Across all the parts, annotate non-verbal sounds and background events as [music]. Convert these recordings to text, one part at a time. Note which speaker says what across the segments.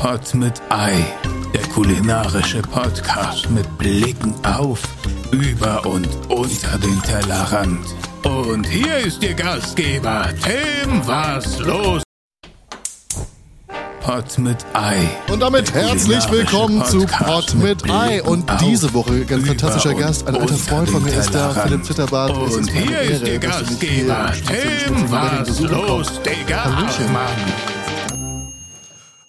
Speaker 1: Pod mit Ei, der kulinarische Podcast mit Blicken auf, über und unter den Tellerrand. Und hier ist Ihr Gastgeber, Tim Was los? Pod mit Ei.
Speaker 2: Und damit herzlich willkommen zu Pod mit Ei. Und diese Woche ganz fantastischer Gast, ein alter Freund von mir ist da. Philipp Zitterbart. Es
Speaker 1: Und
Speaker 2: ist meine
Speaker 1: hier ist Ihr Gastgeber, Tim Was los. Digga?
Speaker 2: Hallöchen.
Speaker 1: Mann.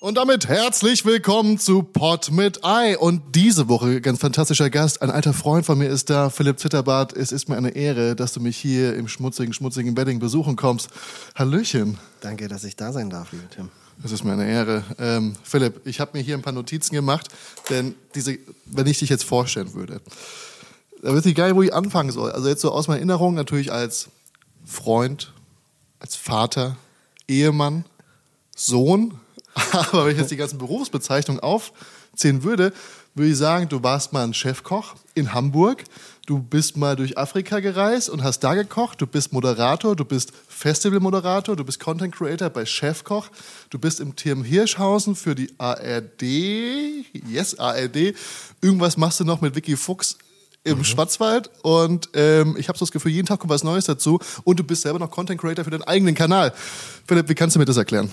Speaker 2: Und damit herzlich willkommen zu Pod mit Ei. Und diese Woche ganz fantastischer Gast, ein alter Freund von mir ist da, Philipp Zitterbart. Es ist mir eine Ehre, dass du mich hier im schmutzigen, schmutzigen Wedding besuchen kommst. Hallöchen.
Speaker 3: Danke, dass ich da sein darf, lieber Tim.
Speaker 2: Das ist mir eine Ehre. Ähm, Philipp, ich habe mir hier ein paar Notizen gemacht, denn diese, wenn ich dich jetzt vorstellen würde, da weiß ich nicht, wo ich anfangen soll. Also jetzt so aus meiner Erinnerung natürlich als Freund, als Vater, Ehemann, Sohn. [laughs] Aber wenn ich jetzt die ganzen Berufsbezeichnungen aufzählen würde, würde ich sagen, du warst mal ein Chefkoch in Hamburg. Du bist mal durch Afrika gereist und hast da gekocht. Du bist Moderator, du bist Festivalmoderator, du bist Content Creator bei Chefkoch. Du bist im Team Hirschhausen für die ARD. Yes, ARD. Irgendwas machst du noch mit Vicky Fuchs im Schwarzwald und ähm, ich habe so das Gefühl, jeden Tag kommt was Neues dazu und du bist selber noch Content Creator für deinen eigenen Kanal. Philipp, wie kannst du mir das erklären?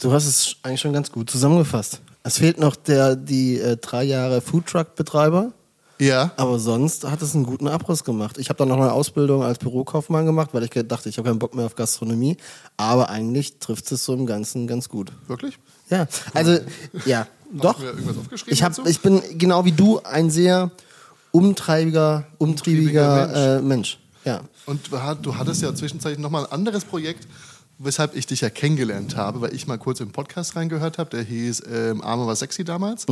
Speaker 3: Du hast es eigentlich schon ganz gut zusammengefasst. Es fehlt noch der, die äh, drei Jahre Foodtruck-Betreiber,
Speaker 2: Ja.
Speaker 3: aber sonst hat es einen guten Abriss gemacht. Ich habe dann noch eine Ausbildung als Bürokaufmann gemacht, weil ich dachte, ich habe keinen Bock mehr auf Gastronomie. Aber eigentlich trifft es so im Ganzen ganz gut.
Speaker 2: Wirklich?
Speaker 3: Ja, also, ja, doch. Ich, hab,
Speaker 2: dazu?
Speaker 3: ich bin genau wie du ein sehr umtreibiger, umtriebiger
Speaker 2: Umtriebiger
Speaker 3: äh, Mensch. Ja.
Speaker 2: Und du hattest ja zwischenzeitlich nochmal ein anderes Projekt, weshalb ich dich ja kennengelernt habe, weil ich mal kurz im Podcast reingehört habe, der hieß ähm, Arme war sexy damals.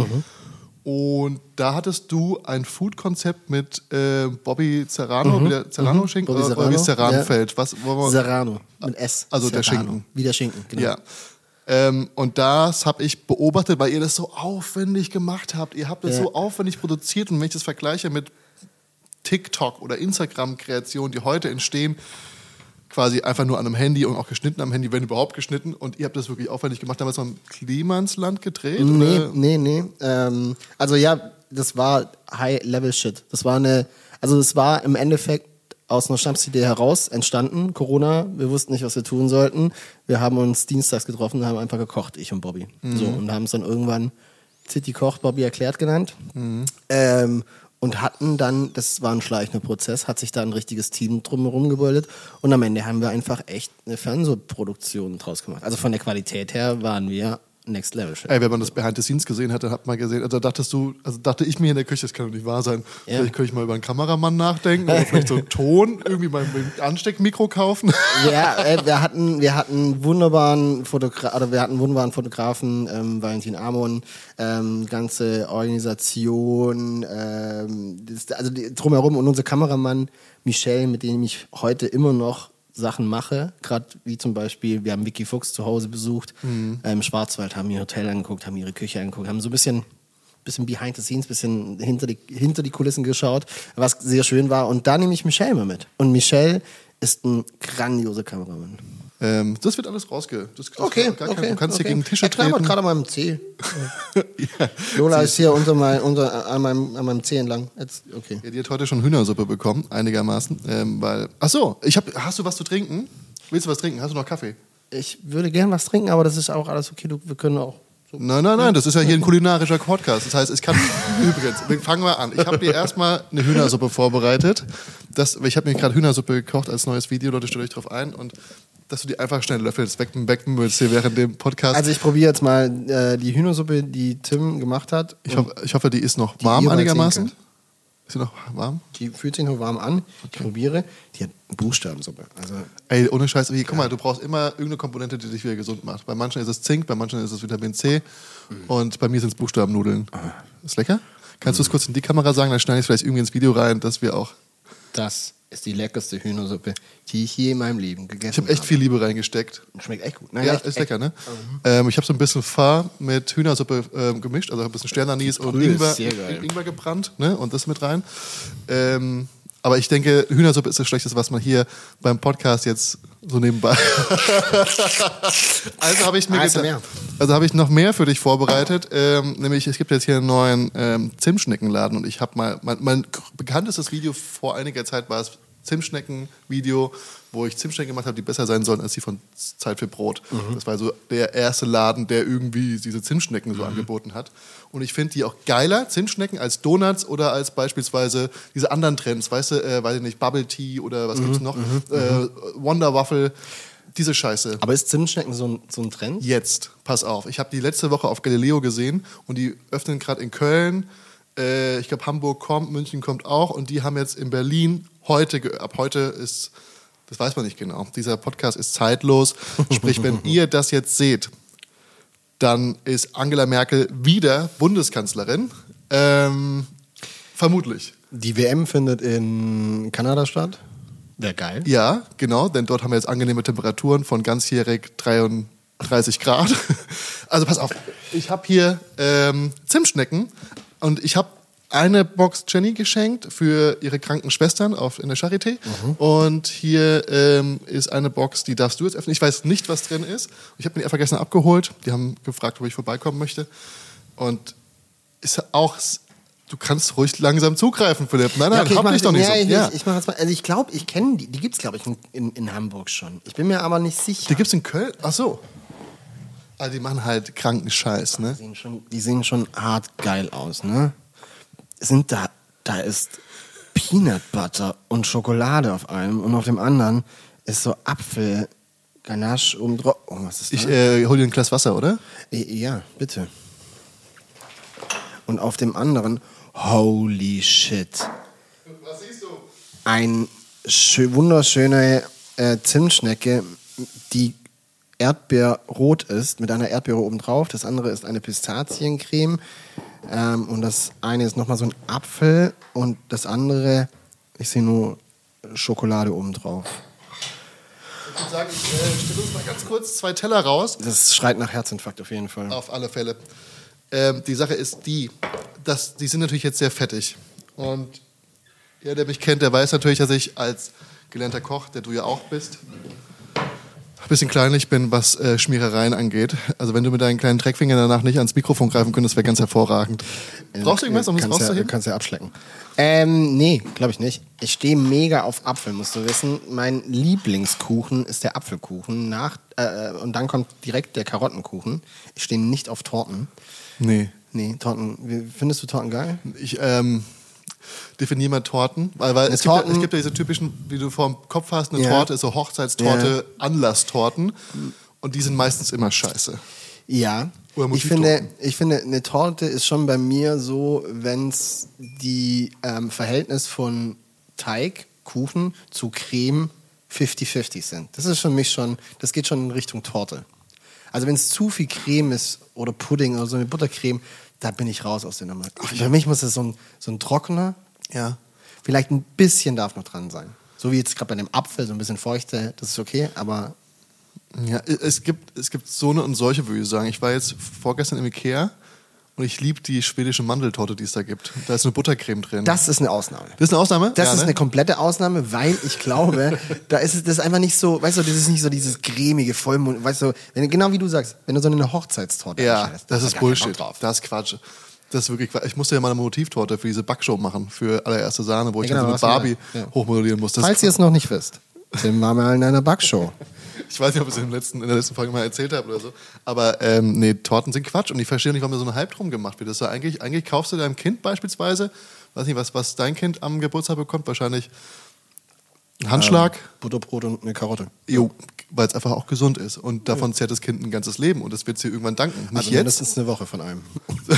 Speaker 2: Und da hattest du ein Food-Konzept mit äh, Bobby Serrano, wie der Serrano-Schinken,
Speaker 3: Bobby
Speaker 2: oder, oder wie es
Speaker 3: Serrano,
Speaker 2: Serranfeld. Was, wollen wir-
Speaker 3: Serrano mit S.
Speaker 2: Also der
Speaker 3: Serrano.
Speaker 2: Schinken.
Speaker 3: Wie der Schinken, genau.
Speaker 2: Ja. Ähm, und das habe ich beobachtet, weil ihr das so aufwendig gemacht habt. Ihr habt das
Speaker 3: Ja.
Speaker 2: so aufwendig produziert und wenn ich das vergleiche mit TikTok oder Instagram-Kreationen, die heute entstehen, quasi einfach nur an einem Handy und auch geschnitten am Handy, wenn überhaupt geschnitten. Und ihr habt das wirklich aufwendig gemacht. Damals noch im Klimansland gedreht?
Speaker 3: Nee,
Speaker 2: Oder?
Speaker 3: nee, nee. Ähm, also ja, das war High-Level-Shit. Das war eine, also es war im Endeffekt aus einer Schnapsidee heraus entstanden. Corona, wir wussten nicht, was wir tun sollten. Wir haben uns dienstags getroffen und haben einfach gekocht, ich und Bobby. So, und haben es dann irgendwann City Kocht, Bobby erklärt genannt. Ähm, und hatten dann, das war ein schleichender Prozess, hat sich da ein richtiges Team drumherum gebildet. Und am Ende haben wir einfach echt eine Fernsehproduktion draus gemacht. Also von der Qualität her waren wir Next Level. Shit.
Speaker 2: Ey, wenn man das Behind the Scenes gesehen hat, dann hat man gesehen, also dachtest du, also dachte ich mir in der Küche, das kann doch nicht wahr sein.
Speaker 3: Ja.
Speaker 2: Vielleicht könnte ich mal über einen Kameramann nachdenken oder vielleicht so einen Ton irgendwie ein Ansteckmikro kaufen. [laughs]
Speaker 3: Ja, äh, wir hatten, wir hatten wunderbaren Fotogra oder wir hatten wunderbaren Fotografen, ähm, Valentin Amon, ähm, ganze Organisation, ähm, das, also die, drumherum und unser Kameramann Michel, mit dem ich heute immer noch Sachen mache, gerade wie zum Beispiel, wir haben Vicky Fuchs zu Hause besucht, ähm, Schwarzwald, haben ihr Hotel angeguckt, haben ihre Küche angeguckt, haben so ein bisschen bisschen behind the scenes, bisschen hinter die, hinter die Kulissen geschaut, was sehr schön war. Und da nehme ich Michelle mal mit. Und Michelle ist ein grandioser Kameramann.
Speaker 2: Ähm, das wird alles rausge... Das, das
Speaker 3: Okay,
Speaker 2: gar kein-
Speaker 3: okay.
Speaker 2: Du kannst
Speaker 3: okay.
Speaker 2: hier gegen Tische
Speaker 3: Er klappert
Speaker 2: treten.
Speaker 3: gerade an meinem Zeh. [laughs]
Speaker 2: ja.
Speaker 3: Lola ist hier unter mein, unter, an, meinem, an meinem Zeh entlang. Jetzt, okay.
Speaker 2: Ja, die hat heute schon Hühnersuppe bekommen, einigermaßen. Ähm, weil, ach so, ich hab, hast du was zu trinken? Willst du was trinken? Hast du noch Kaffee?
Speaker 3: Ich würde gern was trinken, aber das ist auch alles okay. Du, wir können auch.
Speaker 2: Nein, nein, nein, das ist ja hier ein kulinarischer Podcast. Das heißt, ich kann [laughs] übrigens, wir fangen mal an. Ich habe dir erstmal eine Hühnersuppe vorbereitet. Das, ich habe mir gerade Hühnersuppe gekocht als neues Video, Leute, stellt euch drauf ein und dass du die einfach schnell löffelst, weg willst hier während dem Podcast.
Speaker 3: Also ich probiere jetzt mal äh, die Hühnersuppe, die Tim gemacht hat.
Speaker 2: ich, hoffe, ich hoffe, die ist noch warm
Speaker 3: ihr mal
Speaker 2: einigermaßen. Ist sie noch warm?
Speaker 3: Die fühlt sich noch warm an. Ich probiere. Die hat Buchstabensuppe. Also
Speaker 2: Ey, ohne Scheiß, guck mal, du brauchst immer irgendeine Komponente, die dich wieder gesund macht. Bei manchen ist es Zink, bei manchen ist es Vitamin C und bei mir sind es Buchstabennudeln. Ist lecker? Kannst du es kurz in die Kamera sagen, dann schneide ich es vielleicht irgendwie ins Video rein, dass wir auch.
Speaker 3: Das ist die leckerste Hühnersuppe, die ich je in meinem Leben gegessen
Speaker 2: Ich habe echt viel Liebe reingesteckt.
Speaker 3: Schmeckt echt gut. Nein,
Speaker 2: Ja,
Speaker 3: echt,
Speaker 2: ist lecker, ne? Ähm, ich habe so ein bisschen Pfarr mit Hühnersuppe ähm, gemischt, also ein bisschen Sternanis und Ingwer. Ingwer gebrannt, ne? Und das mit rein. Ähm, Aber ich denke, Hühnersuppe ist das Schlechteste, was man hier beim Podcast jetzt so nebenbei. [laughs] also habe ich mir
Speaker 3: Also
Speaker 2: gedacht- also habe ich noch mehr für dich vorbereitet. Ähm, nämlich, es gibt jetzt hier einen neuen ähm, Zimtschneckenladen und ich habe mal, mein, mein bekanntestes Video vor einiger Zeit war es Zimtschnecken-Video, wo ich Zimtschnecken gemacht habe, die besser sein sollen als die von Zeit für Brot. Das war so der erste Laden, der irgendwie diese Zimtschnecken so angeboten hat. Und ich finde die auch geiler, Zimtschnecken, als Donuts oder als beispielsweise diese anderen Trends, weißt du, äh, weiß ich nicht, Bubble Tea oder was gibt's noch? Äh, Wonder Waffle, diese Scheiße.
Speaker 3: Aber ist Zimtschnecken so ein, so ein Trend?
Speaker 2: Jetzt, pass auf. Ich habe die letzte Woche auf Galileo gesehen und die öffnen gerade in Köln. Äh, ich glaube, Hamburg kommt, München kommt auch und die haben jetzt in Berlin heute, ab heute ist, das weiß man nicht genau. Dieser Podcast ist zeitlos. Sprich, wenn [laughs] ihr das jetzt seht, dann ist Angela Merkel wieder Bundeskanzlerin. Ähm, vermutlich.
Speaker 3: Die WM findet in Kanada statt. Wäre geil.
Speaker 2: Ja, genau, denn dort haben wir jetzt angenehme Temperaturen von ganzjährig 33 Grad. [laughs] Also pass auf, ich habe hier ähm, Zimtschnecken und ich habe eine Box Jenny geschenkt für ihre kranken Schwestern auf, in der Charité. Und hier ähm, ist eine Box, die darfst du jetzt öffnen. Ich weiß nicht, was drin ist. Ich habe mir die einfach gestern abgeholt. Die haben gefragt, ob ich vorbeikommen möchte. Und ist auch, du kannst ruhig langsam zugreifen, Philipp. Nein, nein,
Speaker 3: okay, ich
Speaker 2: hab
Speaker 3: mach,
Speaker 2: dich doch nicht
Speaker 3: ja,
Speaker 2: so.
Speaker 3: Ich,
Speaker 2: Ja.
Speaker 3: ich mal, also ich glaube, ich kenne die. Die gibt es, glaube ich, in, in, Hamburg schon. Ich bin mir aber nicht sicher.
Speaker 2: Die gibt's in Köln? Ach so. Also die machen halt kranken Scheiß, ne?
Speaker 3: Die sehen schon, die sehen schon hart geil aus, ne? Sind da, da ist Peanut Butter und Schokolade auf einem und auf dem anderen ist so Apfel, Ganache oben drauf. Oh, was ist das?
Speaker 2: Ich äh, hol dir ein Glas Wasser, oder?
Speaker 3: Äh, Ja, bitte. Und auf dem anderen, holy shit.
Speaker 2: Was siehst du?
Speaker 3: Ein schö wunderschöne äh, Zimtschnecke, die erdbeerrot ist, mit einer Erdbeere obendrauf. Das andere ist eine Pistaziencreme. Ähm, und das eine ist nochmal so ein Apfel. Und das andere, ich sehe nur Schokolade obendrauf.
Speaker 2: Ich würde sagen, ich äh, stelle uns mal ganz kurz zwei Teller raus.
Speaker 3: Das schreit nach Herzinfarkt auf jeden Fall.
Speaker 2: Auf alle Fälle. Ähm, die Sache ist die, dass die sind natürlich jetzt sehr fettig. Und ja, der mich kennt, der weiß natürlich, dass ich als gelernter Koch, der du ja auch bist, bisschen kleinlich bin, was äh, Schmierereien angeht. Also wenn du mit deinen kleinen Dreckfingern danach nicht ans Mikrofon greifen könntest, wäre ganz hervorragend. Brauchst du irgendwas, um das
Speaker 3: kannst ja,
Speaker 2: rauszuheben?
Speaker 3: kannst ja abschlecken. Ähm, nee, glaube ich nicht. Ich stehe mega auf Apfel, musst du wissen. Mein Lieblingskuchen ist der Apfelkuchen. Nach, äh, und dann kommt direkt der Karottenkuchen. Ich stehe nicht auf Torten.
Speaker 2: Nee.
Speaker 3: Nee, Torten. Findest du Torten geil?
Speaker 2: Ich ähm, definiere mal Torten, weil, weil es, gibt, ja-
Speaker 3: Torten-
Speaker 2: es gibt ja diese typischen, wie du vor dem Kopf hast, eine
Speaker 3: Ja.
Speaker 2: Torte ist so Hochzeitstorte, Anlasstorten und die sind meistens immer scheiße.
Speaker 3: Ja. Ich finde, ich finde, eine Torte ist schon bei mir so, wenn es die ähm, Verhältnis von Teig, Kuchen zu Creme 50-50 sind. Das ist für mich schon, das geht schon in Richtung Torte. Also wenn es zu viel Creme ist oder Pudding oder so eine Buttercreme, da bin ich raus aus der Nummer. Ich, für mich muss es so ein, so ein trockener,
Speaker 2: Ja.
Speaker 3: vielleicht ein bisschen darf noch dran sein. So wie jetzt gerade bei dem Apfel, so ein bisschen feuchte, das ist okay, aber
Speaker 2: Ja, es gibt, es gibt so eine und solche, würde ich sagen. Ich war jetzt vorgestern im Ikea und ich liebe die schwedische Mandeltorte, die es da gibt. Da ist eine Buttercreme drin.
Speaker 3: das ist eine Ausnahme.
Speaker 2: das ist eine Ausnahme?
Speaker 3: Das
Speaker 2: Ja,
Speaker 3: ist
Speaker 2: ne?
Speaker 3: eine komplette Ausnahme, weil ich glaube, [laughs] da ist es das ist einfach nicht so, weißt du, das ist nicht so dieses cremige Vollmond, weißt du, wenn, genau wie du sagst, wenn du so eine Hochzeitstorte
Speaker 2: Ja, das
Speaker 3: da
Speaker 2: ist Bullshit. Das ist Quatsch. Das ist wirklich. Ich musste ja mal eine Motivtorte für diese Backshow machen, für allererste Sahne, wo ich
Speaker 3: Ja, genau,
Speaker 2: dann so mit Barbie
Speaker 3: ja.
Speaker 2: hochmodellieren musste. Das
Speaker 3: Falls ihr es noch nicht wisst, Tim war mal in einer Backshow. [laughs]
Speaker 2: Ich weiß nicht, ob ich es in, der letzten- in der letzten Folge mal erzählt habe oder so. Aber ähm, nee, Torten sind Quatsch. Und ich verstehe nicht, warum da so ein Hype drum gemacht wird. Das ist ja eigentlich, eigentlich kaufst du deinem Kind beispielsweise, weiß nicht, was, was dein Kind am Geburtstag bekommt, wahrscheinlich Handschlag.
Speaker 3: Butterbrot und eine Karotte.
Speaker 2: Jo, weil es einfach auch gesund ist. Und davon zehrt das Kind ein ganzes Leben. Und das wird sie irgendwann danken. Nicht
Speaker 3: Also
Speaker 2: jetzt.
Speaker 3: mindestens eine Woche von einem. [laughs]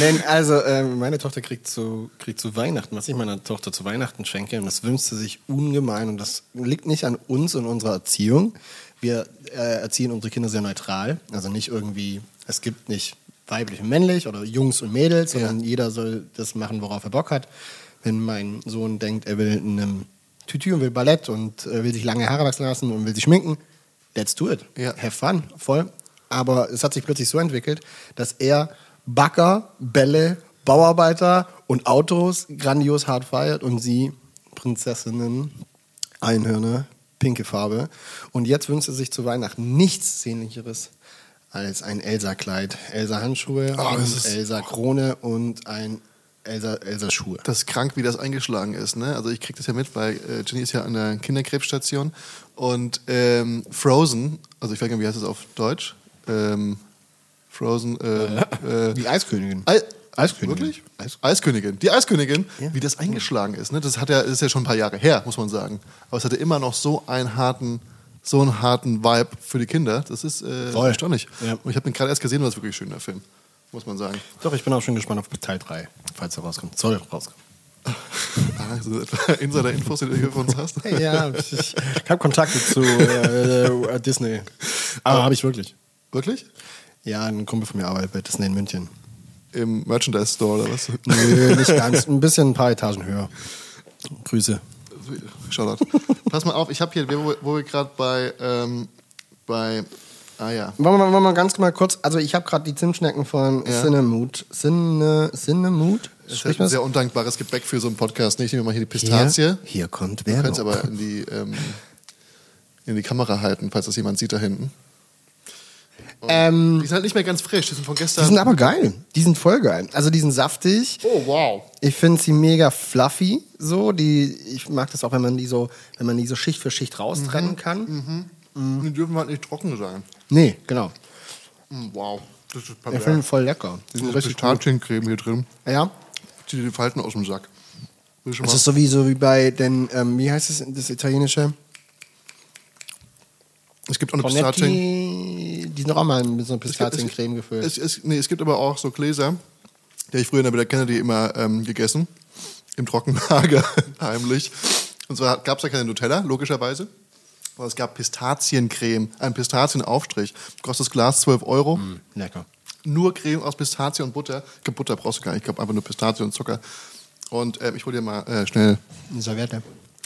Speaker 3: Nein, also ähm, meine Tochter kriegt zu, kriegt zu Weihnachten, was ich meiner Tochter zu Weihnachten schenke, und das wünscht sie sich ungemein. Und das liegt nicht an uns und unserer Erziehung. Wir äh, erziehen unsere Kinder sehr neutral. Also nicht irgendwie, es gibt nicht weiblich und männlich oder Jungs und Mädels, sondern jeder soll das machen, worauf er Bock hat. Wenn mein Sohn denkt, er will in einem Tütü und will Ballett und äh, will sich lange Haare wachsen lassen und will sich schminken, let's do it.
Speaker 2: Ja.
Speaker 3: Have fun, voll. Aber es hat sich plötzlich so entwickelt, dass er Bagger, Bälle, Bauarbeiter und Autos grandios hart feiert und sie Prinzessinnen, Einhörner, pinke Farbe. Und jetzt wünscht sie sich zu Weihnachten nichts Sehnlicheres als ein Elsa-Kleid, Elsa-Handschuhe,
Speaker 2: Oh,
Speaker 3: Elsa-Krone und ein Elsa- Elsa-Schuhe.
Speaker 2: Das ist krank, wie das eingeschlagen ist. Ne? Also ich krieg das ja mit, weil äh, Jenny ist ja an der Kinderkrebsstation und ähm, Frozen, also ich weiß gar nicht, wie heißt das auf Deutsch? Ähm, Frozen, äh, [laughs] äh,
Speaker 3: Die Eiskönigin.
Speaker 2: Ei-
Speaker 3: Eiskönigin.
Speaker 2: Wirklich?
Speaker 3: Eis-
Speaker 2: Eiskönigin. Die Eiskönigin,
Speaker 3: Ja.
Speaker 2: wie das eingeschlagen ist. Ne? Das hat ja, das ist ja schon ein paar Jahre her, muss man sagen. Aber es hatte immer noch so einen harten, so einen harten Vibe für die Kinder. Das ist äh, erstaunlich.
Speaker 3: Ja.
Speaker 2: Und ich habe den gerade erst gesehen, und das ist wirklich ein schöner Film, muss man sagen.
Speaker 3: Doch, ich bin auch schon gespannt auf Teil 3, falls er rauskommt. Soll rauskommen. [laughs]
Speaker 2: Ah, so etwa Insider-Infos, die du hier für uns hast.
Speaker 3: Ja, ich, habe Kontakte zu äh, äh, Disney. Aber habe ich wirklich.
Speaker 2: Wirklich?
Speaker 3: Ja, ein Kumpel von mir arbeitet bei Disney in München.
Speaker 2: Im Merchandise Store oder was?
Speaker 3: Nö, nicht ganz. Ein bisschen ein paar Etagen höher. Grüße.
Speaker 2: Shoutout. Pass mal auf, ich habe hier, wo, wo wir gerade bei, ähm, bei, ah ja,
Speaker 3: Wollen wir, wollen wir mal ganz mal kurz, also ich habe gerade die Zimtschnecken von
Speaker 2: Ja.
Speaker 3: Cinnamut. Cinne, Cinnamut?
Speaker 2: das ist
Speaker 3: Spricht
Speaker 2: ein sehr undankbares Gebäck für so einen Podcast. Ich nehme mal hier die Pistazie.
Speaker 3: Hier, hier kommt
Speaker 2: Du kannst
Speaker 3: Werbung.
Speaker 2: aber in die, ähm, in die Kamera halten, falls das jemand sieht da hinten.
Speaker 3: Ähm,
Speaker 2: die sind halt nicht mehr ganz frisch, die sind von
Speaker 3: Die
Speaker 2: gestern.
Speaker 3: sind aber geil. Die sind voll geil. Also die sind saftig.
Speaker 2: oh, wow.
Speaker 3: Ich finde sie mega fluffy. So, die, ich mag das auch, wenn man die so, wenn man die so Schicht für Schicht raustrennen kann.
Speaker 2: Die dürfen halt nicht trocken sein.
Speaker 3: Nee, genau.
Speaker 2: Mm, wow. Das ist
Speaker 3: Ich
Speaker 2: perfekt.
Speaker 3: finde voll lecker. Die sind
Speaker 2: Das
Speaker 3: richtig.
Speaker 2: Pistaziencreme hier drin.
Speaker 3: Ja.
Speaker 2: Zieh dir die Falten aus dem Sack. Mal?
Speaker 3: ist so wie, so wie bei den, ähm, wie heißt es, das italienische?
Speaker 2: Es gibt auch eine Pistazien.
Speaker 3: Die sind auch mal mit so einer Pistaziencreme gefüllt.
Speaker 2: Es, es, nee, es gibt aber auch so Gläser, die ich früher in der Villa Kennedy immer ähm, gegessen. Im Trockenlager, [laughs] heimlich. Und zwar gab es da keine Nutella, logischerweise. Es gab Pistaziencreme, einen Pistazienaufstrich. Kostet das Glas 12 Euro.
Speaker 3: Lecker.
Speaker 2: Nur Creme aus Pistazie und Butter. Ich glaub, Butter brauchst du gar nicht. Ich glaube einfach nur Pistazie und Zucker. Und ähm, ich hol dir mal äh, schnell.
Speaker 3: Eine Serviette.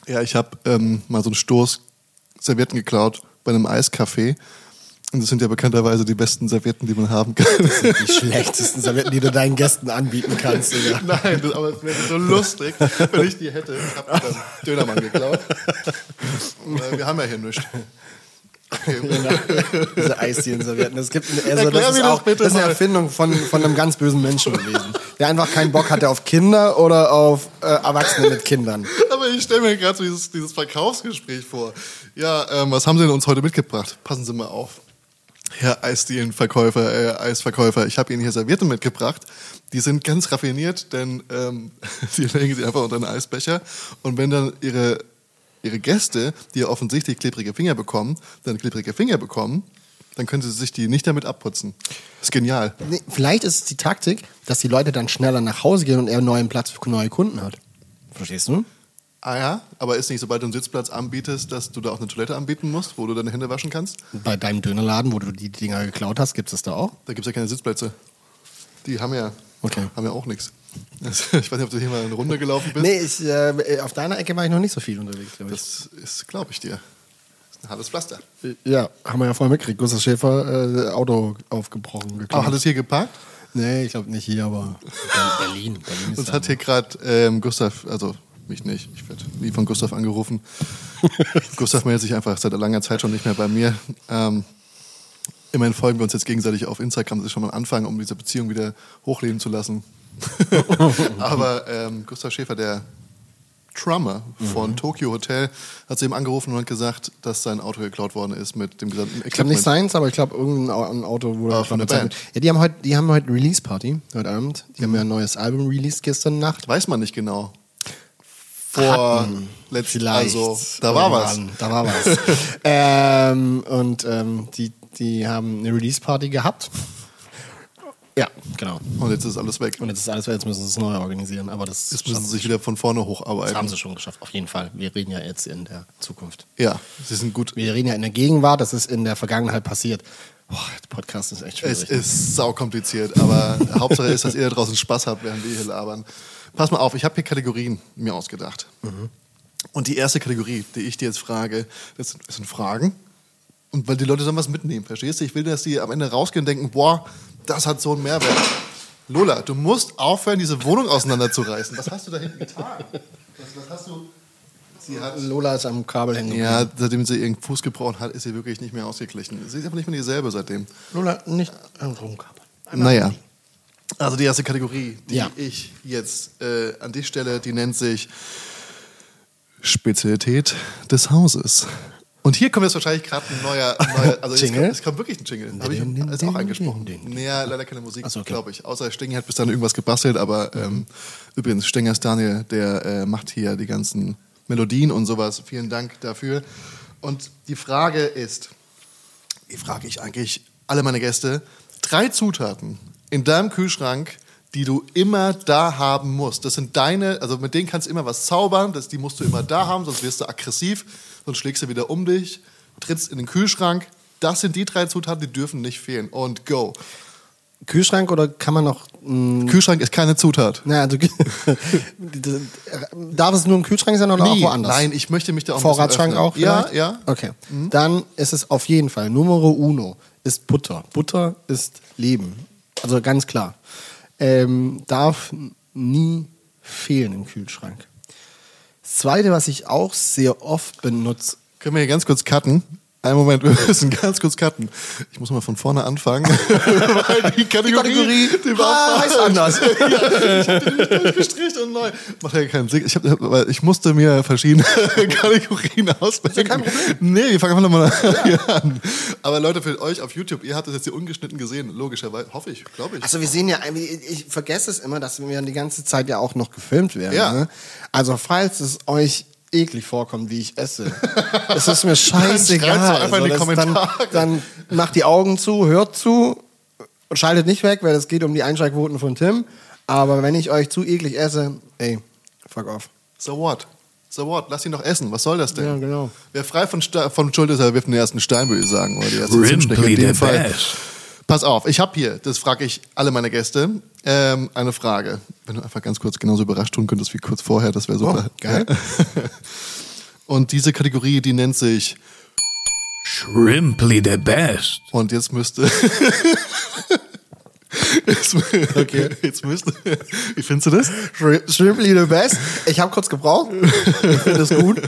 Speaker 2: Ja, ich habe ähm, mal so einen Stoß Servietten geklaut bei einem Eiscafé. Und das sind ja bekannterweise die besten Servietten, die man haben kann.
Speaker 3: Die schlechtesten Servietten, die du deinen Gästen anbieten kannst. [laughs] Digga.
Speaker 2: Nein, das, aber es wäre so lustig, wenn ich die hätte. Ich habe dann Dönermann geklaut. Äh, Wir haben ja hier nichts. [laughs]
Speaker 3: Diese Eisdielen-Servietten. Das, gibt, also, das, ist auch, das ist eine. Erfindung von, von einem ganz bösen Menschen gewesen. Der einfach keinen Bock hatte auf Kinder oder auf äh, Erwachsene mit Kindern.
Speaker 2: Aber ich stelle mir gerade so dieses, dieses Verkaufsgespräch vor. Ja, ähm, was haben Sie denn uns heute mitgebracht? Passen Sie mal auf. Herr Eisdielenverkäufer, äh, Eisverkäufer, ich habe Ihnen hier Servietten mitgebracht. Die sind ganz raffiniert, denn ähm, [laughs] die legen Sie einfach unter einen Eisbecher. Und wenn dann Ihre, Ihre Gäste, die ja offensichtlich klebrige Finger bekommen, dann klebrige Finger bekommen, dann können Sie sich die nicht damit abputzen. Das ist genial.
Speaker 3: Nee, vielleicht ist es die Taktik, dass die Leute dann schneller nach Hause gehen und er einen neuen Platz für neue Kunden hat. Verstehst du?
Speaker 2: Ah ja, aber ist nicht, sobald du einen Sitzplatz anbietest, dass du da auch eine Toilette anbieten musst, wo du deine Hände waschen kannst?
Speaker 3: Bei deinem Dönerladen, wo du die Dinger geklaut hast, gibt es das da auch?
Speaker 2: Da gibt es ja keine Sitzplätze. Die haben ja,
Speaker 3: Okay.
Speaker 2: haben ja auch nichts. Also, [laughs] ich weiß nicht, ob du hier mal eine Runde gelaufen bist.
Speaker 3: Nee, ich, äh, auf deiner Ecke war ich noch nicht so viel unterwegs, glaube ich.
Speaker 2: Das ist, glaube ich dir. Das ist ein hartes Pflaster.
Speaker 3: Ja, haben wir ja vorher mitgekriegt. Gustav Schäfer, äh, Auto aufgebrochen, geklaut.
Speaker 2: Aber hat es hier geparkt?
Speaker 3: Nee, ich glaube nicht hier, aber [laughs] Berlin. Berlin ist
Speaker 2: Uns hat hier gerade ähm, Gustav, also mich nicht, ich werde nie von Gustav angerufen. [laughs] Gustav meldet sich einfach seit langer Zeit schon nicht mehr bei mir. Ähm, immerhin folgen wir uns jetzt gegenseitig auf Instagram. Das ist schon mal ein Anfang, um diese Beziehung wieder hochleben zu lassen. [laughs] Aber ähm, Gustav Schäfer, der Trummer von Tokyo Hotel, hat sie ihm angerufen und hat gesagt, dass sein Auto geklaut worden ist mit dem gesamten
Speaker 3: Ich glaube nicht
Speaker 2: Equipment.
Speaker 3: seins, aber ich glaube irgendein Au- ein Auto wurde
Speaker 2: Ah, von der. Band.
Speaker 3: Ja, die haben heute, die haben heute Release-Party, heute Abend. Die haben ja ein neues Album released gestern Nacht.
Speaker 2: Weiß man nicht genau. Vor
Speaker 3: Vielleicht.
Speaker 2: also da war was.
Speaker 3: Da war was. [laughs] ähm, und ähm, die, die haben eine Release-Party gehabt. Ja, genau.
Speaker 2: Und jetzt ist alles weg.
Speaker 3: Und jetzt ist alles, jetzt müssen sie es neu organisieren. Aber das,
Speaker 2: Jetzt müssen sie sich wieder von vorne
Speaker 3: das
Speaker 2: hocharbeiten.
Speaker 3: haben sie schon geschafft, auf jeden Fall. Wir reden ja jetzt in der Zukunft.
Speaker 2: Ja, sie sind gut.
Speaker 3: Wir reden ja in der Gegenwart, das ist in der Vergangenheit passiert. Boah, der Podcast ist echt schwierig.
Speaker 2: Es ist saukompliziert, aber [laughs] Hauptsache ist, dass ihr da draußen Spaß habt, während wir hier labern. Pass mal auf, ich habe hier Kategorien mir ausgedacht. Und die erste Kategorie, die ich dir jetzt frage, das sind, das sind Fragen. Und weil die Leute sollen was mitnehmen, verstehst du? Ich will, dass die am Ende rausgehen und denken, boah, das hat so einen Mehrwert. Lola, du musst aufhören, diese Wohnung auseinanderzureißen. Was hast du da hinten getan? Was, was hast du? Sie hat.
Speaker 3: Lola ist am Kabel hängen.
Speaker 2: Ja, seitdem sie ihren Fuß gebrochen hat, ist sie wirklich nicht mehr ausgeglichen. Sie ist aber nicht mehr dieselbe seitdem.
Speaker 3: Lola nicht am Kabel.
Speaker 2: Naja. Also die erste Kategorie, die
Speaker 3: Ja.
Speaker 2: ich jetzt äh, an dich stelle, die nennt sich Spezialität des Hauses. Und hier kommt jetzt wahrscheinlich gerade ein neuer, [laughs] neuer also es
Speaker 3: Jingle?
Speaker 2: kommt, es kommt wirklich ein Jingle. Habe ich ist auch
Speaker 3: din.
Speaker 2: Naja, leider keine Musik,
Speaker 3: so, okay.
Speaker 2: glaube ich. Außer Stenger hat bis dann irgendwas gebastelt, aber ähm, übrigens, Stenger ist Daniel, der äh, macht hier die ganzen Melodien und sowas. Vielen Dank dafür. Und die Frage ist, die frage ich eigentlich alle meine Gäste, drei Zutaten in deinem Kühlschrank, die du immer da haben musst. Das sind deine, also mit denen kannst du immer was zaubern, das, die musst du immer da haben, sonst wirst du aggressiv, sonst schlägst du wieder um dich, trittst in den Kühlschrank. Das sind die drei Zutaten, die dürfen nicht fehlen. Und go.
Speaker 3: Kühlschrank oder kann man noch. Mh,
Speaker 2: Kühlschrank ist keine Zutat.
Speaker 3: na, also, [laughs] darf es nur im Kühlschrank sein oder auch
Speaker 2: Nie.
Speaker 3: woanders?
Speaker 2: Nein, ich möchte mich da auch
Speaker 3: Vorratsschrank auch?
Speaker 2: öffnen. Ja,
Speaker 3: vielleicht?
Speaker 2: ja.
Speaker 3: Okay. Dann ist es auf jeden Fall Numero uno ist Butter. Butter ist Leben. Also ganz klar. Ähm, darf nie fehlen im Kühlschrank. Das zweite, was ich auch sehr oft benutze,
Speaker 2: Können wir hier ganz kurz cutten? Einen Moment, [laughs] wir müssen ganz kurz cutten. Ich muss mal von vorne anfangen. [laughs] Weil die Kategorie, die war
Speaker 3: Ah, heißt anders. [laughs]
Speaker 2: ja, ich den nicht durchgestrichen und neu. Macht ja keinen Sinn. Ich, hab, weil ich musste mir verschiedene Kategorien auswählen.
Speaker 3: kein Problem.
Speaker 2: Nee, wir fangen einfach nochmal hier an. Aber Leute, für euch auf YouTube, ihr habt das jetzt hier ungeschnitten gesehen. Logischerweise. Hoffe ich, glaube ich.
Speaker 3: Also wir sehen ja, ich ich vergesse es immer, dass wir die ganze Zeit ja auch noch gefilmt werden.
Speaker 2: Ja.
Speaker 3: Ne? Also falls es euch eklig vorkommt, wie ich esse, [laughs] es ist mir scheißegal. das-
Speaker 2: Kommentare.
Speaker 3: Dann, dann macht die Augen zu, hört zu und schaltet nicht weg, weil es geht um die Einschaltquoten von Tim. Aber wenn ich euch zu eklig esse, ey, fuck off.
Speaker 2: So what? So what? Lass ihn doch essen. Was soll das denn?
Speaker 3: Ja, genau.
Speaker 2: Wer frei von, Sta von Schuld ist, er wirft den ersten Stein, würde ich sagen. Oder die erste
Speaker 1: Rimply
Speaker 2: in dem
Speaker 1: the
Speaker 2: Fall.
Speaker 1: best.
Speaker 2: Pass auf, ich habe hier, das frage ich alle meine Gäste, ähm, eine Frage. Wenn du einfach ganz kurz genauso überrascht tun könntest wie kurz vorher, das wäre super.
Speaker 3: Oh, geil.
Speaker 2: Und diese Kategorie, die nennt sich,
Speaker 1: Shrimply the best.
Speaker 2: und jetzt müsste... [laughs] jetzt, okay. [laughs] jetzt müsste... Wie findest du das?
Speaker 3: Shrimply the best. Ich habe kurz gebraucht. Ich finde das gut.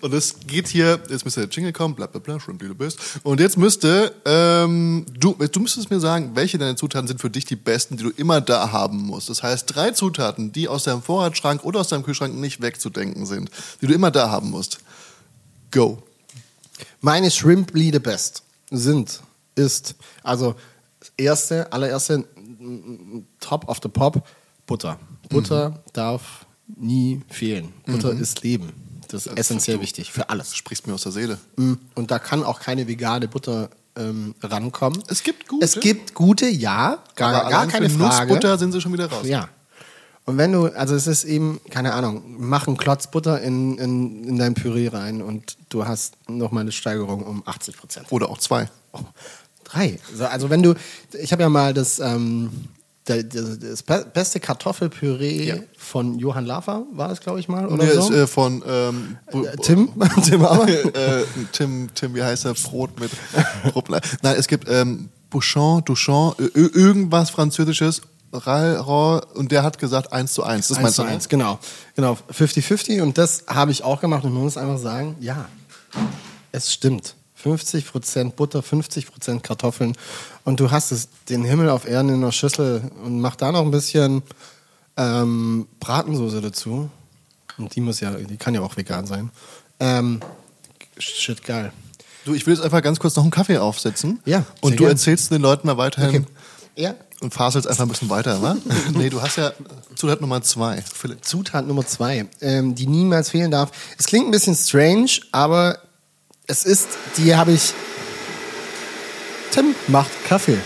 Speaker 2: Und es geht hier, jetzt müsste der Jingle kommen, bla bla bla, schon du bist. Und jetzt müsste, ähm, du, du müsstest mir sagen, welche deiner Zutaten sind für dich die besten, die du immer da haben musst. Das heißt, drei Zutaten, die aus deinem Vorratsschrank oder aus deinem Kühlschrank nicht wegzudenken sind, die du immer da haben musst. Go.
Speaker 3: Meine Shrimply the best sind, ist, also das erste, allererste, top of the pop, Butter. Butter darf nie fehlen. Butter ist Leben. Das ist essentiell wichtig für alles.
Speaker 2: Sprichst mir aus der Seele.
Speaker 3: Mm, Und da kann auch keine vegane Butter ähm, rankommen.
Speaker 2: Es gibt gute.
Speaker 3: Es gibt gute, ja, gar,
Speaker 2: Aber
Speaker 3: gar keine
Speaker 2: für
Speaker 3: Frage.
Speaker 2: Nussbutter sind sie schon wieder raus.
Speaker 3: Ja. Und wenn du, also es ist eben, keine Ahnung, mach einen Klotz Butter in, in, in dein Püree rein und du hast nochmal eine Steigerung um 80 Prozent.
Speaker 2: Oder auch zwei.
Speaker 3: Oh, drei. Also, also wenn du, ich habe ja mal das, ähm, das be- beste Kartoffelpüree
Speaker 2: Ja.
Speaker 3: von Johann Lafer, war das, glaube ich mal, oder
Speaker 2: Der
Speaker 3: so?
Speaker 2: ist äh, von ähm,
Speaker 3: Äh, [laughs] Tim, Tim
Speaker 2: äh, Tim, Tim, wie heißt er? Brot mit. [laughs] Nein, es gibt ähm, Bouchon, Duchon, irgendwas Französisches, und der hat gesagt 1 zu 1. Das
Speaker 3: 1
Speaker 2: meinst
Speaker 3: zu
Speaker 2: du? ne?
Speaker 3: 1, genau. Genau, 50-50 und das habe ich auch gemacht und man muss einfach sagen, ja, es stimmt. 50% Butter, 50% Kartoffeln und du hast es, den Himmel auf Erden in einer Schüssel und mach da noch ein bisschen ähm, Bratensoße dazu. Und die muss ja, die kann ja auch vegan sein. Ähm, shit, geil.
Speaker 2: Du, ich will jetzt einfach ganz kurz noch einen Kaffee aufsetzen.
Speaker 3: Ja,
Speaker 2: Und du
Speaker 3: gern.
Speaker 2: erzählst den Leuten mal weiterhin
Speaker 3: Okay. Ja.
Speaker 2: und faselst einfach ein bisschen weiter, wa? [laughs] nee, du hast ja Zutat Nummer zwei, Philipp.
Speaker 3: Zutat Nummer zwei, ähm, die niemals fehlen darf. Es klingt ein bisschen strange, aber es ist, die habe ich. Tim macht Kaffee.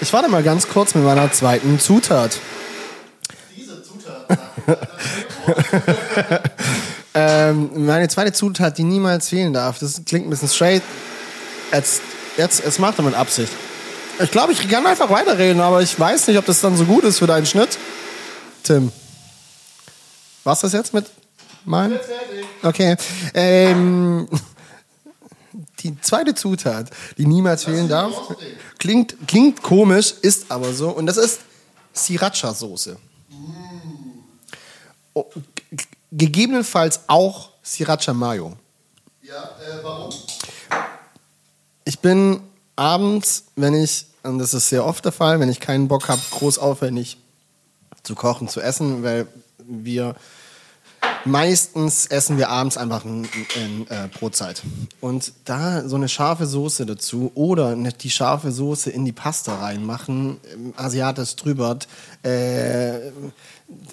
Speaker 3: Ich warte mal ganz kurz mit meiner zweiten Zutat.
Speaker 2: Diese Zutat. [laughs]
Speaker 3: Ähm, meine zweite Zutat, die niemals fehlen darf, das klingt ein bisschen straight. Jetzt, jetzt, es macht er mit Absicht. Ich glaube, ich kann einfach weiterreden, aber ich weiß nicht, ob das dann so gut ist für deinen Schnitt. Tim. Was das jetzt mit meinem? Okay. Ähm, die zweite Zutat, die niemals fehlen darf. Klingt, klingt komisch, ist aber so. Und das ist Sriracha-Soße. Oh, g- gegebenenfalls auch Sriracha Mayo.
Speaker 2: Ja, äh, warum?
Speaker 3: Ich bin abends, wenn ich, und das ist sehr oft der Fall, wenn ich keinen Bock habe, groß aufwendig zu kochen, zu essen, weil wir meistens essen wir abends einfach ein, ein, äh, Brotzeit. Und da so eine scharfe Soße dazu oder eine, die scharfe Soße in die Pasta reinmachen, ähm, asiatisch drüber, äh,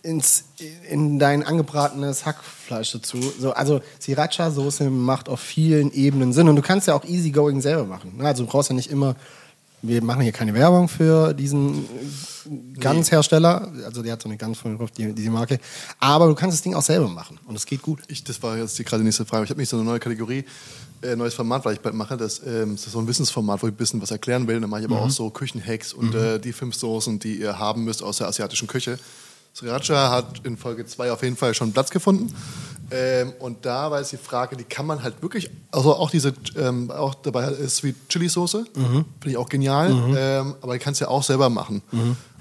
Speaker 3: ins, in dein angebratenes Hackfleisch dazu. So, also Sriracha-Soße macht auf vielen Ebenen Sinn. Und du kannst ja auch easygoing selber machen. ne? Also du brauchst ja nicht immer, wir machen hier keine Werbung für diesen Gans-Hersteller. Also der hat so eine Gans von Ruf, die, diese Marke. Aber du kannst das Ding auch selber machen. Und es geht gut.
Speaker 2: Ich, das war jetzt die, gerade die nächste Frage. Ich habe nicht so eine neue Kategorie, äh, neues Format, weil ich bald mache. Das, ähm, das ist so ein Wissensformat, wo ich ein bisschen was erklären will. Dann mache ich aber auch so Küchenhacks und äh, die fünf Soßen, die ihr haben müsst aus der asiatischen Küche. Sriracha hat in Folge 2 auf jeden Fall schon Platz gefunden. Ähm, und da war jetzt die Frage, die kann man halt wirklich, also auch diese, ähm, auch dabei ist Sweet Chili Soße, finde ich auch genial, ähm, aber die kannst du ja auch selber machen.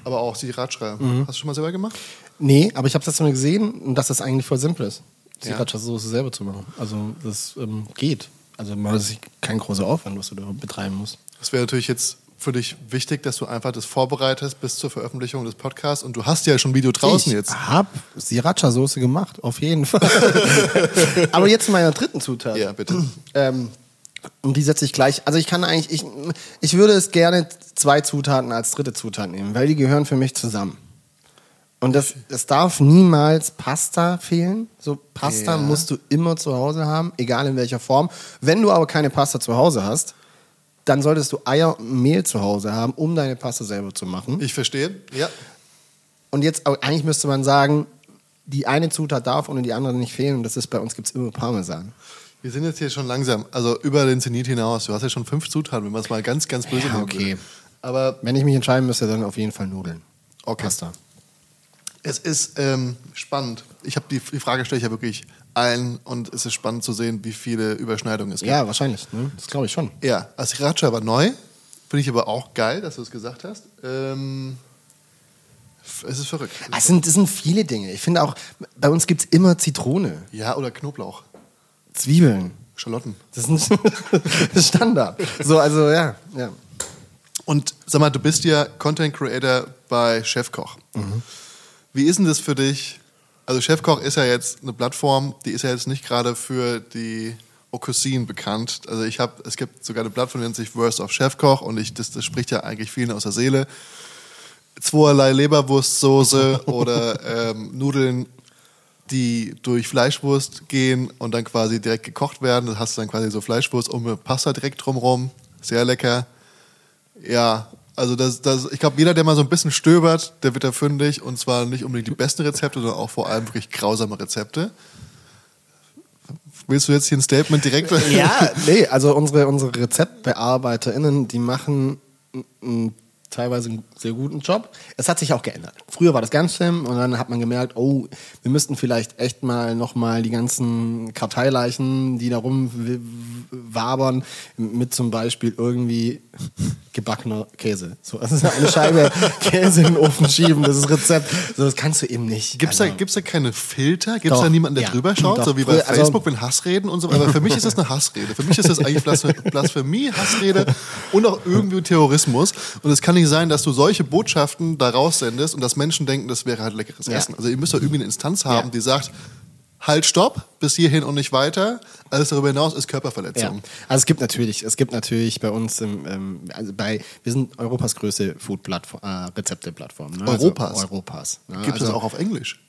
Speaker 2: Aber auch Sriracha. Hast du schon mal selber gemacht?
Speaker 3: Nee, aber ich habe das mal gesehen und dass das eigentlich voll simpel ist,
Speaker 2: Ja.
Speaker 3: Sriracha-Soße selber zu machen. Also das ähm, geht. Also man ist kein großer Aufwand, was du da betreiben musst.
Speaker 2: Es wäre natürlich jetzt für dich wichtig, dass du einfach das vorbereitest bis zur Veröffentlichung des Podcasts und du hast ja schon ein Video draußen
Speaker 3: ich
Speaker 2: jetzt.
Speaker 3: habe Sriracha-Soße gemacht, auf jeden Fall. [laughs] Aber jetzt zu meiner dritten Zutat.
Speaker 2: Ja, bitte.
Speaker 3: Ähm, und die setze ich gleich. Also ich kann eigentlich, ich, ich würde es gerne zwei Zutaten als dritte Zutat nehmen, weil die gehören für mich zusammen. Und das, es darf niemals Pasta fehlen. So Pasta
Speaker 2: Ja.
Speaker 3: musst du immer zu Hause haben, egal in welcher Form. Wenn du aber keine Pasta zu Hause hast, dann solltest du Eier und Mehl zu Hause haben, um deine Pasta selber zu machen.
Speaker 2: Ich verstehe. Ja.
Speaker 3: Und jetzt, eigentlich müsste man sagen, die eine Zutat darf ohne die andere nicht fehlen. Und das ist bei uns gibt es immer Parmesan.
Speaker 2: Wir sind jetzt hier schon langsam, also über den Zenit hinaus. Du hast ja schon fünf Zutaten, wenn man es mal ganz, ganz böse
Speaker 3: Ja, okay.
Speaker 2: würde. Aber
Speaker 3: Wenn ich mich entscheiden müsste, dann auf jeden Fall Nudeln.
Speaker 2: Okay.
Speaker 3: Pasta.
Speaker 2: es ist ähm, spannend. Ich habe die, die Frage stelle ich ja wirklich allen und es ist spannend zu sehen, wie viele Überschneidungen es gibt.
Speaker 3: Ja, wahrscheinlich. Ne? Das glaube ich schon.
Speaker 2: Ja, also Sriracha war neu. Finde ich aber auch geil, dass du es gesagt hast. Ähm, es ist verrückt.
Speaker 3: Ah, Es sind, es sind viele Dinge. Ich finde auch, bei uns gibt es immer Zitrone,
Speaker 2: Ja, oder Knoblauch,
Speaker 3: Zwiebeln.
Speaker 2: Schalotten.
Speaker 3: Das ist ein [laughs] Standard. So, also ja, ja.
Speaker 2: Und sag mal, du bist ja Content Creator bei Chefkoch. Wie ist denn das für dich? Also Chefkoch ist ja jetzt eine Plattform, die ist ja jetzt nicht gerade für die Okkusien bekannt. Also ich habe, es gibt sogar eine Plattform, die nennt sich Worst of Chefkoch und ich, das, das spricht ja eigentlich vielen aus der Seele. Zweierlei Leberwurstsoße [laughs] oder ähm, Nudeln, die durch Fleischwurst gehen und dann quasi direkt gekocht werden. Das hast du dann quasi so Fleischwurst um eine Pasta direkt drumherum. Sehr lecker. Ja, also das, das, ich glaube, jeder, der mal so ein bisschen stöbert, der wird da fündig. Und zwar nicht unbedingt die besten Rezepte, sondern auch vor allem wirklich grausame Rezepte. Willst du jetzt hier ein Statement direkt?
Speaker 3: Ja, [laughs] nee, also unsere, unsere RezeptbearbeiterInnen, die machen n- n- teilweise einen sehr guten Job. Es hat sich auch geändert. Früher war das ganz schlimm und dann hat man gemerkt, oh, wir müssten vielleicht echt mal nochmal die ganzen Karteileichen, die da rumwabern, mit zum Beispiel irgendwie gebackener Käse. So, also eine Scheibe [laughs] Käse in den Ofen schieben, das ist Rezept. So, das kannst du eben nicht.
Speaker 2: Gibt es
Speaker 3: Also-
Speaker 2: da, gibt's da keine Filter? Gibt es
Speaker 3: Doch,
Speaker 2: da niemanden, der
Speaker 3: ja.
Speaker 2: drüber schaut?
Speaker 3: Doch.
Speaker 2: So wie bei
Speaker 3: also-
Speaker 2: Facebook, wenn Hassreden und so. Aber für mich ist das eine Hassrede. Für mich ist das eigentlich Blasphemie Hassrede [laughs] und auch irgendwie Terrorismus. Und es kann nicht sein, dass du solche Botschaften da raussendest und dass Menschen denken, das wäre halt leckeres
Speaker 3: Ja.
Speaker 2: Essen. Also ihr müsst doch irgendwie eine Instanz haben,
Speaker 3: Ja.
Speaker 2: die sagt, halt, stopp, bis hierhin und nicht weiter. Alles darüber hinaus ist
Speaker 3: Ja.
Speaker 2: Körperverletzung.
Speaker 3: Also es gibt natürlich, es gibt natürlich bei uns im, ähm, also bei, wir sind Europas größte Food-Plattform, äh, Rezepte-Plattform. Ne?
Speaker 2: Europas?
Speaker 3: Also Europas. Ne?
Speaker 2: Gibt es
Speaker 3: also,
Speaker 2: auch auf Englisch.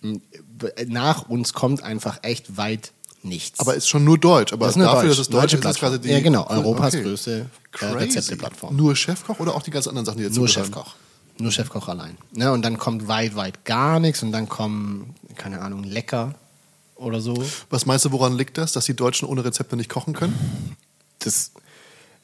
Speaker 3: Nach uns kommt einfach echt weit nichts.
Speaker 2: Aber ist schon nur Deutsch. Aber
Speaker 3: Das ist
Speaker 2: dafür,
Speaker 3: Deutsch-
Speaker 2: dass es Deutsch
Speaker 3: deutsche
Speaker 2: ist, ist
Speaker 3: Plattform.
Speaker 2: quasi die.
Speaker 3: Ja, genau, Europas
Speaker 2: Okay.
Speaker 3: größte, äh. Rezepteplattform.
Speaker 2: Nur Chefkoch oder auch die ganz anderen Sachen, die jetzt
Speaker 3: Nur Chefkoch. Nur Chefkoch allein. Ne? Und dann kommt weit, weit gar nichts und dann kommen, keine Ahnung, lecker oder so.
Speaker 2: Was meinst du, woran liegt das, dass die Deutschen ohne Rezepte nicht kochen können?
Speaker 3: das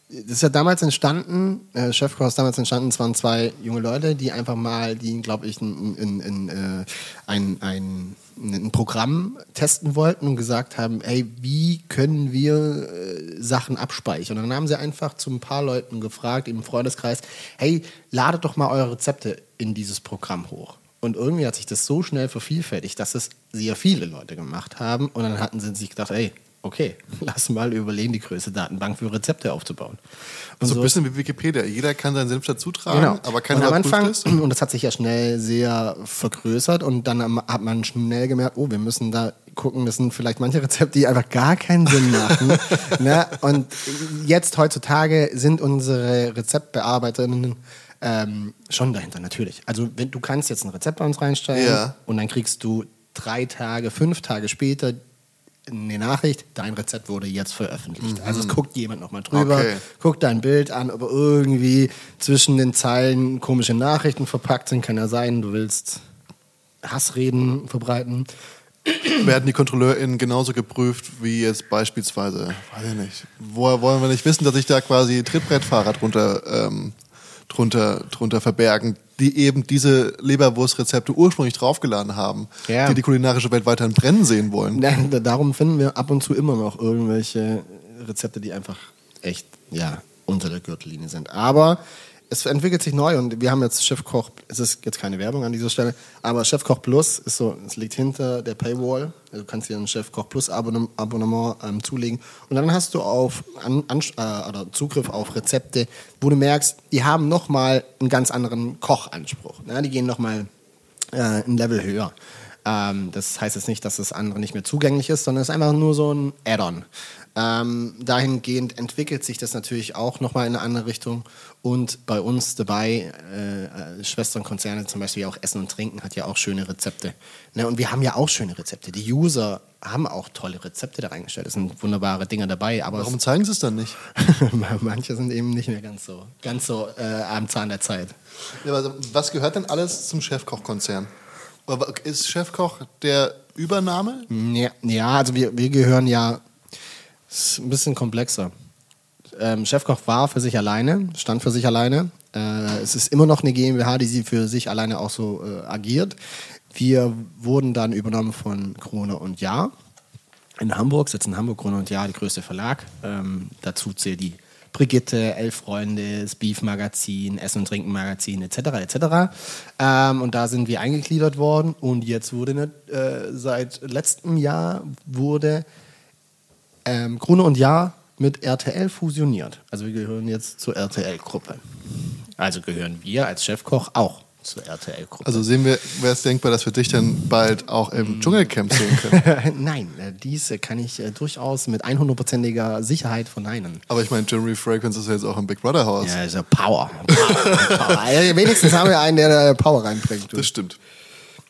Speaker 3: das ist ja damals entstanden, äh, Chefkoch ist damals entstanden, es waren zwei junge Leute, die einfach mal, die, glaube ich, ein, ein, ein, äh, ein, ein, ein Programm testen wollten und gesagt haben, hey, wie können wir äh, Sachen abspeichern? Und dann haben sie einfach zu ein paar Leuten gefragt im Freundeskreis, hey, ladet doch mal eure Rezepte in dieses Programm hoch. Und irgendwie hat sich das so schnell vervielfältigt, dass es sehr viele Leute gemacht haben. Und dann hatten sie sich gedacht, ey, okay, [laughs] lass mal überlegen, die größte Datenbank für Rezepte aufzubauen. Und
Speaker 2: so ein bisschen wie Wikipedia. Jeder kann seinen Senf dazu tragen,
Speaker 3: Genau.
Speaker 2: aber keiner
Speaker 3: und am Anfang,
Speaker 2: es. [clears throat]
Speaker 3: und das hat sich ja schnell sehr vergrößert und dann hat man schnell gemerkt, oh, wir müssen da gucken, das sind vielleicht manche Rezepte, die einfach gar keinen Sinn machen. [laughs] ne? Und jetzt heutzutage sind unsere Rezeptbearbeiterinnen ähm, schon dahinter, natürlich. Also wenn du kannst jetzt ein Rezept bei uns reinstellen
Speaker 2: Ja.
Speaker 3: und dann kriegst du drei Tage, fünf Tage später eine Nachricht, dein Rezept wurde jetzt veröffentlicht. Also es guckt jemand nochmal drüber,
Speaker 2: Okay.
Speaker 3: guckt dein Bild an, ob irgendwie zwischen den Zeilen komische Nachrichten verpackt sind. Kann ja sein, du willst Hassreden verbreiten.
Speaker 2: Werden die KontrolleurInnen genauso geprüft wie jetzt beispielsweise, weiß ich nicht, woher wollen wir nicht wissen, dass sich da quasi Trittbrettfahrer drunter, ähm, drunter, drunter verbergen, die eben diese Leberwurstrezepte ursprünglich draufgeladen haben,
Speaker 3: Ja.
Speaker 2: die die kulinarische Welt weiterhin brennen sehen wollen.
Speaker 3: Da- darum finden wir ab und zu immer noch irgendwelche Rezepte, die einfach echt ja, unter der Gürtellinie sind. Aber es entwickelt sich neu und wir haben jetzt Chefkoch, es ist jetzt keine Werbung an dieser Stelle, aber Chefkoch Plus ist so, es liegt hinter der Paywall. Also Du kannst dir ein Chefkoch Plus Abonnement, ähm, zulegen und dann hast du auf an, an, äh, oder Zugriff auf Rezepte, wo du merkst, die haben nochmal einen ganz anderen Kochanspruch. Ne? Die gehen nochmal äh, ein Level höher. Ähm, das heißt jetzt nicht, dass das andere nicht mehr zugänglich ist, sondern es ist einfach nur so ein Add-on. Ähm, dahingehend entwickelt sich das natürlich auch nochmal in eine andere Richtung. Und bei uns dabei, äh, äh, Schwesternkonzerne zum Beispiel auch Essen und Trinken hat ja auch schöne Rezepte. Ne? Und wir haben ja auch schöne Rezepte. Die User haben auch tolle Rezepte da reingestellt. Es sind wunderbare Dinge dabei. Aber
Speaker 2: Warum zeigen sie es dann nicht? [laughs]
Speaker 3: manche sind eben nicht mehr ganz so, ganz so äh, am Zahn der Zeit.
Speaker 2: Ja, aber was gehört denn alles zum Chefkoch-Konzern? Ist Chefkoch der Übername?
Speaker 3: Ja, ja also wir, wir gehören ja, ist ein bisschen komplexer. Ähm, Chefkoch war für sich alleine, stand für sich alleine. Äh, es ist immer noch eine GmbH, die sie für sich alleine auch so äh, agiert. Wir wurden dann übernommen von Krone und Jahr in Hamburg, sitzen in Hamburg, Krone und Jahr, der größte Verlag. Ähm, dazu zählt die Brigitte, Elf Freunde, das Beef Magazin, Essen und Trinken Magazin etc. etc. Ähm, und da sind wir eingegliedert worden und jetzt wurde ne, äh, seit letztem Jahr wurde ähm, Krone und Jahr mit RTL fusioniert. Also wir gehören jetzt zur RTL-Gruppe. Also gehören wir als Chefkoch auch zur RTL-Gruppe.
Speaker 2: Also sehen wir, wäre es denkbar, dass wir dich dann bald auch im Dschungelcamp sehen [laughs] können.
Speaker 3: Nein, äh, dies äh, kann ich äh, durchaus mit 100%iger Sicherheit verneinen.
Speaker 2: Aber ich meine, Jeremy Fragrance ist ja jetzt auch im Big Brother Haus.
Speaker 3: Ja, also Power. Power, Power. Ja, [laughs] Wenigstens haben wir einen, der Power reinbringt. du.
Speaker 2: Das stimmt.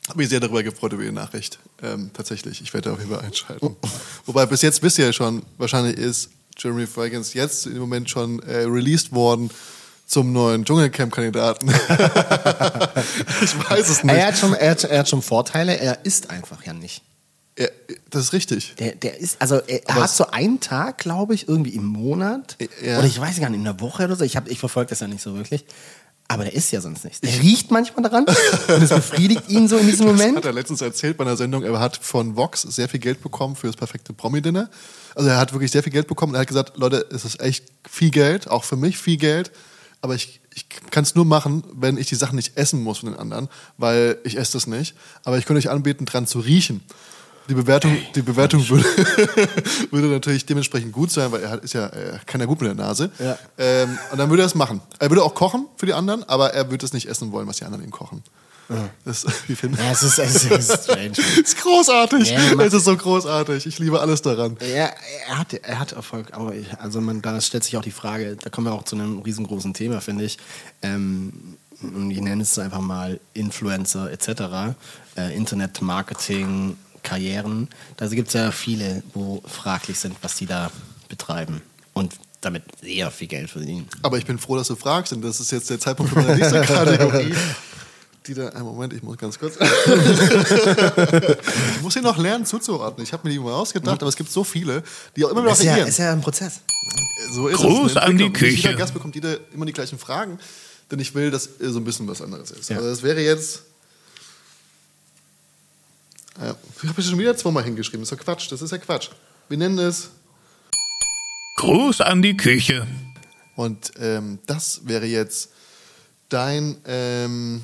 Speaker 2: Habe mich sehr darüber gefreut über die Nachricht. Ähm, tatsächlich, ich werde auf jeden Fall einschalten. Wobei bis jetzt wisst ihr ja schon, wahrscheinlich ist Jeremy Fragrance jetzt im Moment schon äh, released worden zum neuen Dschungelcamp-Kandidaten. [laughs] ich weiß es nicht.
Speaker 3: Er hat, schon, er, hat, er hat schon Vorteile, er isst einfach ja nicht.
Speaker 2: Er, das ist richtig.
Speaker 3: Der, der ist, also er, er
Speaker 2: Aber
Speaker 3: hat so einen Tag, glaube ich, irgendwie im Monat.
Speaker 2: Ja.
Speaker 3: Oder ich weiß gar nicht, in der Woche oder so. Ich, hab- ich verfolge das ja nicht so wirklich. Aber der isst ja sonst nichts. Der riecht manchmal daran und es befriedigt ihn so in diesem [laughs]
Speaker 2: Das
Speaker 3: Moment.
Speaker 2: hat er letztens erzählt bei einer Sendung. Er hat von Vox sehr viel Geld bekommen für das perfekte Promi-Dinner. Also er hat wirklich sehr viel Geld bekommen. Er hat gesagt, Leute, es ist echt viel Geld, auch für mich viel Geld. Aber ich, ich kann es nur machen, wenn ich die Sachen nicht essen muss von den anderen, weil ich esse das nicht. Aber ich könnte euch anbieten, dran zu riechen. Die Bewertung, die Bewertung würde, [laughs] würde natürlich dementsprechend gut sein, weil er hat, ist ja, er kann ja gut mit der Nase.
Speaker 3: Ja.
Speaker 2: Ähm, und dann würde er es machen. Er würde auch kochen für die anderen, aber er würde es nicht essen wollen, was die anderen ihm kochen. Das, [laughs] wie finden
Speaker 3: Ja, es ist, es ist strange.
Speaker 2: es [laughs] ist großartig.
Speaker 3: Ja,
Speaker 2: es ist so großartig. Ich liebe alles daran.
Speaker 3: Ja, er hat, er hat Erfolg, aber ich, also man, da stellt sich auch die Frage, da kommen wir auch zu einem riesengroßen Thema, finde ich. Ähm, ich nenne es einfach mal Influencer etc., äh, Internet-Marketing, Karrieren. Da gibt es ja viele, wo fraglich sind, was die da betreiben und damit sehr viel Geld verdienen.
Speaker 2: Aber ich bin froh, dass du fragst, denn das ist jetzt der Zeitpunkt für meine nächste Kategorie. [laughs] die da, einen Moment, ich muss ganz kurz. ich muss hier noch lernen zuzuordnen. Ich habe mir die mal ausgedacht, aber es gibt so viele, die auch immer noch
Speaker 3: Ist ja,
Speaker 2: reagieren.
Speaker 3: ist ja ein Prozess.
Speaker 2: So ist
Speaker 1: Gruß
Speaker 2: es.
Speaker 1: An die Küche.
Speaker 2: Jeder Gast bekommt jeder immer die gleichen Fragen, denn ich will, dass so ein bisschen was anderes ist.
Speaker 3: Ja.
Speaker 2: Also das wäre jetzt. Äh, ich habe schon wieder zweimal hingeschrieben. Das ist ja Quatsch. Das ist ja Quatsch. Wir nennen es.
Speaker 1: Gruß an die Küche.
Speaker 2: Und ähm, das wäre jetzt dein. Ähm,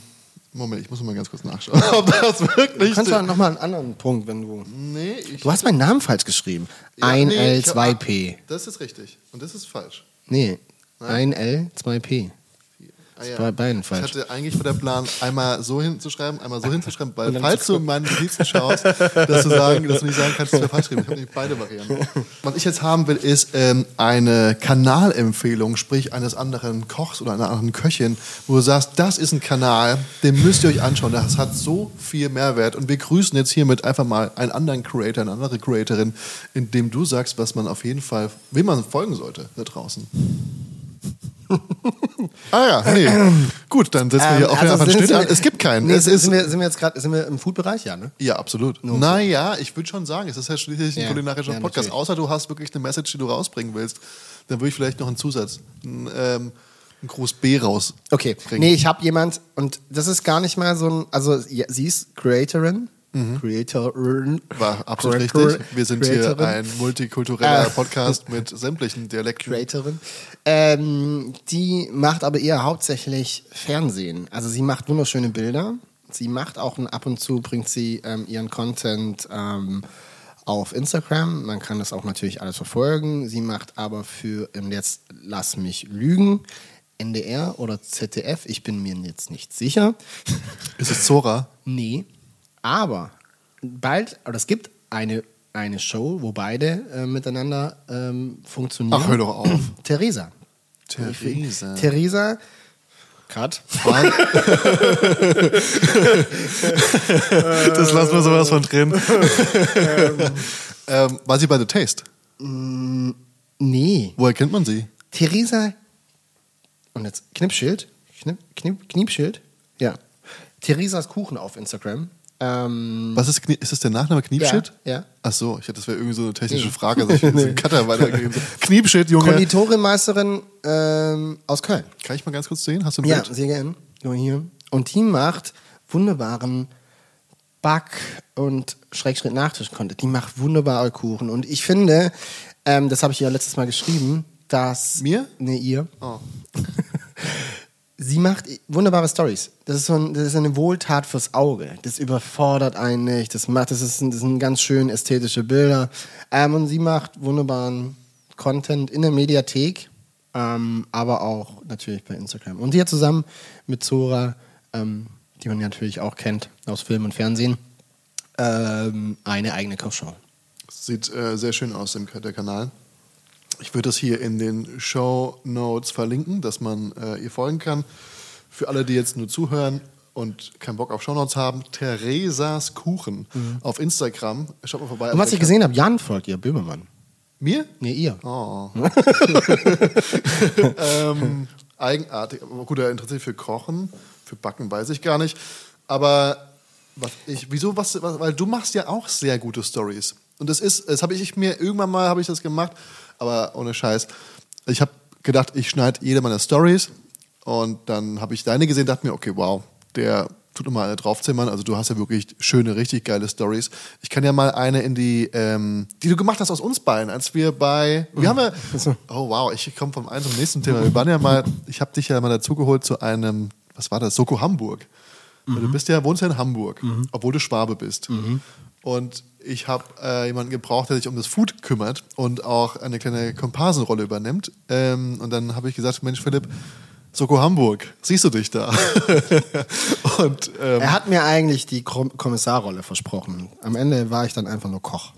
Speaker 2: Moment, ich muss mal ganz kurz nachschauen, [laughs] ob das wirklich.
Speaker 3: Du kannst doch nochmal einen anderen Punkt, wenn du.
Speaker 2: nee, ich,
Speaker 3: Du hast meinen Namen falsch geschrieben.
Speaker 2: ja,
Speaker 3: ein
Speaker 2: nee,
Speaker 3: L,
Speaker 2: ich hab-
Speaker 3: 2 P.
Speaker 2: Das ist richtig. Und das ist falsch.
Speaker 3: Nee, ein L, 2 P.
Speaker 2: Ah, ja.
Speaker 3: bei beiden falsch.
Speaker 2: Ich hatte eigentlich vor der Plan, einmal so hinzuschreiben, einmal so hinzuschreiben, weil [laughs] falls du in meinen Notizen schaust, dass du, sagen, dass du nicht sagen kannst, dass wir falsch geschrieben. Ich habe nämlich beide Varianten. Was ich jetzt haben will, ist ähm, eine Kanalempfehlung, sprich eines anderen Kochs oder einer anderen Köchin, wo du sagst, das ist ein Kanal, den müsst ihr euch anschauen. Das hat so viel Mehrwert. Und wir grüßen jetzt hiermit einfach mal einen anderen Creator, eine andere Creatorin, indem du sagst, was man auf jeden Fall, wem man folgen sollte da draußen. Ah ja, nee. Gut, dann setzen wir hier
Speaker 3: Ähm,
Speaker 2: auch
Speaker 3: also
Speaker 2: einfach einen Schnitt an. Es gibt keinen.
Speaker 3: Nee,
Speaker 2: es
Speaker 3: sind,
Speaker 2: ist,
Speaker 3: sind, wir, sind wir jetzt gerade sind wir im Food-Bereich, ja, ne?
Speaker 2: ja, absolut. Naja, ich würde schon sagen, es ist ja schließlich ein
Speaker 3: Ja,
Speaker 2: kulinarischer
Speaker 3: ja,
Speaker 2: Podcast.
Speaker 3: natürlich.
Speaker 2: Außer du hast wirklich eine Message, die du rausbringen willst, dann würde ich vielleicht noch einen Zusatz, einen, ähm, einen Gruß B raus.
Speaker 3: Okay,
Speaker 2: bringen.
Speaker 3: nee, ich habe jemand und das ist gar nicht mal so ein, also sie ist Creatorin, Creatorin,
Speaker 2: Mhm. War absolut
Speaker 3: Creator-
Speaker 2: richtig. Wir sind hier
Speaker 3: Creatorin.
Speaker 2: ein multikultureller
Speaker 3: Äh.
Speaker 2: Podcast mit sämtlichen Dialekten.
Speaker 3: Creatorin. Ähm, die macht aber eher hauptsächlich Fernsehen. Also sie macht wunderschöne Bilder. Sie macht auch ein, ab und zu bringt sie ähm, ihren Content ähm, auf Instagram. Man kann das auch natürlich alles verfolgen. Sie macht aber für ähm, jetzt lass mich lügen. NDR oder ZDF, ich bin mir jetzt nicht sicher.
Speaker 2: Ist es Zora?
Speaker 3: Nee, aber bald, oder es gibt eine, eine Show, wo beide äh, miteinander ähm, funktionieren.
Speaker 2: Ach, hör doch auf. [clears throat]
Speaker 3: Theresa.
Speaker 2: Theresa.
Speaker 3: Theresa. Cut. [laughs]
Speaker 2: das lassen wir sowas von drin. ähm, war sie bei The Taste?
Speaker 3: Nee.
Speaker 2: Woher kennt man sie?
Speaker 3: Theresa. Und jetzt Knippschild. Knipp, Knipp, Kniepschild. Ja. Theresas Kuchen auf Instagram. Ähm,
Speaker 2: Was ist, ist das der Nachname Kniepschild?
Speaker 3: Ja, ja.
Speaker 2: Ach so, ich hatte, das wäre irgendwie so eine technische Frage. Also ich [laughs] den Cutter weitergegeben. So, Junge.
Speaker 3: Konditorinmeisterin ähm, aus Köln.
Speaker 2: Kann ich mal ganz kurz sehen? Hast du ein
Speaker 3: Ja,
Speaker 2: Bild?
Speaker 3: sehr gerne. Nur hier. Und die macht wunderbaren Back- und Schrägschritt Nachtisch-Content. Die macht wunderbare Kuchen. Und ich finde, ähm, das habe ich ja letztes Mal geschrieben, dass.
Speaker 2: Mir?
Speaker 3: Nee, ihr.
Speaker 2: Oh. [laughs]
Speaker 3: Sie macht wunderbare Stories. Das ist so ein, das ist eine Wohltat fürs Auge. Das überfordert einen nicht. Das macht, das, ist, das sind ganz schön ästhetische Bilder. Ähm, und sie macht wunderbaren Content in der Mediathek, ähm, aber auch natürlich bei Instagram. Und hier zusammen mit Zora, ähm, die man natürlich auch kennt aus Film und Fernsehen, ähm, eine eigene Kochshow.
Speaker 2: Sieht äh, sehr schön aus, der Kanal. Ich würde das hier in den Show Notes verlinken, dass man äh, ihr folgen kann. Für alle, die jetzt nur zuhören und keinen Bock auf Show Notes haben, Theresas Kuchen auf Instagram. Schaut mal vorbei.
Speaker 3: Mhm. Und was ich gesehen habe, Jan folgt ihr, Böhmermann.
Speaker 2: Mir?
Speaker 3: Nee, ihr.
Speaker 2: Oh. [laughs] ähm, eigenartig. Aber gut, er interessiert sich für Kochen, für Backen weiß ich gar nicht. Aber was ich, wieso, was, was, weil du machst ja auch sehr gute Stories. Und das ist, das habe ich mir, irgendwann mal habe ich das gemacht, aber ohne Scheiß. Ich habe gedacht, ich schneide jede meiner Stories und dann habe ich deine gesehen, dachte mir, okay, wow, der tut immer eine draufzimmern. Also du hast ja wirklich schöne, richtig geile Stories. Ich kann ja mal eine in die, ähm, die du gemacht hast aus uns beiden, als wir bei, wir haben [laughs] ja, oh wow, ich komme vom einen zum nächsten Thema. Wir waren ja mal, ich habe dich ja mal dazugeholt zu einem, was war das, Soko Hamburg. Weil Du bist ja, wohnst ja in Hamburg, obwohl du Schwabe bist. Und ich habe äh, jemanden gebraucht, der sich um das Food kümmert und auch eine kleine Komparsenrolle übernimmt. Ähm, und dann habe ich gesagt, Mensch Philipp, Soko Hamburg, siehst du dich da? [laughs] und ähm,
Speaker 3: Er hat mir eigentlich die Kom Kommissarrolle versprochen. Am Ende war ich dann einfach nur Koch.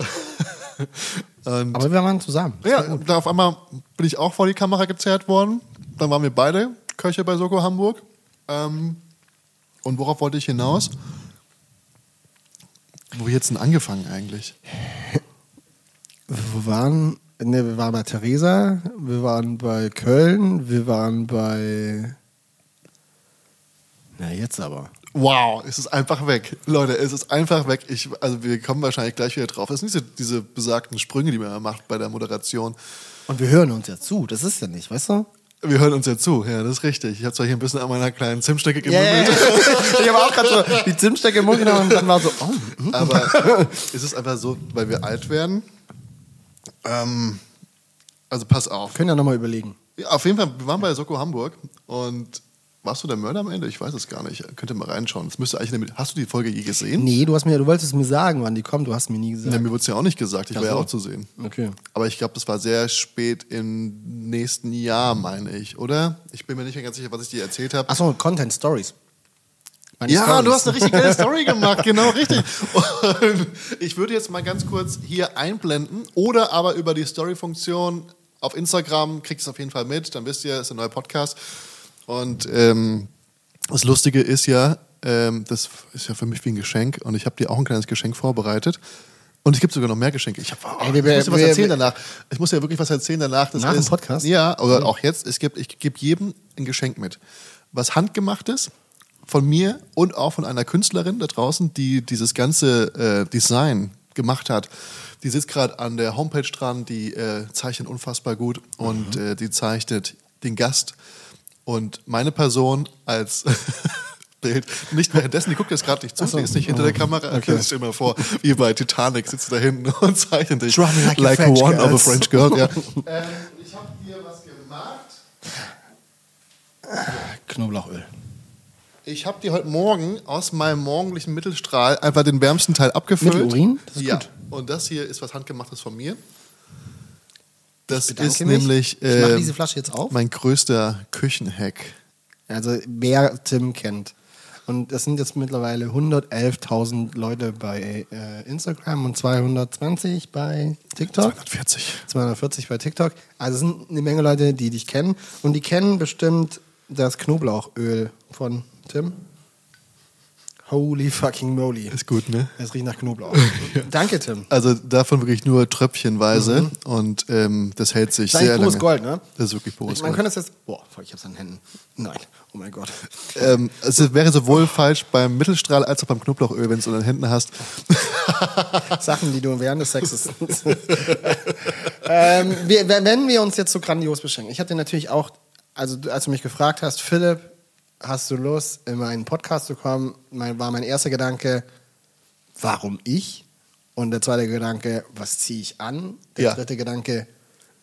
Speaker 3: [laughs]
Speaker 2: und
Speaker 3: Aber wir waren zusammen.
Speaker 2: ja, und da auf einmal bin ich auch vor die Kamera gezerrt worden. Dann waren wir beide Köche bei Soko Hamburg. Ähm, und worauf wollte ich hinaus? Wo wir jetzt denn angefangen eigentlich?
Speaker 3: Wir waren, ne, wir waren bei Theresa, wir waren bei Köln, wir waren bei. Na, jetzt aber.
Speaker 2: Wow, es ist einfach weg. Leute, es ist einfach weg. Ich, also wir kommen wahrscheinlich gleich wieder drauf. Das sind diese, diese besagten Sprünge, die man immer macht bei der Moderation.
Speaker 3: Und wir hören uns ja zu, das ist ja nicht, weißt du?
Speaker 2: Wir hören uns ja zu, ja, das ist richtig. Ich habe zwar hier ein bisschen an meiner kleinen Zimtstecke gemummelt,
Speaker 3: ja. [laughs] Ich habe auch gerade so die Zimtstecke im Mund genommen und dann war so, oh,
Speaker 2: aber es ist einfach so, weil wir alt werden. Ähm, also pass auf.
Speaker 3: können ja nochmal überlegen.
Speaker 2: Ja, auf jeden Fall, wir waren bei Soko Hamburg und warst du der Mörder am Ende? Ich weiß es gar nicht. Könnt ihr mal reinschauen. Das müsste eigentlich hast du die Folge je gesehen?
Speaker 3: Nee, du hast mir, du wolltest mir sagen, wann die kommt, du hast mir nie gesagt.
Speaker 2: Ja, mir wurde es ja auch nicht gesagt. Ich
Speaker 3: Ach
Speaker 2: war ja
Speaker 3: so.
Speaker 2: auch zu sehen.
Speaker 3: Okay.
Speaker 2: Aber ich glaube, das war sehr spät im nächsten Jahr, meine ich, oder? Ich bin mir nicht mehr ganz sicher, was ich dir erzählt habe.
Speaker 3: Achso, Content Stories. Meine
Speaker 2: Ja,
Speaker 3: Stories.
Speaker 2: du hast eine richtig geile [laughs] Story gemacht, genau richtig. Und ich würde jetzt mal ganz kurz hier einblenden oder aber über die Story-Funktion auf Instagram kriegt es auf jeden Fall mit, dann wisst ihr, es ist ein neuer Podcast. Und ähm, das Lustige ist ja, ähm, das ist ja für mich wie ein Geschenk und ich habe dir auch ein kleines Geschenk vorbereitet. Und es gibt sogar noch mehr Geschenke. Ich, hab, oh, ich muss dir was erzählen danach. Ich muss ja wirklich was erzählen danach. Das
Speaker 3: Nach dem
Speaker 2: ist,
Speaker 3: Podcast?
Speaker 2: Ja, oder auch jetzt. Es gibt, ich gebe jedem ein Geschenk mit. Was handgemachtes von mir und auch von einer Künstlerin da draußen, die dieses ganze äh, Design gemacht hat. Die sitzt gerade an der Homepage dran, die äh, zeichnet unfassbar gut und
Speaker 3: Mhm.
Speaker 2: äh, die zeichnet den Gast und meine Person als [laughs] Bild. Nicht währenddessen, die guckt jetzt gerade nicht zu,
Speaker 3: so.
Speaker 2: die ist nicht hinter der Kamera.
Speaker 3: Okay.
Speaker 2: Stell dir mal vor, wie bei Titanic sitzt du da hinten [laughs] und zeichnet dich
Speaker 3: like a
Speaker 2: like
Speaker 3: French
Speaker 2: one
Speaker 3: girl.
Speaker 2: of a French girl. Ja. [laughs] ähm, ich habe dir was gemacht.
Speaker 3: Knoblauchöl.
Speaker 2: Ich habe dir heute Morgen aus meinem morgendlichen Mittelstrahl einfach den wärmsten Teil abgefüllt.
Speaker 3: Mit Urin? Das ist
Speaker 2: ja.
Speaker 3: gut.
Speaker 2: Und das hier ist was handgemachtes von mir. Das ist
Speaker 3: mich.
Speaker 2: nämlich
Speaker 3: Ich mach
Speaker 2: ähm,
Speaker 3: diese Flasche jetzt auf.
Speaker 2: mein größter Küchenhack.
Speaker 3: Also wer Tim kennt. Und es sind jetzt mittlerweile 111.000 Leute bei äh, Instagram und 220 bei TikTok.
Speaker 2: 240.
Speaker 3: 240 bei TikTok. Also es sind eine Menge Leute, die dich kennen. Und die kennen bestimmt das Knoblauchöl von Tim. Holy fucking moly.
Speaker 2: Ist gut, ne?
Speaker 3: Es riecht nach Knoblauch. [laughs] Danke, Tim.
Speaker 2: Also davon wirklich nur tröpfchenweise und ähm, das hält sich
Speaker 3: Das ist
Speaker 2: sehr lange.
Speaker 3: Gold, ne?
Speaker 2: Das ist wirklich pures
Speaker 3: Man
Speaker 2: Gold.
Speaker 3: könnte es jetzt. Boah, ich hab's an den Händen. Nein. Oh mein Gott.
Speaker 2: Ähm, es wäre sowohl falsch beim Mittelstrahl als auch beim Knoblauchöl, wenn du es in den Händen hast. [laughs]
Speaker 3: Sachen, die du während des Sexes. ähm, wir, wenn wir uns jetzt so grandios beschenken. Ich hatte natürlich auch, also als du mich gefragt hast, Philipp, hast du Lust, in meinen Podcast zu kommen? Mein, war mein erster Gedanke, warum ich? Und der zweite Gedanke, was ziehe ich an? Der
Speaker 2: Ja.
Speaker 3: dritte Gedanke,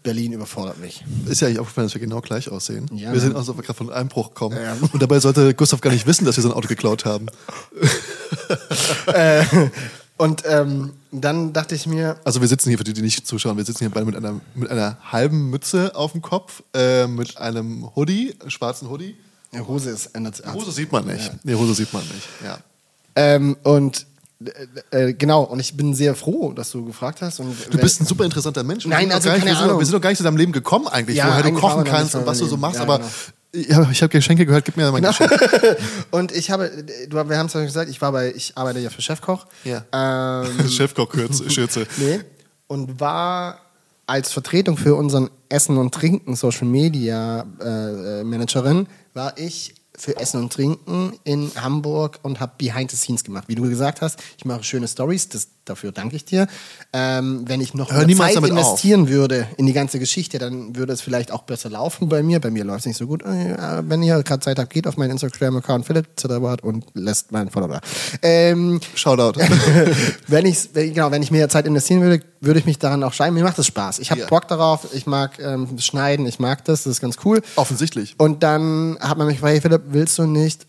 Speaker 3: Berlin überfordert mich.
Speaker 2: Ist ja eigentlich aufgefallen, dass wir genau gleich aussehen.
Speaker 3: Ja,
Speaker 2: wir sind
Speaker 3: ne?
Speaker 2: also gerade von einem Einbruch gekommen.
Speaker 3: Ja.
Speaker 2: Und dabei sollte Gustav gar nicht wissen, dass wir so ein Auto geklaut haben. [laughs]
Speaker 3: äh, und ähm, dann dachte ich mir,
Speaker 2: Also wir sitzen hier, für die, die nicht zuschauen, wir sitzen hier beide mit einer, mit einer halben Mütze auf dem Kopf, äh, mit einem Hoodie, einem schwarzen Hoodie.
Speaker 3: Die Hose ist ändert
Speaker 2: Die Hose sieht man nicht. Die Hose sieht man nicht, ja.
Speaker 3: Ähm, und äh, äh, genau, und ich bin sehr froh, dass du gefragt hast. Und
Speaker 2: Du bist ein super interessanter Mensch. Wir
Speaker 3: Nein, also
Speaker 2: gar nicht,
Speaker 3: keine
Speaker 2: wir, sind, noch-
Speaker 3: Ahnung.
Speaker 2: wir sind noch gar nicht zu deinem Leben gekommen eigentlich,
Speaker 3: Ja,
Speaker 2: woher du kochen kannst und was du so machst,
Speaker 3: Ja,
Speaker 2: aber
Speaker 3: genau.
Speaker 2: ja, ich habe Geschenke gehört, gib mir mein Geschenk. [laughs]
Speaker 3: und ich habe, du, wir haben es ja gesagt, ich war bei, ich arbeite ja für Chefkoch.
Speaker 2: Ja.
Speaker 3: Ähm, [laughs]
Speaker 2: Chefkoch-Schürze. [laughs]
Speaker 3: nee. Und war als Vertretung für unseren Essen und Trinken Social Media äh, äh, Managerin, war ich für Essen und Trinken in Hamburg und habe Behind the Scenes gemacht. Wie du gesagt hast, ich mache schöne Stories, dafür danke ich dir. Ähm, wenn ich noch
Speaker 2: Hör
Speaker 3: mehr Zeit
Speaker 2: damit auf.
Speaker 3: investieren würde in die ganze Geschichte, dann würde es vielleicht auch besser laufen bei mir. Bei mir läuft es nicht so gut. Äh, Wenn ihr gerade Zeit habt, geht auf meinen Instagram-Account Philipp Zitterbart und lässt meinen Follower da. Ähm,
Speaker 2: Shoutout. [laughs]
Speaker 3: wenn ich genau, wenn ich mehr Zeit investieren würde, würde ich mich daran auch schreiben. Mir macht das Spaß. Ich habe
Speaker 2: Ja.
Speaker 3: Bock darauf. Ich mag ähm, schneiden. Ich mag das. Das ist ganz cool.
Speaker 2: Offensichtlich.
Speaker 3: Und dann hat man mich gefragt, hey Philipp, willst du nicht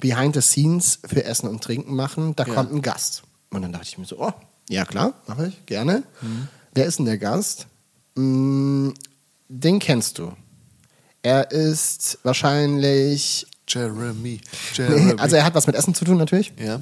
Speaker 3: Behind the Scenes für Essen und Trinken machen? Da
Speaker 2: Ja.
Speaker 3: kommt ein Gast. Und dann dachte ich mir so, oh, ja klar, mache ich gerne. Wer ist denn der Gast? Mm, den kennst du. Er ist wahrscheinlich,
Speaker 2: Jeremy. [laughs] Jeremy.
Speaker 3: also er hat was mit Essen zu tun natürlich.
Speaker 2: ja.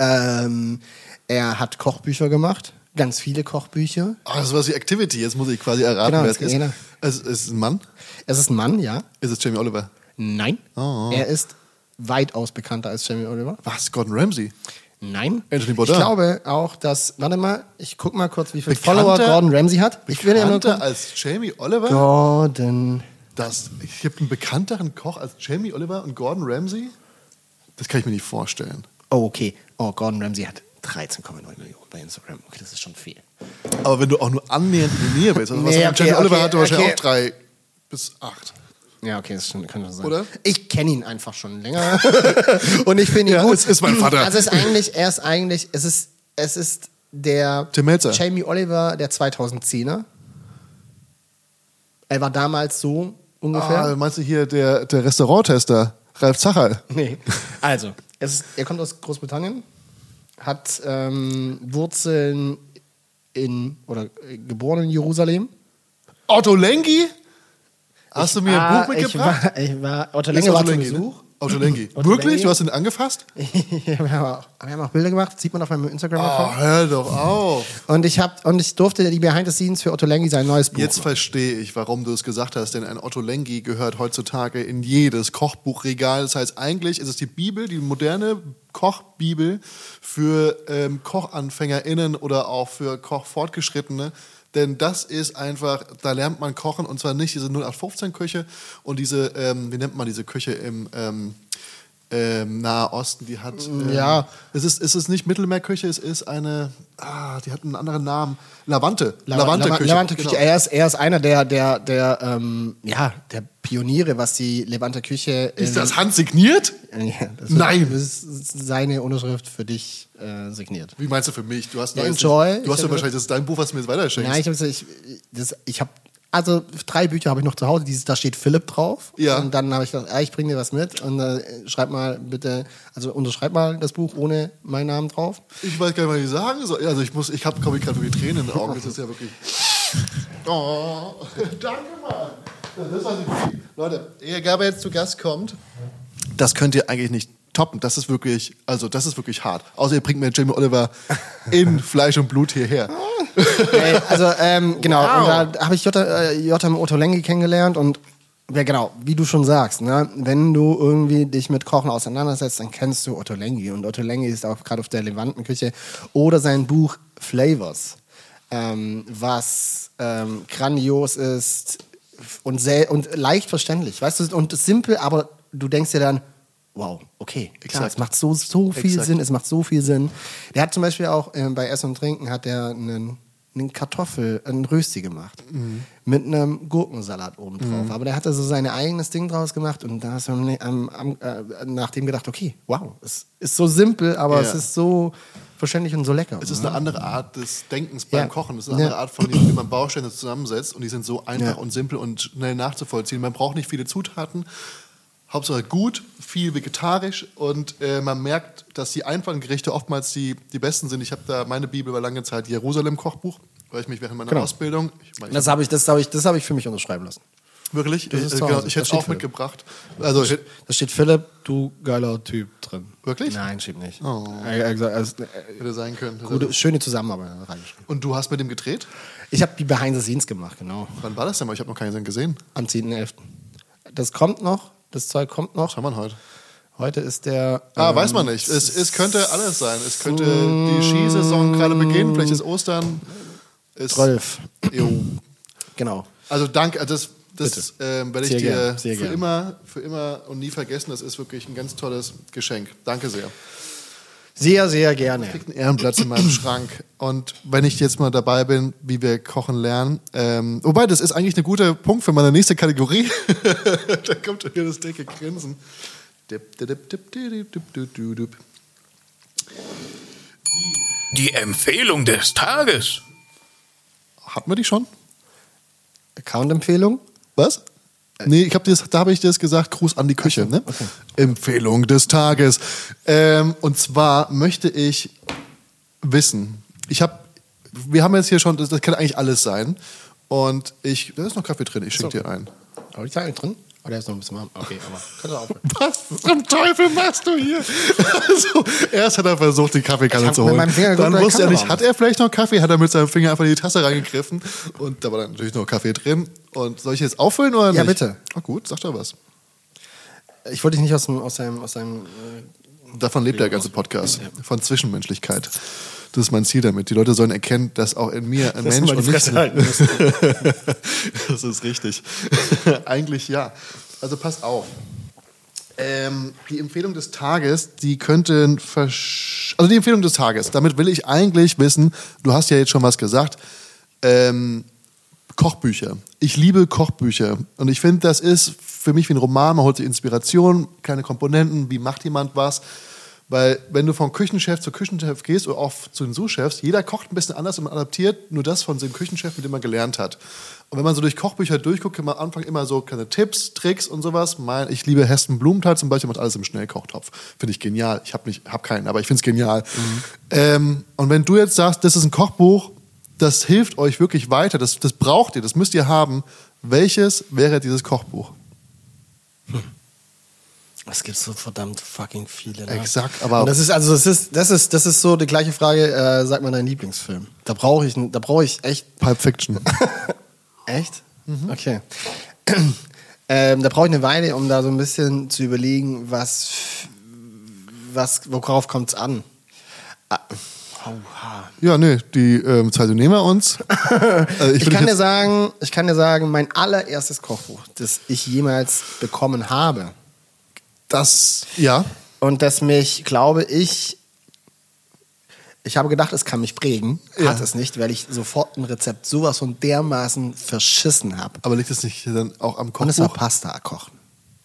Speaker 3: Ähm, er hat Kochbücher gemacht, ganz viele Kochbücher.
Speaker 2: Oh, das ist was wie Activity. Jetzt muss ich quasi erraten,
Speaker 3: Genau,
Speaker 2: wer es ist.
Speaker 3: genau.
Speaker 2: Es es ist ein Mann.
Speaker 3: Es ist ein Mann, ja.
Speaker 2: Ist es Jamie Oliver?
Speaker 3: Nein.
Speaker 2: Oh.
Speaker 3: Er ist weitaus bekannter als Jamie Oliver.
Speaker 2: Was? Gordon Ramsay?
Speaker 3: Nein.
Speaker 2: Anthony Bourdain.
Speaker 3: Ich glaube auch, dass, warte mal, ich guck mal kurz, wie viele
Speaker 2: Bekannter-
Speaker 3: Follower Gordon Ramsay hat. Ich will ja nur
Speaker 2: Bekannter
Speaker 3: gucken.
Speaker 2: als Jamie Oliver?
Speaker 3: Gordon.
Speaker 2: Das, ich habe einen bekannteren Koch als Jamie Oliver und Gordon Ramsay? Das kann ich mir nicht vorstellen.
Speaker 3: Oh, okay. Oh, Gordon Ramsay hat 13,9 Millionen bei Instagram. Okay, das ist schon viel.
Speaker 2: Aber wenn du auch nur annähernd in der Nähe bist, also was
Speaker 3: Nee,
Speaker 2: nee,
Speaker 3: okay,
Speaker 2: Jamie Oliver
Speaker 3: okay,
Speaker 2: hatte wahrscheinlich
Speaker 3: okay.
Speaker 2: auch drei bis acht.
Speaker 3: Ja, okay, das kann schon sein.
Speaker 2: Oder?
Speaker 3: Ich kenne ihn einfach schon länger. [laughs] Und ich finde ihn
Speaker 2: Ja,
Speaker 3: gut.
Speaker 2: es ist mein Vater.
Speaker 3: Also es ist eigentlich, er ist eigentlich, es ist, es ist der
Speaker 2: Tim Melzer.
Speaker 3: Jamie Oliver der 2010er. Er war damals so ungefähr.
Speaker 2: Ah, meinst du hier der, der Restauranttester, Ralf Zacherl?
Speaker 3: Nee. Also, es ist, er kommt aus Großbritannien, hat ähm, Wurzeln in, oder äh, geboren in Jerusalem.
Speaker 2: Otto Lengi? Hast du mir
Speaker 3: Ah,
Speaker 2: ein Buch mitgebracht?
Speaker 3: Ich war, ich war Otto
Speaker 2: Ist
Speaker 3: Lenge war
Speaker 2: Otto
Speaker 3: zu
Speaker 2: Lengi, ne?
Speaker 3: Besuch.
Speaker 2: Otto Lengi.
Speaker 3: Otto
Speaker 2: Wirklich? Du hast ihn angefasst? [laughs]
Speaker 3: wir, haben auch, wir haben auch Bilder gemacht, sieht man auf meinem
Speaker 2: Oh,
Speaker 3: Instagram-Account.
Speaker 2: hör doch auf.
Speaker 3: Und ich hab, und ich durfte die Behind the Scenes für Otto Lengi sein neues Buch.
Speaker 2: Jetzt verstehe ich, warum du es gesagt hast, denn ein Otto Lengi gehört heutzutage in jedes Kochbuchregal. Das heißt, eigentlich ist es die Bibel, die moderne Kochbibel für ähm, KochanfängerInnen oder auch für Kochfortgeschrittene. Denn das ist einfach, da lernt man kochen und zwar nicht diese 0815-Küche und diese, ähm, wie nennt man diese Küche im ähm, ähm, Nahe Osten, die hat. Ähm,
Speaker 3: Ja.
Speaker 2: Es ist, es ist nicht Mittelmeerküche, es ist eine, ah, die hat einen anderen Namen. Lavante.
Speaker 3: Lava-
Speaker 2: Lavante-Küche.
Speaker 3: Levante-Küche.
Speaker 2: genau.
Speaker 3: Er, ist, er ist einer der, der, der, ähm, ja, der Pioniere, was die Levante-Küche.
Speaker 2: Ist
Speaker 3: in-
Speaker 2: das handsigniert?
Speaker 3: Ja, das
Speaker 2: Nein.
Speaker 3: Das ist seine Unterschrift für dich äh, signiert.
Speaker 2: Wie meinst du für mich? Du hast
Speaker 3: Ja, enjoy.
Speaker 2: Du hast ja
Speaker 3: hab-
Speaker 2: wahrscheinlich, das ist dein Buch, was du mir jetzt weiterschenkst.
Speaker 3: Nein, ich habe ich, das- ich habe also drei Bücher habe ich noch zu Hause. Dieses, da steht Philipp drauf.
Speaker 2: Ja.
Speaker 3: Und dann habe ich gedacht, ja, ich bringe dir was mit und äh, schreib mal bitte, also unterschreib mal das Buch ohne meinen Namen drauf.
Speaker 2: Ich weiß gar nicht, was ich sagen soll. Also ich muss, ich habe, komme ich gerade wirklich Tränen in den Augen. Das ist ja wirklich. [laughs] Oh, danke mal. Das war die Leute, ehe Gabe jetzt zu Gast kommt, das könnt ihr eigentlich nicht toppen. Das ist wirklich, also das ist wirklich hart. Außer ihr bringt mir Jamie Oliver in [laughs] Fleisch und Blut hierher.
Speaker 3: Ey, also ähm, genau,
Speaker 2: Wow.
Speaker 3: und da habe ich Jota, äh, Jotam kennengelernt und ja genau, wie du schon sagst, ne, wenn du irgendwie dich mit Kochen auseinandersetzt, dann kennst du Otto Lengi und Otto Lengi ist auch gerade auf der Levantenküche oder sein Buch Flavors, ähm, was ähm, grandios ist und, sehr, und leicht verständlich, weißt du, und simpel, aber du denkst dir dann, wow, okay, klar,
Speaker 2: Exakt.
Speaker 3: es macht so, so viel
Speaker 2: Exakt.
Speaker 3: Sinn, es macht so viel Sinn. Der hat zum Beispiel auch ähm, bei Essen und Trinken hat er einen, einen Kartoffel, einen Rösti gemacht.
Speaker 2: Mhm.
Speaker 3: Mit einem Gurkensalat oben drauf. Aber der hatte so sein eigenes Ding draus gemacht und da hast du am, am, äh, nach dem gedacht, okay, wow, es ist so simpel, aber
Speaker 2: Ja.
Speaker 3: es ist so verständlich und so lecker.
Speaker 2: Es ist eine andere Art des Denkens beim
Speaker 3: Ja.
Speaker 2: Kochen. Es ist eine andere
Speaker 3: Ja.
Speaker 2: Art von, wie man Bausteine zusammensetzt. Und die sind so einfach und simpel und schnell nachzuvollziehen. Man braucht nicht viele Zutaten. Hauptsache gut, viel vegetarisch und äh, man merkt, dass die einfachen Gerichte oftmals die, die besten sind. Ich habe da meine Bibel war lange Zeit Jerusalem-Kochbuch, weil ich mich während meiner
Speaker 3: Genau.
Speaker 2: Ausbildung, ich, meine, ich
Speaker 3: Das habe ich, das hab ich, das hab ich für mich unterschreiben lassen.
Speaker 2: wirklich,
Speaker 3: Das ist
Speaker 2: äh, genau, ich hätte es auch
Speaker 3: für.
Speaker 2: mitgebracht. Also
Speaker 3: Da steht Philipp, du geiler Typ drin.
Speaker 2: Wirklich?
Speaker 3: Nein, steht nicht.
Speaker 2: Oh.
Speaker 3: Er, er, gesagt, also, äh,
Speaker 2: hätte sein können.
Speaker 3: gute, schöne Zusammenarbeit.
Speaker 2: Und du hast mit dem gedreht?
Speaker 3: Ich habe die Behind the Scenes gemacht, genau.
Speaker 2: Wann war das denn mal? Ich habe noch keinen gesehen.
Speaker 3: Am 10.11. Das kommt noch, das Zeug kommt noch.
Speaker 2: Schauen wir heute.
Speaker 3: Heute ist der.
Speaker 2: Ah,
Speaker 3: ähm,
Speaker 2: weiß man nicht. Es, es könnte alles sein. Es könnte die Skisaison gerade beginnen, vielleicht ist Ostern. Es,
Speaker 3: 12.
Speaker 2: Jo.
Speaker 3: Genau.
Speaker 2: Also danke, das, das ähm, werde ich
Speaker 3: Sehr
Speaker 2: dir für
Speaker 3: gern.
Speaker 2: immer, für immer und nie vergessen. Das ist wirklich ein ganz tolles Geschenk. Danke sehr.
Speaker 3: Sehr, sehr gerne.
Speaker 2: Ich krieg einen Ehrenplatz in meinem Schrank. Und wenn ich jetzt mal dabei bin, wie wir kochen lernen, ähm, wobei, das ist eigentlich ein guter Punkt für meine nächste Kategorie. [laughs] da kommt wieder das dicke Grinsen.
Speaker 1: Die Empfehlung des Tages.
Speaker 2: Hatten wir die schon?
Speaker 3: Account-Empfehlung?
Speaker 2: Was? Nee, ich hab das, da habe ich das gesagt, Gruß an die Küche. Ne? Empfehlung des Tages. Ähm, und zwar möchte ich wissen, ich habe, wir haben jetzt hier schon, das, das kann eigentlich alles sein. Und ich, da ist noch Kaffee drin, ich schenke dir ein.
Speaker 3: Aber die Zeit drin? Oh, der ist noch ein bisschen warm. Okay, aber kannst du aufhören.
Speaker 2: Was zum Teufel machst du hier? Also, erst hat er versucht, die Kaffeekanne zu holen. Dann wusste er nicht, hat er vielleicht noch Kaffee? Hat er mit seinem Finger einfach in die Tasse reingegriffen. Und da war dann natürlich noch Kaffee drin. Und soll ich jetzt auffüllen oder
Speaker 3: Ja,
Speaker 2: nicht?
Speaker 3: bitte.
Speaker 2: Ah, gut, sag doch was.
Speaker 3: Ich wollte dich nicht aus, dem, aus seinem. Aus seinem äh,
Speaker 2: Davon lebt der ganze Podcast. Von Zwischenmenschlichkeit. Das ist mein Ziel damit. Die Leute sollen erkennen, dass auch in mir ein
Speaker 3: Dass du
Speaker 2: Mensch und nicht...
Speaker 3: Halten [laughs]
Speaker 2: das ist richtig. [laughs] Eigentlich ja. Also pass auf. Ähm, die Empfehlung des Tages, die könnten versch also die Empfehlung des Tages. Damit will ich eigentlich wissen. Du hast ja jetzt schon was gesagt. Ähm, Kochbücher. Ich liebe Kochbücher und ich finde, das ist für mich wie ein Roman. Man holt sich Inspiration, kleine Komponenten. Wie macht jemand was? Weil wenn du vom Küchenchef zu Küchenchef gehst oder auch zu den Sous-Chefs, jeder kocht ein bisschen anders und man adaptiert nur das von dem Küchenchef, mit dem man gelernt hat. Und wenn man so durch Kochbücher durchguckt, kann man am Anfang immer so kleine Tipps, Tricks und sowas. Mein, ich liebe Hesten Blumenthal zum Beispiel, macht alles im Schnellkochtopf. Finde ich genial. Ich habe hab keinen, aber ich finde es genial. Ähm, und wenn du jetzt sagst, das ist ein Kochbuch, das hilft euch wirklich weiter, das, das braucht ihr, das müsst ihr haben, welches wäre dieses Kochbuch?
Speaker 3: Es gibt so verdammt fucking viele. Ne?
Speaker 2: Exakt, aber-
Speaker 3: Und das ist also das ist das ist das ist so die gleiche Frage. Äh, sag mal deinen Lieblingsfilm. Da brauche ich da brauche ich echt
Speaker 2: Pulp Fiction. [laughs]
Speaker 3: echt. Okay. [clears throat] ähm, da brauche ich eine Weile, um da so ein bisschen zu überlegen, was was worauf kommt es an. Ah, oha.
Speaker 2: ja, nee, die ähm, Zeit nehmen wir uns. Also [laughs]
Speaker 3: Ich
Speaker 2: will
Speaker 3: kann dir sagen, ich kann dir sagen, mein allererstes Kochbuch, das ich jemals bekommen habe,
Speaker 2: das, ja,
Speaker 3: und das mich, glaube ich, ich habe gedacht, es kann mich prägen,
Speaker 2: Ja.
Speaker 3: hat es nicht, weil ich sofort ein Rezept sowas von dermaßen verschissen habe.
Speaker 2: aber liegt das nicht dann auch am
Speaker 3: Und es war
Speaker 2: Kochbuch?
Speaker 3: Pasta kochen.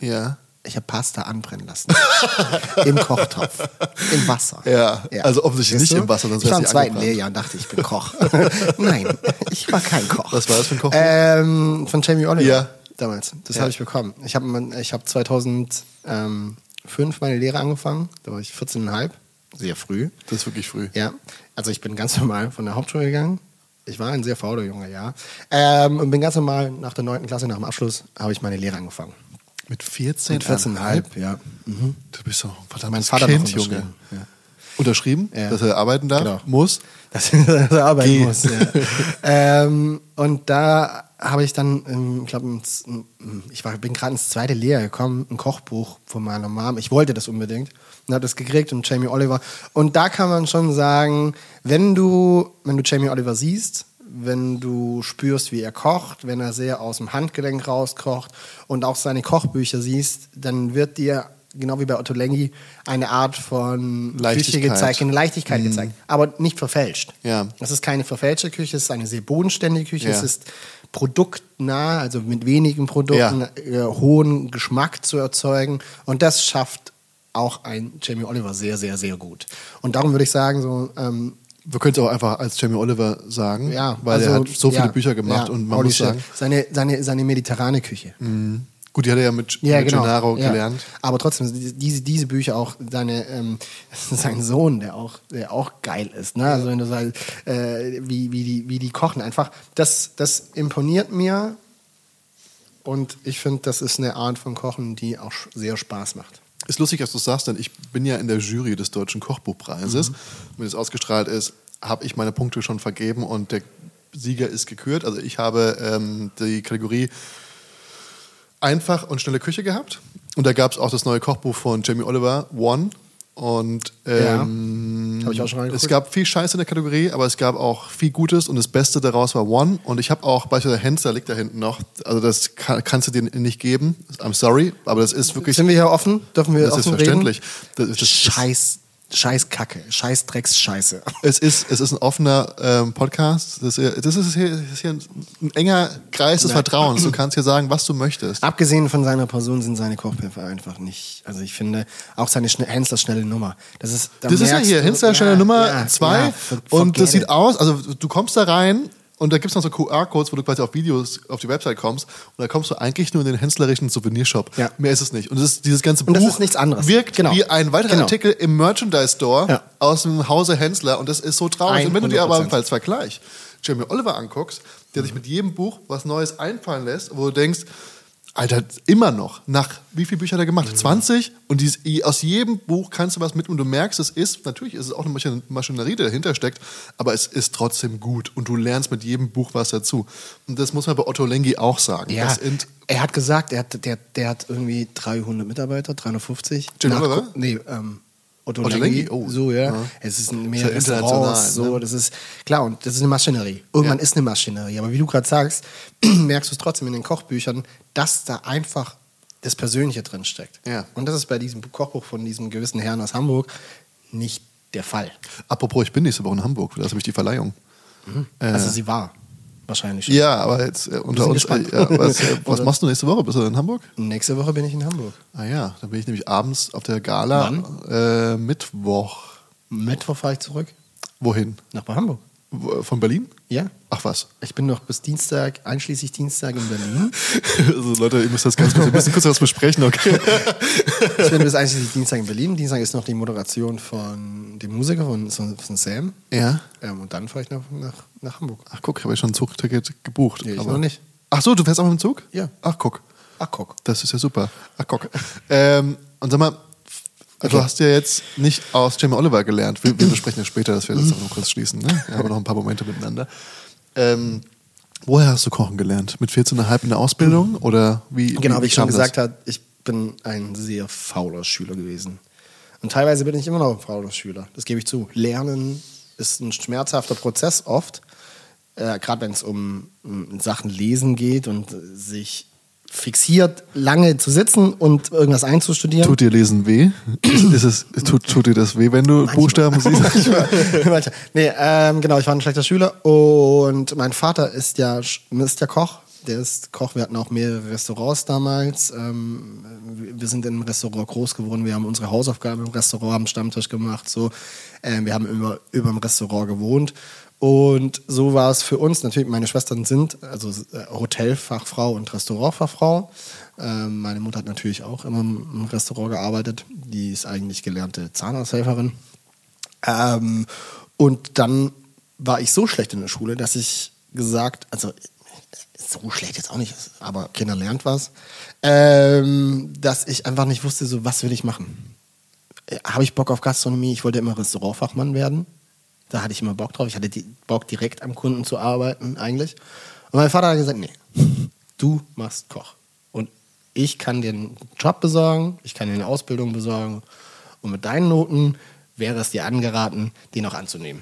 Speaker 2: Ja.
Speaker 3: Ich habe Pasta anbrennen lassen. [laughs] Im Kochtopf. Im Wasser.
Speaker 2: Ja, also offensichtlich nicht
Speaker 3: du?
Speaker 2: im Wasser, sonst
Speaker 3: Ich war im zweiten. Lehrjahr und dachte, ich bin Koch. [laughs] Nein, ich war kein Koch.
Speaker 2: Was war das für ein Kochbuch?
Speaker 3: Ähm, von Jamie Oliver.
Speaker 2: Ja.
Speaker 3: Damals. Das
Speaker 2: Ja.
Speaker 3: habe ich bekommen. Ich habe ich hab 2005 meine Lehre angefangen. Da war ich 14,5. Sehr früh.
Speaker 2: Das ist wirklich früh.
Speaker 3: Ja. Also ich bin ganz normal von der Hauptschule gegangen. Ich war ein sehr fauler Junge, ja. Ähm, und bin ganz normal nach der 9. Klasse, nach dem Abschluss, habe ich meine Lehre angefangen.
Speaker 2: Mit 14?
Speaker 3: Mit 14,5, ja. Mhm.
Speaker 2: Du bist doch ein verdammtes
Speaker 3: Mein Vater
Speaker 2: Kind,
Speaker 3: noch
Speaker 2: Junge.
Speaker 3: unterschrieben, ja.
Speaker 2: Unterschrieben,
Speaker 3: Ja.
Speaker 2: dass er arbeiten darf,
Speaker 3: Genau.
Speaker 2: muss.
Speaker 3: dass dass er arbeiten
Speaker 2: Geh.
Speaker 3: muss. Ja. [laughs] ähm, und da habe ich dann, ähm, ich glaube, ich war, bin gerade ins zweite Lehrjahr gekommen, ein Kochbuch von meiner Mom. Ich wollte das unbedingt und habe das gekriegt und Jamie Oliver. Und da kann man schon sagen, wenn du, wenn du Jamie Oliver siehst, wenn du spürst, wie er kocht, wenn er sehr aus dem Handgelenk rauskocht und auch seine Kochbücher siehst, dann wird dir genau wie bei Otto Lengi eine Art von Küche
Speaker 2: Leichtigkeit.
Speaker 3: gezeigt, eine Leichtigkeit gezeigt, aber nicht verfälscht.
Speaker 2: Ja.
Speaker 3: Es ist keine verfälschte Küche, es ist eine sehr bodenständige Küche,
Speaker 2: Ja.
Speaker 3: es ist produktnah, also mit wenigen Produkten
Speaker 2: Ja.
Speaker 3: äh, hohen Geschmack zu erzeugen und das schafft auch ein Jamie Oliver sehr, sehr, sehr gut. Und darum würde ich sagen, so ähm,
Speaker 2: Wir können es auch einfach als Jamie Oliver sagen,
Speaker 3: ja,
Speaker 2: weil er
Speaker 3: also,
Speaker 2: hat so viele
Speaker 3: ja,
Speaker 2: Bücher gemacht
Speaker 3: ja,
Speaker 2: und man muss sagen,
Speaker 3: seine, seine, seine mediterrane Küche.
Speaker 2: gut, die hat er ja mit,
Speaker 3: Ja,
Speaker 2: mit
Speaker 3: genau.
Speaker 2: Gennaro
Speaker 3: ja.
Speaker 2: gelernt.
Speaker 3: Aber trotzdem, diese, diese Bücher auch, seine, ähm, [laughs] sein Sohn, der auch, der auch geil ist, ne? Also wenn du sagst, äh, wie, wie, die, wie die kochen, einfach, das, das imponiert mir und ich finde, das ist eine Art von Kochen, die auch sehr Spaß macht.
Speaker 2: Ist lustig, dass du sagst, denn ich bin ja in der Jury des Deutschen Kochbuchpreises.
Speaker 3: Mhm.
Speaker 2: Wenn es ausgestrahlt ist, habe ich meine Punkte schon vergeben und der Sieger ist gekürt. Also ich habe ähm, die Kategorie einfach und schnelle Küche gehabt. Und da gab es auch das neue Kochbuch von Jamie Oliver, One. Und ähm,
Speaker 3: Habe ich auch schon reingeguckt.
Speaker 2: es gab viel Scheiße in der Kategorie, aber es gab auch viel Gutes und das Beste daraus war One. Und ich habe auch beispielsweise Hensler liegt da hinten noch. Also das kann, kannst du dir nicht geben. I'm sorry, aber das ist wirklich
Speaker 3: Sind wir hier offen? Dürfen wir
Speaker 2: das ist
Speaker 3: offen
Speaker 2: verständlich.
Speaker 3: reden?
Speaker 2: Das, das, das,
Speaker 3: Scheiß, Scheiß Kacke, Scheiß Drecks Scheiße. [laughs]
Speaker 2: es, ist, es ist ein offener ähm, Podcast. Das, ist- das ist hier, das ist hier ein, ein enger Kreis des Vertrauens. Du [clears throat] kannst hier sagen, was du möchtest.
Speaker 3: Abgesehen von seiner Person sind seine Kochpfeffer einfach nicht. Also ich finde auch seine Schne Henslers schnelle Nummer. Das ist, da
Speaker 2: Das ist ja hier, Hinster Stelle
Speaker 3: ja,
Speaker 2: Nummer
Speaker 3: ja,
Speaker 2: zwei
Speaker 3: ja, for-
Speaker 2: und das sieht aus, also du kommst da rein und da gibt es noch so QR-Codes, wo du quasi auf Videos auf die Website kommst und da kommst du eigentlich nur in den henslerischen Souvenirshop.
Speaker 3: Ja.
Speaker 2: Mehr ist es nicht. Und das ist, dieses ganze
Speaker 3: Und
Speaker 2: Buch
Speaker 3: das ist nichts anderes.
Speaker 2: wirkt
Speaker 3: Genau.
Speaker 2: wie ein weiterer
Speaker 3: Genau.
Speaker 2: Artikel im Merchandise-Store
Speaker 3: Ja.
Speaker 2: aus dem Hause Hensler und das ist so traurig. Und wenn du dir aber
Speaker 3: 100%.
Speaker 2: als Vergleich Jamie Oliver anguckst, der sich mit jedem Buch was Neues einfallen lässt, wo du denkst, Alter, immer noch. Nach wie viele Bücher hat er gemacht? 20? Und dies, aus jedem Buch kannst du was mit und du merkst, es ist, natürlich ist es auch eine Maschine- Maschinerie, die dahinter steckt, aber es ist trotzdem gut und du lernst mit jedem Buch was dazu. Und das muss man bei Otto Lengi auch sagen.
Speaker 3: Ja, er hat gesagt, er hat, der, der hat irgendwie 300 Mitarbeiter, 350.
Speaker 2: Jim Oliver?
Speaker 3: Nee, ähm, Otto,
Speaker 2: Otto
Speaker 3: Lengi.
Speaker 2: Lengi? Oh.
Speaker 3: So, ja.
Speaker 2: Ja.
Speaker 3: Es ist ein
Speaker 2: Ist
Speaker 3: mehr
Speaker 2: ja
Speaker 3: Restaurants, so,
Speaker 2: ne?
Speaker 3: das ist, klar, und das ist eine Maschinerie. Irgendwann
Speaker 2: Ja.
Speaker 3: ist eine Maschinerie. Aber wie du gerade sagst, [clears throat] merkst du es trotzdem in den Kochbüchern, dass da einfach das Persönliche drin steckt.
Speaker 2: Ja.
Speaker 3: Und das ist bei diesem Kochbuch von diesem gewissen Herrn aus Hamburg nicht der Fall.
Speaker 2: Apropos, ich bin nächste Woche in Hamburg, da habe ich die Verleihung. Äh,
Speaker 3: Also sie war wahrscheinlich schon.
Speaker 2: ja, aber jetzt äh, unter uns. Äh, ja, was, [laughs] äh, was machst du nächste Woche? Bist du in Hamburg?
Speaker 3: Nächste Woche bin ich in Hamburg.
Speaker 2: Ah ja, dann bin ich nämlich abends auf der Gala. Äh, Mittwoch.
Speaker 3: Mittwoch fahre ich zurück
Speaker 2: Wohin?
Speaker 3: nach Hamburg.
Speaker 2: Von Berlin?
Speaker 3: Ja.
Speaker 2: Ach was.
Speaker 3: Ich bin noch bis Dienstag, einschließlich Dienstag in Berlin. [laughs]
Speaker 2: Also Leute, ihr müsst das ganz kurz, wir müssen kurz was besprechen, okay? [laughs]
Speaker 3: Ich bin bis einschließlich Dienstag in Berlin. Dienstag ist noch die Moderation von dem Musiker von, von, Sam.
Speaker 2: Ja.
Speaker 3: Ähm, und dann fahre ich nach, nach, nach Hamburg.
Speaker 2: Ach guck, ich habe ja schon ein Zugticket gebucht.
Speaker 3: Ja, ich
Speaker 2: aber-
Speaker 3: noch nicht.
Speaker 2: Ach so, du fährst auch mit dem Zug?
Speaker 3: Ja.
Speaker 2: Ach guck,
Speaker 3: Ach, guck.
Speaker 2: das ist ja super. Ach guck. Ähm, und sag mal, du hast ja jetzt nicht aus Jamie Oliver gelernt. Wir, wir besprechen ja später, dass wir das auch noch kurz schließen. Ne? Wir haben noch ein paar Momente miteinander. Ähm, woher hast du kochen gelernt? Mit 14,5 in der Ausbildung? Oder wie?
Speaker 3: Genau, wie ich schon gesagt habe, ich bin ein sehr fauler Schüler gewesen. Und teilweise bin ich immer noch ein fauler Schüler. Das gebe ich zu. Lernen ist ein schmerzhafter Prozess oft. Äh, Gerade wenn es um, um Sachen lesen geht und sich fixiert, lange zu sitzen und irgendwas einzustudieren.
Speaker 2: Tut dir Lesen weh? Ist, es, tut, tut dir das weh, wenn du Buchstaben siehst? [laughs]
Speaker 3: Manchmal. nee, ähm, genau, ich war ein schlechter Schüler und mein Vater ist ja, ist ja Koch. Der ist Koch. Wir hatten auch mehrere Restaurants damals. Ähm, wir sind in einem Restaurant groß geworden. Wir haben unsere Hausaufgaben im Restaurant am Stammtisch gemacht. So, ähm, wir haben über, über dem Restaurant gewohnt. Und so war es für uns. Natürlich, meine Schwestern sind also äh, Hotelfachfrau und Restaurantfachfrau. Ähm, meine Mutter hat natürlich auch immer im Restaurant gearbeitet. Die ist eigentlich gelernte Zahnarzthelferin. Ähm, und dann war ich so schlecht in der Schule, dass ich gesagt, also so schlecht jetzt auch nicht, aber Kinder lernt was, ähm, dass ich einfach nicht wusste, so was will ich machen. Äh, Habe ich Bock auf Gastronomie? Ich wollte immer Restaurantfachmann werden. Da hatte ich immer Bock drauf. Ich hatte Bock, direkt am Kunden zu arbeiten, eigentlich. Und mein Vater hat gesagt, nee, du machst Koch. Und ich kann dir einen Job besorgen, ich kann dir eine Ausbildung besorgen. Und mit deinen Noten wäre es dir angeraten, den auch anzunehmen.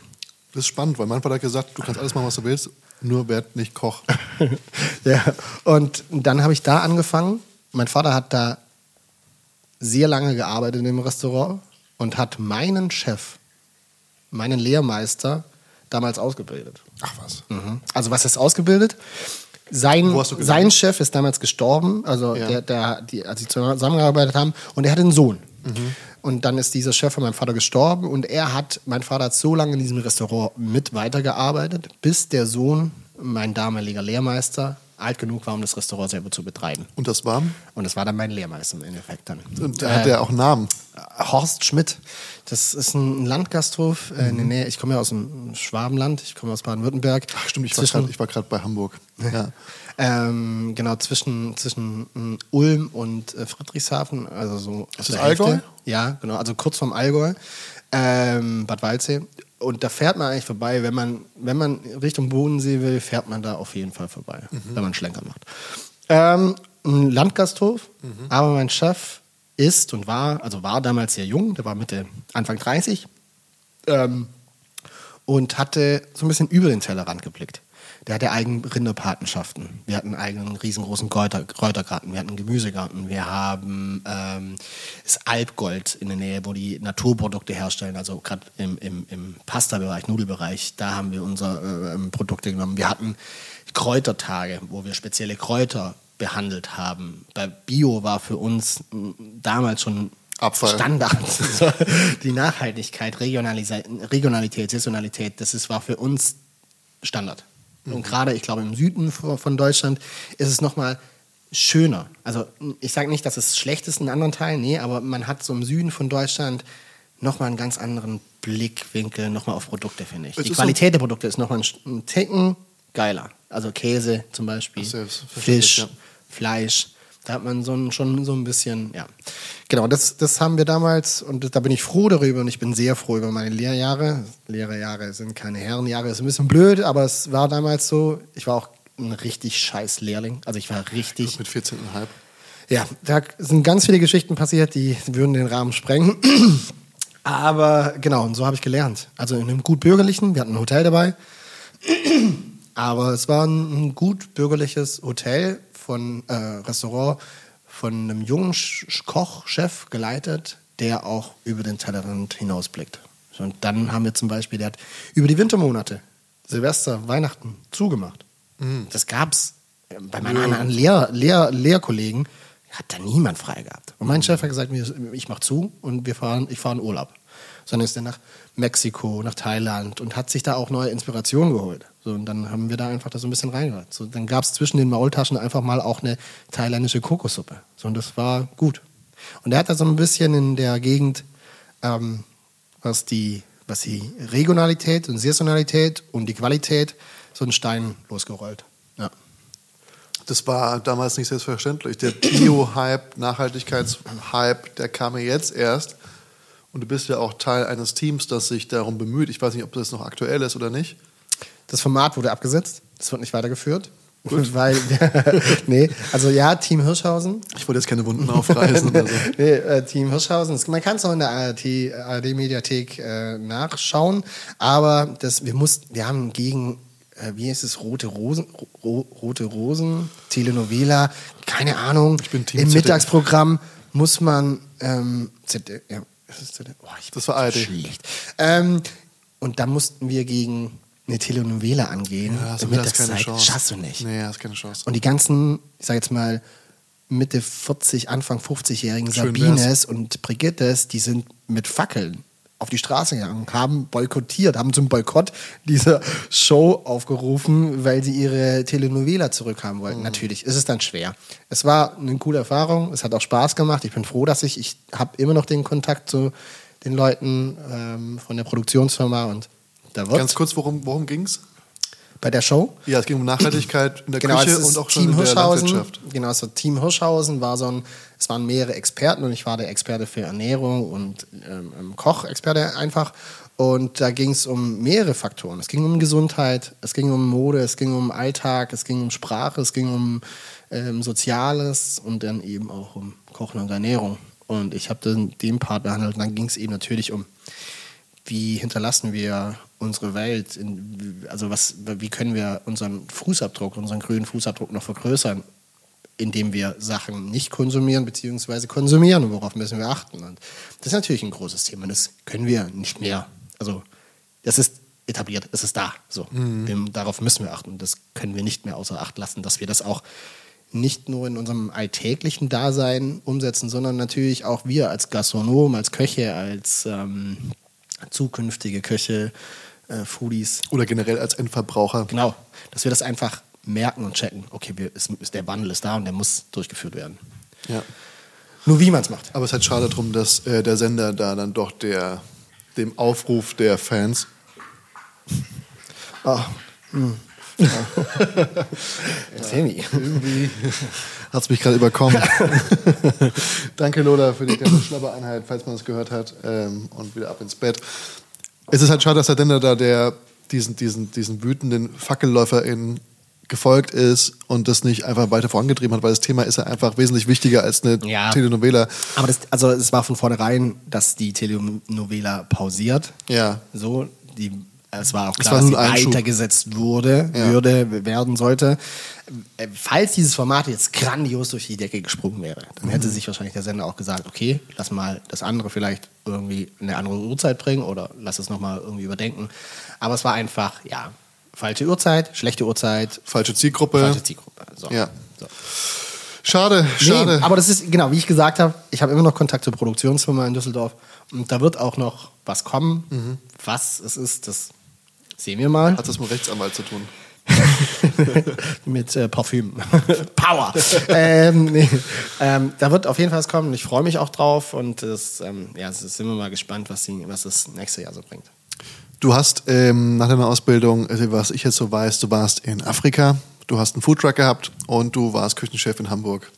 Speaker 2: Das ist spannend, weil mein Vater hat gesagt, du kannst alles machen, was du willst, nur werd nicht Koch. [laughs]
Speaker 3: ja, und dann habe ich da angefangen. Mein Vater hat da sehr lange gearbeitet im Restaurant und hat meinen Chef, meinen Lehrmeister, damals ausgebildet.
Speaker 2: Ach was.
Speaker 3: Mhm. Also was ist ausgebildet? Sein, sein Chef ist damals gestorben, also
Speaker 2: Ja.
Speaker 3: der, der, die, als sie zusammengearbeitet haben, und er hatte einen Sohn.
Speaker 2: Mhm.
Speaker 3: Und dann ist dieser Chef von meinem Vater gestorben und er hat, mein Vater hat so lange in diesem Restaurant mit weitergearbeitet, bis der Sohn, mein damaliger Lehrmeister, alt genug war, um das Restaurant selber zu betreiben.
Speaker 2: Und das war?
Speaker 3: Und das war dann mein Lehrmeister im Endeffekt dann.
Speaker 2: Und hat der auch einen Namen?
Speaker 3: Horst Schmidt. Das ist ein Landgasthof äh, in der Nähe. Ich komme ja aus dem Schwabenland, ich komme aus Baden-Württemberg.
Speaker 2: Ach stimmt, ich war
Speaker 3: Zwischen-
Speaker 2: war gerade bei Hamburg. [laughs] Ja.
Speaker 3: Ähm, genau, zwischen, zwischen mm, Ulm und äh, Friedrichshafen, also so.
Speaker 2: Ist das. Allgäu?
Speaker 3: Ja, genau, also kurz vorm Allgäu. Ähm, Bad Waldsee. Und da fährt man eigentlich vorbei, wenn man, wenn man Richtung Bodensee will, fährt man da auf jeden Fall vorbei,
Speaker 2: Mhm.
Speaker 3: wenn man Schlenker macht. Ähm, ein Landgasthof,
Speaker 2: Mhm.
Speaker 3: aber mein Chef ist und war, also war damals sehr jung, der war Mitte, Anfang 30. Ähm, und hatte so ein bisschen über den Tellerrand geblickt. Der hatte eigene Rinderpatenschaften. Wir hatten einen eigenen riesengroßen Kräuter, Kräutergarten, wir hatten einen Gemüsegarten, wir haben ähm, das Alpgold in der Nähe, wo die Naturprodukte herstellen, also gerade im, im, im Pasta-Bereich, Nudelbereich, da haben wir unsere äh, Produkte genommen. Wir hatten Kräutertage, wo wir spezielle Kräuter behandelt haben. Bei Bio war für uns m, damals schon
Speaker 2: Abfall.
Speaker 3: Standard. [laughs] So, die Nachhaltigkeit, Regionalisa- Regionalität, Saisonalität, das ist, war für uns Standard. Und gerade, ich glaube, im Süden von Deutschland ist es nochmal schöner. Also ich sage nicht, dass es schlecht ist in anderen Teilen, nee, aber man hat so im Süden von Deutschland nochmal einen ganz anderen Blickwinkel nochmal auf Produkte, finde ich.
Speaker 2: Es
Speaker 3: Die Qualität der Produkte ist nochmal ein, Ticken geiler. Also Käse zum Beispiel, Fisch,
Speaker 2: ja.
Speaker 3: Fleisch. Da hat man so ein, schon so ein bisschen, ja. Genau, das, das haben wir damals und da bin ich froh darüber und ich bin sehr froh über meine Lehrjahre. Lehrerjahre sind keine Herrenjahre, ist ein bisschen blöd, aber es war damals so. Ich war auch ein richtig scheiß Lehrling. Also ich war richtig.
Speaker 2: Mit 14,5.
Speaker 3: Ja, da sind ganz viele Geschichten passiert, die würden den Rahmen sprengen. [clears throat] Aber genau, und so habe ich gelernt. Also in einem gut bürgerlichen, wir hatten ein Hotel dabei. [clears throat] Aber es war ein, ein gut bürgerliches Hotel von äh, Restaurant von einem jungen Sch- Kochchef geleitet, der auch über den Tellerrand hinausblickt. Und dann haben wir zum Beispiel, der hat über die Wintermonate, Silvester, Weihnachten, zugemacht. Das gab's äh, bei meinen anderen Lehr Lehr Lehrkollegen, hat da niemand frei gehabt. Und mein Chef hat gesagt, ich mach zu und wir fahren, ich fahre in Urlaub. Sondern ist dann nach Mexiko, nach Thailand und hat sich da auch neue Inspirationen geholt. So, und dann haben wir da einfach da so ein bisschen reingehört. So, dann gab es zwischen den Maultaschen einfach mal auch eine thailändische Kokossuppe. So, und das war gut. Und er hat da so ein bisschen in der Gegend, ähm, was die, was die Regionalität und Saisonalität und die Qualität so einen Stein losgerollt. Ja.
Speaker 2: Das war damals nicht selbstverständlich. Der Bio-Hype, Nachhaltigkeitshype, der kam ja jetzt erst. Und du bist ja auch Teil eines Teams, das sich darum bemüht. Ich weiß nicht, ob das noch aktuell ist oder nicht.
Speaker 3: Das Format wurde abgesetzt. Das wird nicht weitergeführt. [laughs] Weil, [laughs] nee, also ja, Team Hirschhausen.
Speaker 2: Ich wollte jetzt keine Wunden aufreißen oder so. [laughs]
Speaker 3: Nee, äh, Team Hirschhausen. Man kann es auch in der ARD-Mediathek äh, nachschauen. Aber das, wir mussten, wir haben gegen, äh, wie heißt es, Rote Rosen, Ro Rote Rosen, Telenovela, keine Ahnung.
Speaker 2: Ich bin Team
Speaker 3: Im
Speaker 2: ZDF.
Speaker 3: Mittagsprogramm muss man, ähm, ZDF, ja, ist das ZDF? Oh,
Speaker 2: Das war ARD.
Speaker 3: schlecht. Ähm, und da mussten wir gegen eine Telenovela angehen.
Speaker 2: Ja, du hast keine
Speaker 3: Mittagszeit.
Speaker 2: Chance.
Speaker 3: Schaffst du nicht.
Speaker 2: Nee, hast keine Chance.
Speaker 3: Und die ganzen, ich sag jetzt mal, Mitte 40, Anfang 50-jährigen
Speaker 2: Schön
Speaker 3: Sabines und Brigittes, die sind mit Fackeln auf die Straße gegangen, haben boykottiert, haben zum Boykott dieser Show aufgerufen, weil sie ihre Telenovela zurückhaben wollten. Natürlich ist es dann schwer. Es war eine coole Erfahrung, es hat auch Spaß gemacht. Ich bin froh, dass ich, ich habe immer noch den Kontakt zu den Leuten ähm, von der Produktionsfirma und da wird
Speaker 2: Ganz kurz, worum, worum ging es?
Speaker 3: bei der Show
Speaker 2: Ja, es ging um Nachhaltigkeit in der
Speaker 3: genau,
Speaker 2: Küche und auch schon
Speaker 3: Team
Speaker 2: in der. Landwirtschaft.
Speaker 3: Genau, war Team Hirschhausen war so ein, es waren mehrere Experten und ich war der Experte für Ernährung und ähm, ähm, Kochexperte einfach. Und da ging es um mehrere Faktoren. Es ging um Gesundheit, es ging um Mode, es ging um Alltag, es ging um Sprache, es ging um ähm, Soziales und dann eben auch um Kochen und Ernährung. Und ich habe den, den Part behandelt und dann ging es eben natürlich um wie hinterlassen wir unsere Welt? In, also was, wie können wir unseren Fußabdruck, unseren grünen Fußabdruck noch vergrößern, indem wir Sachen nicht konsumieren bzw. konsumieren und worauf müssen wir achten? Und das ist natürlich ein großes Thema. Das können wir nicht mehr. Also das ist etabliert, es ist da. So, Dem, darauf müssen wir achten. Das können wir nicht mehr außer Acht lassen, dass wir das auch nicht nur in unserem alltäglichen Dasein umsetzen, sondern natürlich auch wir als Gastronom, als Köche, als ähm, zukünftige Köche, äh, Foodies.
Speaker 2: Oder generell als Endverbraucher.
Speaker 3: Genau, dass wir das einfach merken und checken. Okay, wir, ist, ist, der Wandel ist da und der muss durchgeführt werden.
Speaker 2: Ja.
Speaker 3: Nur wie man es macht.
Speaker 2: Aber es ist halt schade drum, dass äh, der Sender da dann doch der, dem Aufruf der Fans
Speaker 3: Oh. [laughs] Hm. [laughs] Sammy.
Speaker 2: irgendwie hat es mich gerade überkommen. [laughs] Danke Lola für die kleine Schlabbereinheit, falls man es gehört hat. Ähm, und wieder ab ins Bett. Es ist halt schade, dass der Sender da der diesen, diesen, diesen wütenden FackelläuferInnen gefolgt ist und das nicht einfach weiter vorangetrieben hat, weil das Thema ist ja einfach wesentlich wichtiger als eine
Speaker 3: Ja.
Speaker 2: Telenovela.
Speaker 3: Aber das, also es war von vornherein, dass die Telenovela pausiert.
Speaker 2: Ja.
Speaker 3: So, die, es war auch klar,
Speaker 2: war
Speaker 3: dass sie weitergesetzt wurde,
Speaker 2: Ja.
Speaker 3: würde, werden sollte. Äh, Falls dieses Format jetzt grandios durch die Decke gesprungen wäre, dann hätte
Speaker 2: Mhm.
Speaker 3: sich wahrscheinlich der Sender auch gesagt, okay, lass mal das andere vielleicht irgendwie in eine andere Uhrzeit bringen oder lass es nochmal irgendwie überdenken. Aber es war einfach, ja, falsche Uhrzeit, schlechte Uhrzeit,
Speaker 2: Falsche Zielgruppe.
Speaker 3: falsche Zielgruppe. So.
Speaker 2: Ja.
Speaker 3: So.
Speaker 2: Schade, schade.
Speaker 3: Nee, aber das ist, genau, wie ich gesagt habe, ich habe immer noch Kontakt zur Produktionsfirma in Düsseldorf und da wird auch noch was kommen.
Speaker 2: Mhm.
Speaker 3: Was es ist, das sehen wir mal.
Speaker 2: hat das mit Rechtsanwalt zu tun? [laughs]
Speaker 3: mit äh, Parfüm. [laughs] Power! ähm, nee. ähm, da wird auf jeden Fall was kommen ich freue mich auch drauf und das, ähm, ja, es sind wir mal gespannt, was, die, was das nächste Jahr so bringt.
Speaker 2: Du hast ähm, nach deiner Ausbildung, also was ich jetzt so weiß, du warst in Afrika, du hast einen Foodtruck gehabt und du warst Küchenchef in Hamburg.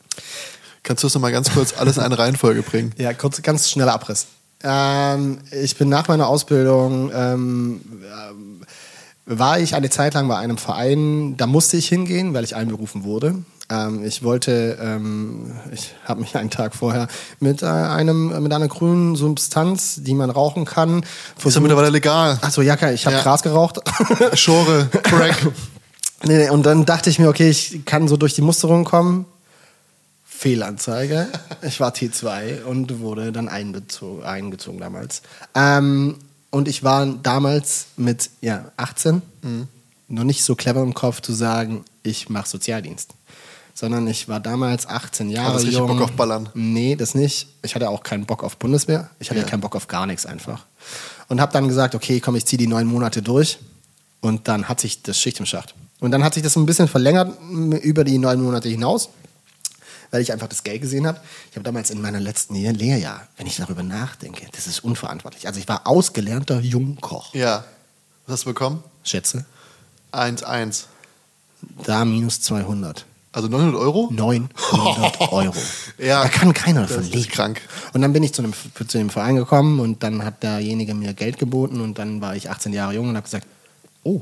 Speaker 2: Kannst du das nochmal ganz kurz alles in eine Reihenfolge bringen? [laughs]
Speaker 3: Ja, kurz, ganz schneller Abriss. Ähm, ich bin nach meiner Ausbildung, ähm, war ich eine Zeit lang bei einem Verein, da musste ich hingehen, weil ich einberufen wurde. Ähm, ich wollte, ähm, ich habe mich einen Tag vorher mit, äh, einem, mit einer grünen Substanz, die man rauchen kann,
Speaker 2: Ist ja
Speaker 3: versucht-
Speaker 2: mittlerweile legal.
Speaker 3: Ach so, ja, klar, ich habe
Speaker 2: Ja.
Speaker 3: Gras geraucht. [laughs]
Speaker 2: Schore, Crack. [laughs]
Speaker 3: Nee, nee, und dann dachte ich mir, okay, ich kann so durch die Musterung kommen. Fehlanzeige. Ich war T2 und wurde dann einbezogen, eingezogen damals. Ähm, und ich war damals mit ja, 18 noch nicht so clever im Kopf zu sagen, ich mache Sozialdienst. Sondern ich war damals 18 Jahre
Speaker 2: Hattest
Speaker 3: jung.
Speaker 2: Bock auf Ballern?
Speaker 3: Nee, das nicht. Ich hatte auch keinen Bock auf Bundeswehr. Ich hatte
Speaker 2: Ja.
Speaker 3: keinen Bock auf gar nichts einfach. Und habe dann gesagt, okay, komm, ich ziehe die neun Monate durch. Und dann hat sich das Schicht im Schacht. Und dann hat sich das ein bisschen verlängert über die neun Monate hinaus, weil ich einfach das Geld gesehen habe. Ich habe damals in meiner letzten Lehr Lehrjahr, wenn ich darüber nachdenke, das ist unverantwortlich. Also ich war ausgelernter Jungkoch.
Speaker 2: Ja. Was hast du bekommen?
Speaker 3: Schätze,
Speaker 2: 1,1.
Speaker 3: da minus 200.
Speaker 2: Also 900 Euro?
Speaker 3: 900 [laughs] Euro.
Speaker 2: Ja.
Speaker 3: Da kann keiner
Speaker 2: Das
Speaker 3: davon
Speaker 2: ist
Speaker 3: leben.
Speaker 2: krank.
Speaker 3: Und dann bin ich zu dem, zu dem Verein gekommen und dann hat derjenige mir Geld geboten und dann war ich 18 Jahre jung und habe gesagt, oh,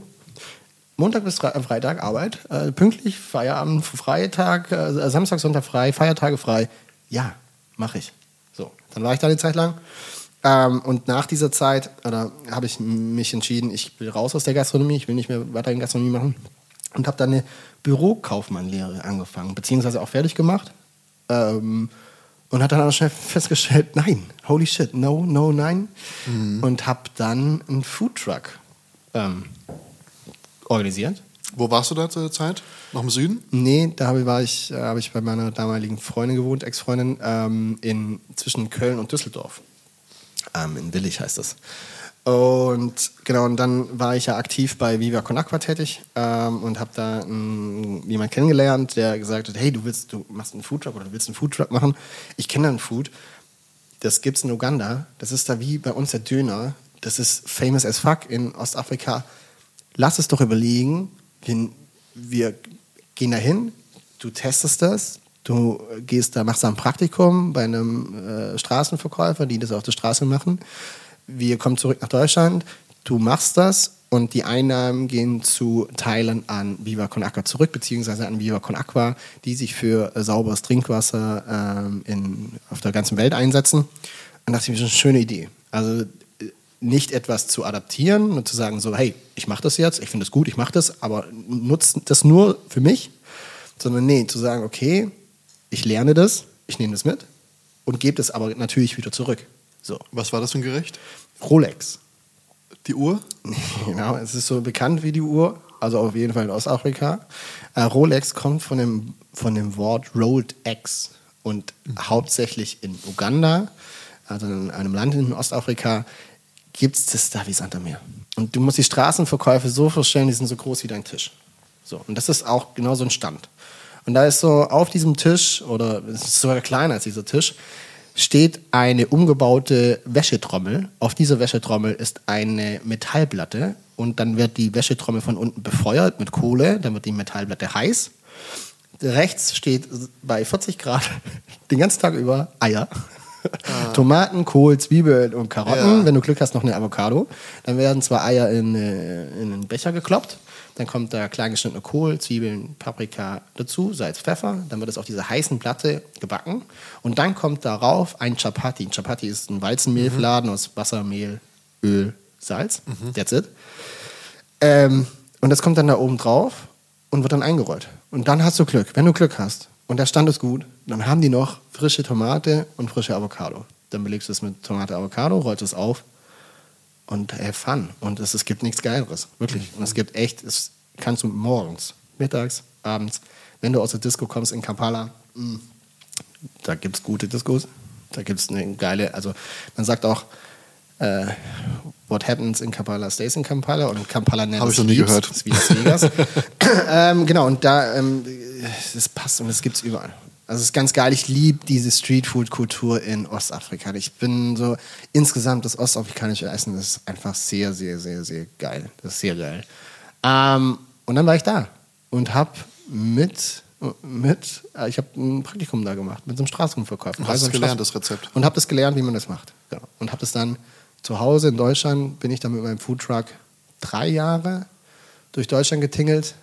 Speaker 3: Montag bis Fre- Freitag Arbeit, äh, pünktlich, Feierabend, Freitag, äh, Samstag, Sonntag frei, Feiertage frei. Ja, mache ich. So, dann war ich da eine Zeit lang. Ähm, und nach dieser Zeit habe ich mich entschieden, ich will raus aus der Gastronomie, ich will nicht mehr weiter in Gastronomie machen und habe dann eine Bürokaufmannlehre angefangen, beziehungsweise auch fertig gemacht. Ähm, und hat dann aber schnell [laughs] festgestellt, nein, holy shit, no, no, nein. Und habe dann einen Foodtruck ähm, organisiert.
Speaker 2: Wo warst du da zur Zeit? Noch im Süden?
Speaker 3: Nee, da habe, war ich, äh, habe ich bei meiner damaligen Freundin gewohnt, Ex-Freundin, ähm, in, zwischen Köln und Düsseldorf. Ähm, in Willig heißt das. Und genau, und dann war ich ja aktiv bei Viva Con Aqua tätig ähm, und habe da ähm, jemanden kennengelernt, der gesagt hat, hey, du willst, du machst einen Foodtruck oder du willst einen Foodtruck machen. Ich kenne einen Food, das gibt's in Uganda. Das ist da wie bei uns der Döner. Das ist famous as fuck in Ostafrika. Lass es doch überlegen. Wir, gehen da hin, du testest das, du gehst da, machst da ein Praktikum bei einem äh, Straßenverkäufer, die das auf der Straße machen. Wir kommen zurück nach Deutschland, du machst das und die Einnahmen gehen zu Teilen an Viva Con Aqua zurück, beziehungsweise an Viva Con Aqua, die sich für äh, sauberes Trinkwasser ähm, in, auf der ganzen Welt einsetzen. Und dachte ich mir, das ist eine schöne Idee. Also nicht etwas zu adaptieren und zu sagen, so, hey, ich mache das jetzt, ich finde das gut, ich mache das, aber nutze das nur für mich, sondern nee, zu sagen, okay, ich lerne das, ich nehme das mit und gebe das aber natürlich wieder zurück. So,
Speaker 2: Was war das für ein Gericht?
Speaker 3: Rolex.
Speaker 2: Die Uhr? [laughs]
Speaker 3: Genau, es ist so bekannt wie die Uhr, also auf jeden Fall in Ostafrika. Äh, Rolex kommt von dem, von dem Wort Rolled X und hauptsächlich in Uganda, also in einem Land in Ostafrika, gibt es das da wie Sand am Meer. Und du musst die Straßenverkäufe so vorstellen, die sind so groß wie dein Tisch. So, und das ist auch genau so ein Stand. Und da ist so auf diesem Tisch, oder es ist sogar kleiner als dieser Tisch, steht eine umgebaute Wäschetrommel. Auf dieser Wäschetrommel ist eine Metallplatte und dann wird die Wäschetrommel von unten befeuert mit Kohle, dann wird die Metallplatte heiß. Rechts steht bei 40 Grad [laughs] den ganzen Tag über Eier. [laughs] Tomaten, Kohl, Zwiebeln und Karotten.
Speaker 2: Ja.
Speaker 3: Wenn du Glück hast, noch eine Avocado. Dann werden zwei Eier in, äh, in einen Becher gekloppt. Dann kommt da klein geschnittene Kohl, Zwiebeln, Paprika dazu, Salz, Pfeffer. Dann wird es auf dieser heißen Platte gebacken. Und dann kommt darauf ein Chapati. Ein Chapati ist ein Weizenmehlfladen aus Wasser, Mehl, Öl, Salz. That's it. Ähm, und das kommt dann da oben drauf und wird dann eingerollt. Und dann hast du Glück. Wenn du Glück hast und der Stand ist gut, dann haben die noch frische Tomate und frische Avocado. Dann belegst du es mit Tomate, Avocado, rollst es auf und have fun. Und es, es gibt nichts Geileres. Wirklich. Und es gibt echt, es kannst du morgens, mittags, abends, wenn du aus der Disco kommst in Kampala, mh, da gibt es gute Discos. Da gibt es eine geile, also man sagt auch, äh, What happens in Kampala stays in Kampala und Kampala never
Speaker 2: Hab ich noch nie gehört.
Speaker 3: Ist wie Las Vegas. [laughs] ähm, genau, und da, ähm, das passt und das gibt es überall. Also es ist ganz geil, ich liebe diese Streetfood-Kultur in Ostafrika. Ich bin so, insgesamt das ostafrikanische Essen ist einfach sehr, sehr, sehr, sehr geil. Das ist sehr geil. Ähm, und dann war ich da und habe mit, mit, äh, ich habe ein Praktikum da gemacht, mit so einem Straßenverkäufer.
Speaker 2: Hast
Speaker 3: Also
Speaker 2: du gelernt, das Rezept?
Speaker 3: und habe das gelernt, wie man das macht. Genau. Und habe das dann zu Hause in Deutschland, bin ich dann mit meinem Foodtruck drei Jahre durch Deutschland getingelt,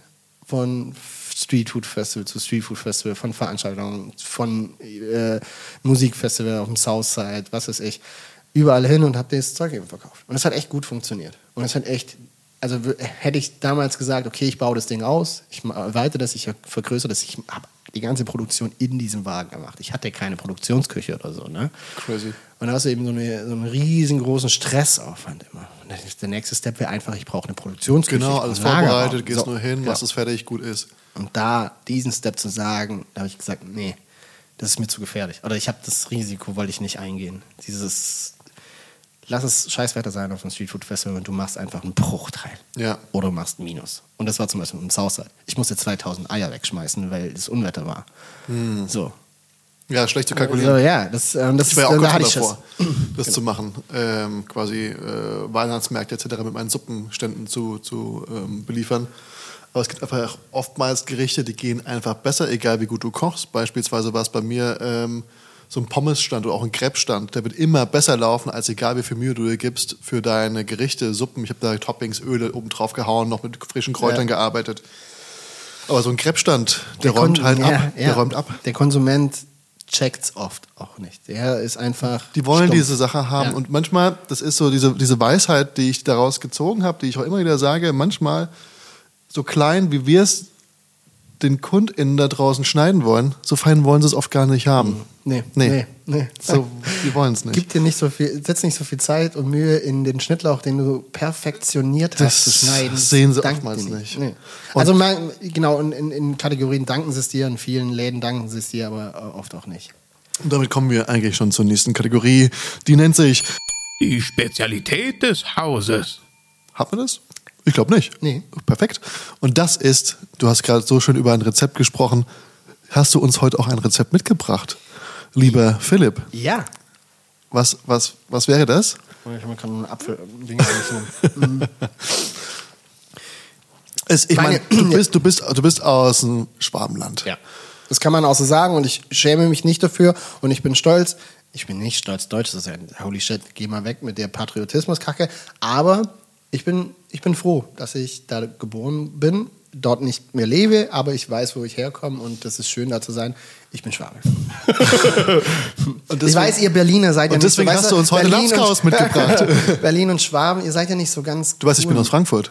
Speaker 3: von Streetfood Festival zu Streetfood Festival, von Veranstaltungen, von äh, Musikfestival auf dem Southside, was weiß ich, überall hin und habe das Zeug eben verkauft. Und es hat echt gut funktioniert. Und es hat echt, also hätte ich damals gesagt, okay, ich baue das Ding aus, ich erweitere das, ich vergrößere das, ich habe die ganze Produktion in diesem Wagen gemacht. Ich hatte keine Produktionsküche oder so. Ne?
Speaker 2: Crazy.
Speaker 3: Und da hast du eben so, eine, so einen riesengroßen Stressaufwand immer. Der nächste Step wäre einfach, ich brauche eine Produktionsküche.
Speaker 2: Genau, alles vorbereitet, gehst
Speaker 3: So,
Speaker 2: nur hin,
Speaker 3: genau.
Speaker 2: machst es fertig, gut ist.
Speaker 3: Und da diesen Step zu sagen, da habe ich gesagt, nee, das ist mir zu gefährlich. Oder ich habe das Risiko, wollte ich nicht eingehen. Dieses, lass es Scheißwetter sein auf dem Street Food Festival und du machst einfach einen Bruchteil.
Speaker 2: Ja.
Speaker 3: Oder du machst einen Minus. Und das war zum Beispiel im Southside. Ich musste 2000 Eier wegschmeißen, weil das Unwetter war. So.
Speaker 2: Ja, schlecht zu
Speaker 3: Also,
Speaker 2: kalkulieren.
Speaker 3: ja, das, ähm, das
Speaker 2: Ich war ja auch
Speaker 3: da
Speaker 2: kurz
Speaker 3: ich
Speaker 2: davor, das [clears throat] zu machen. Ähm, quasi äh, Weihnachtsmärkte etc. mit meinen Suppenständen zu, zu ähm, beliefern. Aber es gibt einfach oftmals Gerichte, die gehen einfach besser, egal wie gut du kochst. Beispielsweise war es bei mir ähm, so ein Pommesstand oder auch ein Crepe-Stand. Der wird immer besser laufen, als egal wie viel Mühe du dir gibst für deine Gerichte, Suppen. Ich habe da Toppings, Öle oben drauf gehauen, noch mit frischen Kräutern
Speaker 3: Ja.
Speaker 2: gearbeitet. Aber so ein Crepe-Stand, der, räumt
Speaker 3: Kon-
Speaker 2: halt
Speaker 3: ja,
Speaker 2: ab.
Speaker 3: Ja.
Speaker 2: Der räumt ab.
Speaker 3: Der Konsument checkt's oft auch nicht. Der ist einfach.
Speaker 2: Die wollen
Speaker 3: stumpf.
Speaker 2: diese Sache haben.
Speaker 3: Ja.
Speaker 2: Und manchmal, das ist so diese, diese Weisheit, die ich daraus gezogen habe, die ich auch immer wieder sage, manchmal so klein, wie wir es den KundInnen da draußen schneiden wollen, so fein wollen sie es oft gar nicht haben.
Speaker 3: Nee,
Speaker 2: Nee.
Speaker 3: nee, nee.
Speaker 2: So, die wollen es nicht.
Speaker 3: Gib dir nicht so viel, setz nicht so viel Zeit und Mühe in den Schnittlauch, den du perfektioniert
Speaker 2: Das
Speaker 3: hast zu schneiden.
Speaker 2: sehen sie
Speaker 3: Dank
Speaker 2: oftmals nicht.
Speaker 3: Nee. Also mal, genau, in, in, in Kategorien danken sie es dir, in vielen Läden danken sie es dir, aber äh, oft auch nicht.
Speaker 2: Und damit kommen wir eigentlich schon zur nächsten Kategorie. Die nennt sich,
Speaker 1: Die Spezialität des Hauses.
Speaker 2: hat man das? Ich glaube nicht.
Speaker 3: Nee.
Speaker 2: Perfekt. Und das ist, du hast gerade so schön über ein Rezept gesprochen. Hast du uns heute auch ein Rezept mitgebracht? Lieber Philipp,
Speaker 3: Ja.
Speaker 2: was, was, was wäre das?
Speaker 3: Ich habe gerade einen Apfel. [laughs]
Speaker 2: Es, ich meine,
Speaker 3: Meine-
Speaker 2: du [clears throat] bist, du, bist, du bist aus dem Schwabenland.
Speaker 3: Ja. Das kann man auch so sagen und ich schäme mich nicht dafür und ich bin stolz. Ich bin nicht stolz, Deutsch zu sein. Holy shit, geh mal weg mit der Patriotismuskacke. Aber ich bin, ich bin froh, dass ich da geboren bin, dort nicht mehr lebe, aber ich weiß, wo ich herkomme und das ist schön, da zu sein. Ich bin Schwabe. [laughs]
Speaker 2: Und
Speaker 3: ich weiß, ihr Berliner seid ja
Speaker 2: und
Speaker 3: nicht so
Speaker 2: deswegen
Speaker 3: weißt
Speaker 2: hast du uns heute
Speaker 3: Berlin und-
Speaker 2: Lapskaus mitgebracht. [laughs]
Speaker 3: Berlin und Schwaben, ihr seid ja nicht so ganz.
Speaker 2: Du weißt, ich bin aus Frankfurt.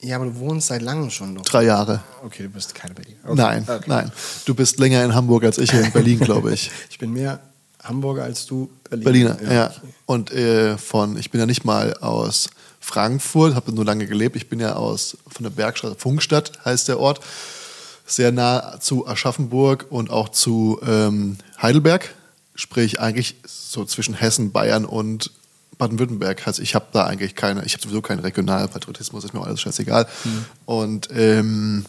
Speaker 3: Ja, aber du wohnst seit langem schon dort.
Speaker 2: Drei Jahre.
Speaker 3: Okay, du bist keine Berliner. Okay.
Speaker 2: Nein,
Speaker 3: Okay.
Speaker 2: nein. Du bist länger in Hamburg als ich hier in [laughs] Berlin, glaube ich.
Speaker 3: Ich bin mehr Hamburger als du Berliner.
Speaker 2: Berliner, ja. Und äh, von, ich bin ja nicht mal aus Frankfurt, habe nur lange gelebt. Ich bin ja aus von der Bergstraße, Funkstadt heißt der Ort, sehr nah zu Aschaffenburg und auch zu ähm, Heidelberg. Sprich eigentlich so zwischen Hessen, Bayern und Baden-Württemberg. Also ich habe da eigentlich keine, ich habe sowieso keinen Regionalpatriotismus, ist mir auch alles scheißegal. Und ähm,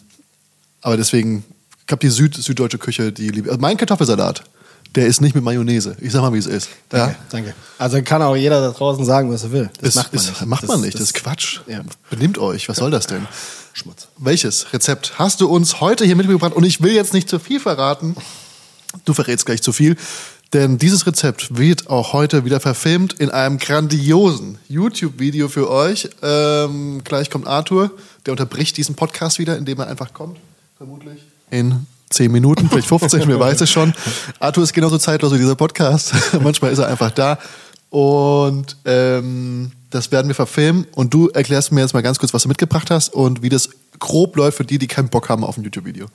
Speaker 2: aber deswegen, ich habe die Süd, süddeutsche Küche, die liebe. Also mein Kartoffelsalat, der ist nicht mit Mayonnaise. Ich sag mal, wie es ist.
Speaker 3: Danke, danke. Also kann auch jeder da draußen sagen, was er will. Das
Speaker 2: Ist,
Speaker 3: macht man
Speaker 2: ist,
Speaker 3: nicht.
Speaker 2: Macht man nicht, das, ist Quatsch. Benimmt euch, was soll das denn?
Speaker 3: Schmutz.
Speaker 2: Welches Rezept hast du uns heute hier mitgebracht? Und ich will jetzt nicht zu viel verraten. Du verrätst gleich zu viel. Denn dieses Rezept wird auch heute wieder verfilmt in einem grandiosen YouTube-Video für euch. Ähm, gleich kommt Arthur, der unterbricht diesen Podcast wieder, indem er einfach kommt, vermutlich. In 10 Minuten, vielleicht 15, wer weiß es schon. Arthur ist genauso zeitlos wie dieser Podcast. [laughs] Manchmal ist er einfach da. Und ähm, das werden wir verfilmen. Und du erklärst mir jetzt mal ganz kurz, was du mitgebracht hast und wie das grob läuft für die, die keinen Bock haben auf ein YouTube-Video.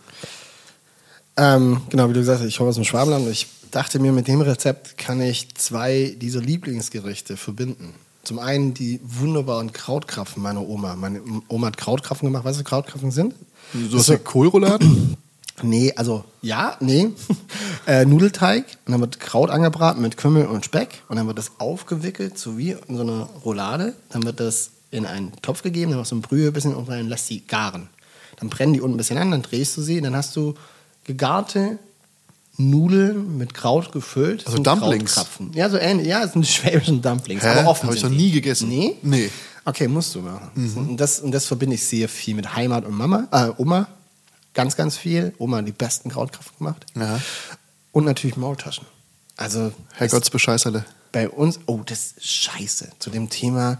Speaker 3: Ähm, genau, wie du gesagt hast, ich komme aus dem Schwabenland und ich dachte mir, mit dem Rezept kann ich zwei dieser Lieblingsgerichte verbinden. Zum einen die wunderbaren Krautkrapfen meiner Oma. Meine Oma hat Krautkrapfen gemacht. Weißt du, was Krautkrapfen sind?
Speaker 2: So was wie Kohlrouladen? [clears throat]
Speaker 3: Nee, also ja, nee. [laughs] äh, Nudelteig und dann wird Kraut angebraten mit Kümmel und Speck und dann wird das aufgewickelt, so wie in so einer Roulade. Dann wird das in einen Topf gegeben, dann machst du ein Brühe ein bisschen und dann lässt die garen. Dann brennen die unten ein bisschen an, dann drehst du sie, dann hast du gegarte Nudeln mit Kraut gefüllt.
Speaker 2: Also Dumplings?
Speaker 3: Krautkrapfen. Ja, so ähnlich. Ja, es sind die schwäbischen Dumplings.
Speaker 2: Hä?
Speaker 3: Aber offen
Speaker 2: Hab ich noch nie gegessen.
Speaker 3: Nee?
Speaker 2: Nee.
Speaker 3: Okay, musst du machen. Und, das, und das verbinde ich sehr viel mit Heimat und Mama, äh, Oma. Ganz, ganz viel. Oma hat die besten Krautkrapfen gemacht.
Speaker 2: Ja.
Speaker 3: Und natürlich Maultaschen. Also
Speaker 2: Herr Gott's Bescheißerle.
Speaker 3: bei uns, oh, das ist scheiße. Zu dem Thema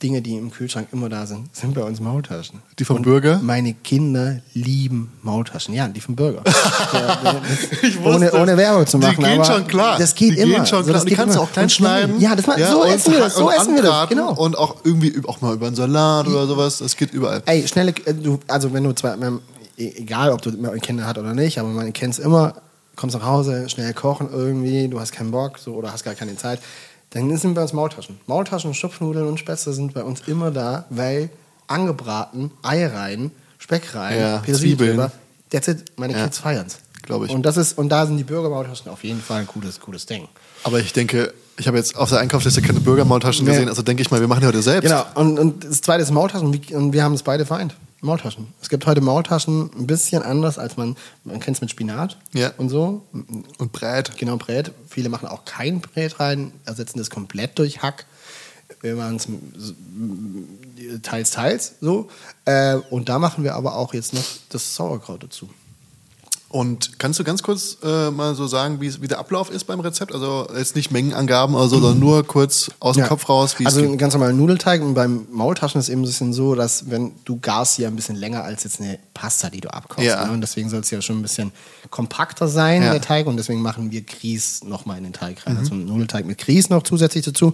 Speaker 3: Dinge, die im Kühlschrank immer da sind, sind bei uns Maultaschen.
Speaker 2: Die vom
Speaker 3: Und
Speaker 2: Burger?
Speaker 3: Meine Kinder lieben Maultaschen. Ja, die vom Burger. [laughs] Ja, ja,
Speaker 2: Ich
Speaker 3: ohne, ohne Werbung zu
Speaker 2: Die
Speaker 3: machen.
Speaker 2: gehen
Speaker 3: aber
Speaker 2: schon klar.
Speaker 3: Das geht
Speaker 2: die
Speaker 3: immer.
Speaker 2: Gehen schon
Speaker 3: So,
Speaker 2: klar. die kannst du auch klein schneiden.
Speaker 3: Ja, das ma- so
Speaker 2: und
Speaker 3: essen wir das. So essen wir das. Genau.
Speaker 2: Und auch irgendwie auch mal über einen Salat oder sowas. Das geht überall.
Speaker 3: Ey, schnelle, äh, du, also wenn du zwei, egal ob du Kinder hat oder nicht, aber man kennt es immer, kommst nach Hause, schnell kochen irgendwie, du hast keinen Bock so, oder hast gar keine Zeit, dann sind bei uns Maultaschen. Maultaschen, Stopfnudeln und Spätzle sind bei uns immer da, weil angebraten, Ei rein, Speck rein,
Speaker 2: Ja,
Speaker 3: Petersilie
Speaker 2: Zwiebeln.
Speaker 3: drüber. That's it, meine
Speaker 2: Ja,
Speaker 3: Kids feiern's.
Speaker 2: glaub ich.
Speaker 3: Und, das ist, und da sind die Bürgermaultaschen auf jeden Fall ein cooles, cooles Ding.
Speaker 2: Aber ich denke, ich habe jetzt auf der Einkaufsliste keine Bürgermaultaschen
Speaker 3: Nee.
Speaker 2: gesehen, also denke ich mal, wir machen die heute selbst.
Speaker 3: Genau, und, und das zweite ist Maultaschen und wir haben es beide vereint. Maultaschen. Es gibt heute Maultaschen ein bisschen anders, als man, man kennt es mit Spinat
Speaker 2: Ja.
Speaker 3: und so.
Speaker 2: Und Brät.
Speaker 3: Genau, Brät. Viele machen auch kein Brät rein, ersetzen das komplett durch Hack. Wir machen es teils, teils so. Äh, und da machen wir aber auch jetzt noch das Sauerkraut dazu.
Speaker 2: Und kannst du ganz kurz äh, mal so sagen, wie, der Ablauf ist beim Rezept? Also jetzt nicht Mengenangaben oder so, sondern nur kurz aus dem
Speaker 3: Ja.
Speaker 2: Kopf raus, wie
Speaker 3: also
Speaker 2: es
Speaker 3: ein ganz normaler Nudelteig und beim Maultaschen ist eben ein bisschen so, dass wenn du garst ja ein bisschen länger als jetzt eine Pasta, die du abkochst.
Speaker 2: Ja.
Speaker 3: Ne? Und deswegen soll es ja schon ein bisschen kompakter sein,
Speaker 2: Ja.
Speaker 3: der Teig. Und deswegen machen wir Grieß nochmal in den Teig
Speaker 2: Mhm.
Speaker 3: rein. Also einen Nudelteig mit Grieß noch zusätzlich dazu.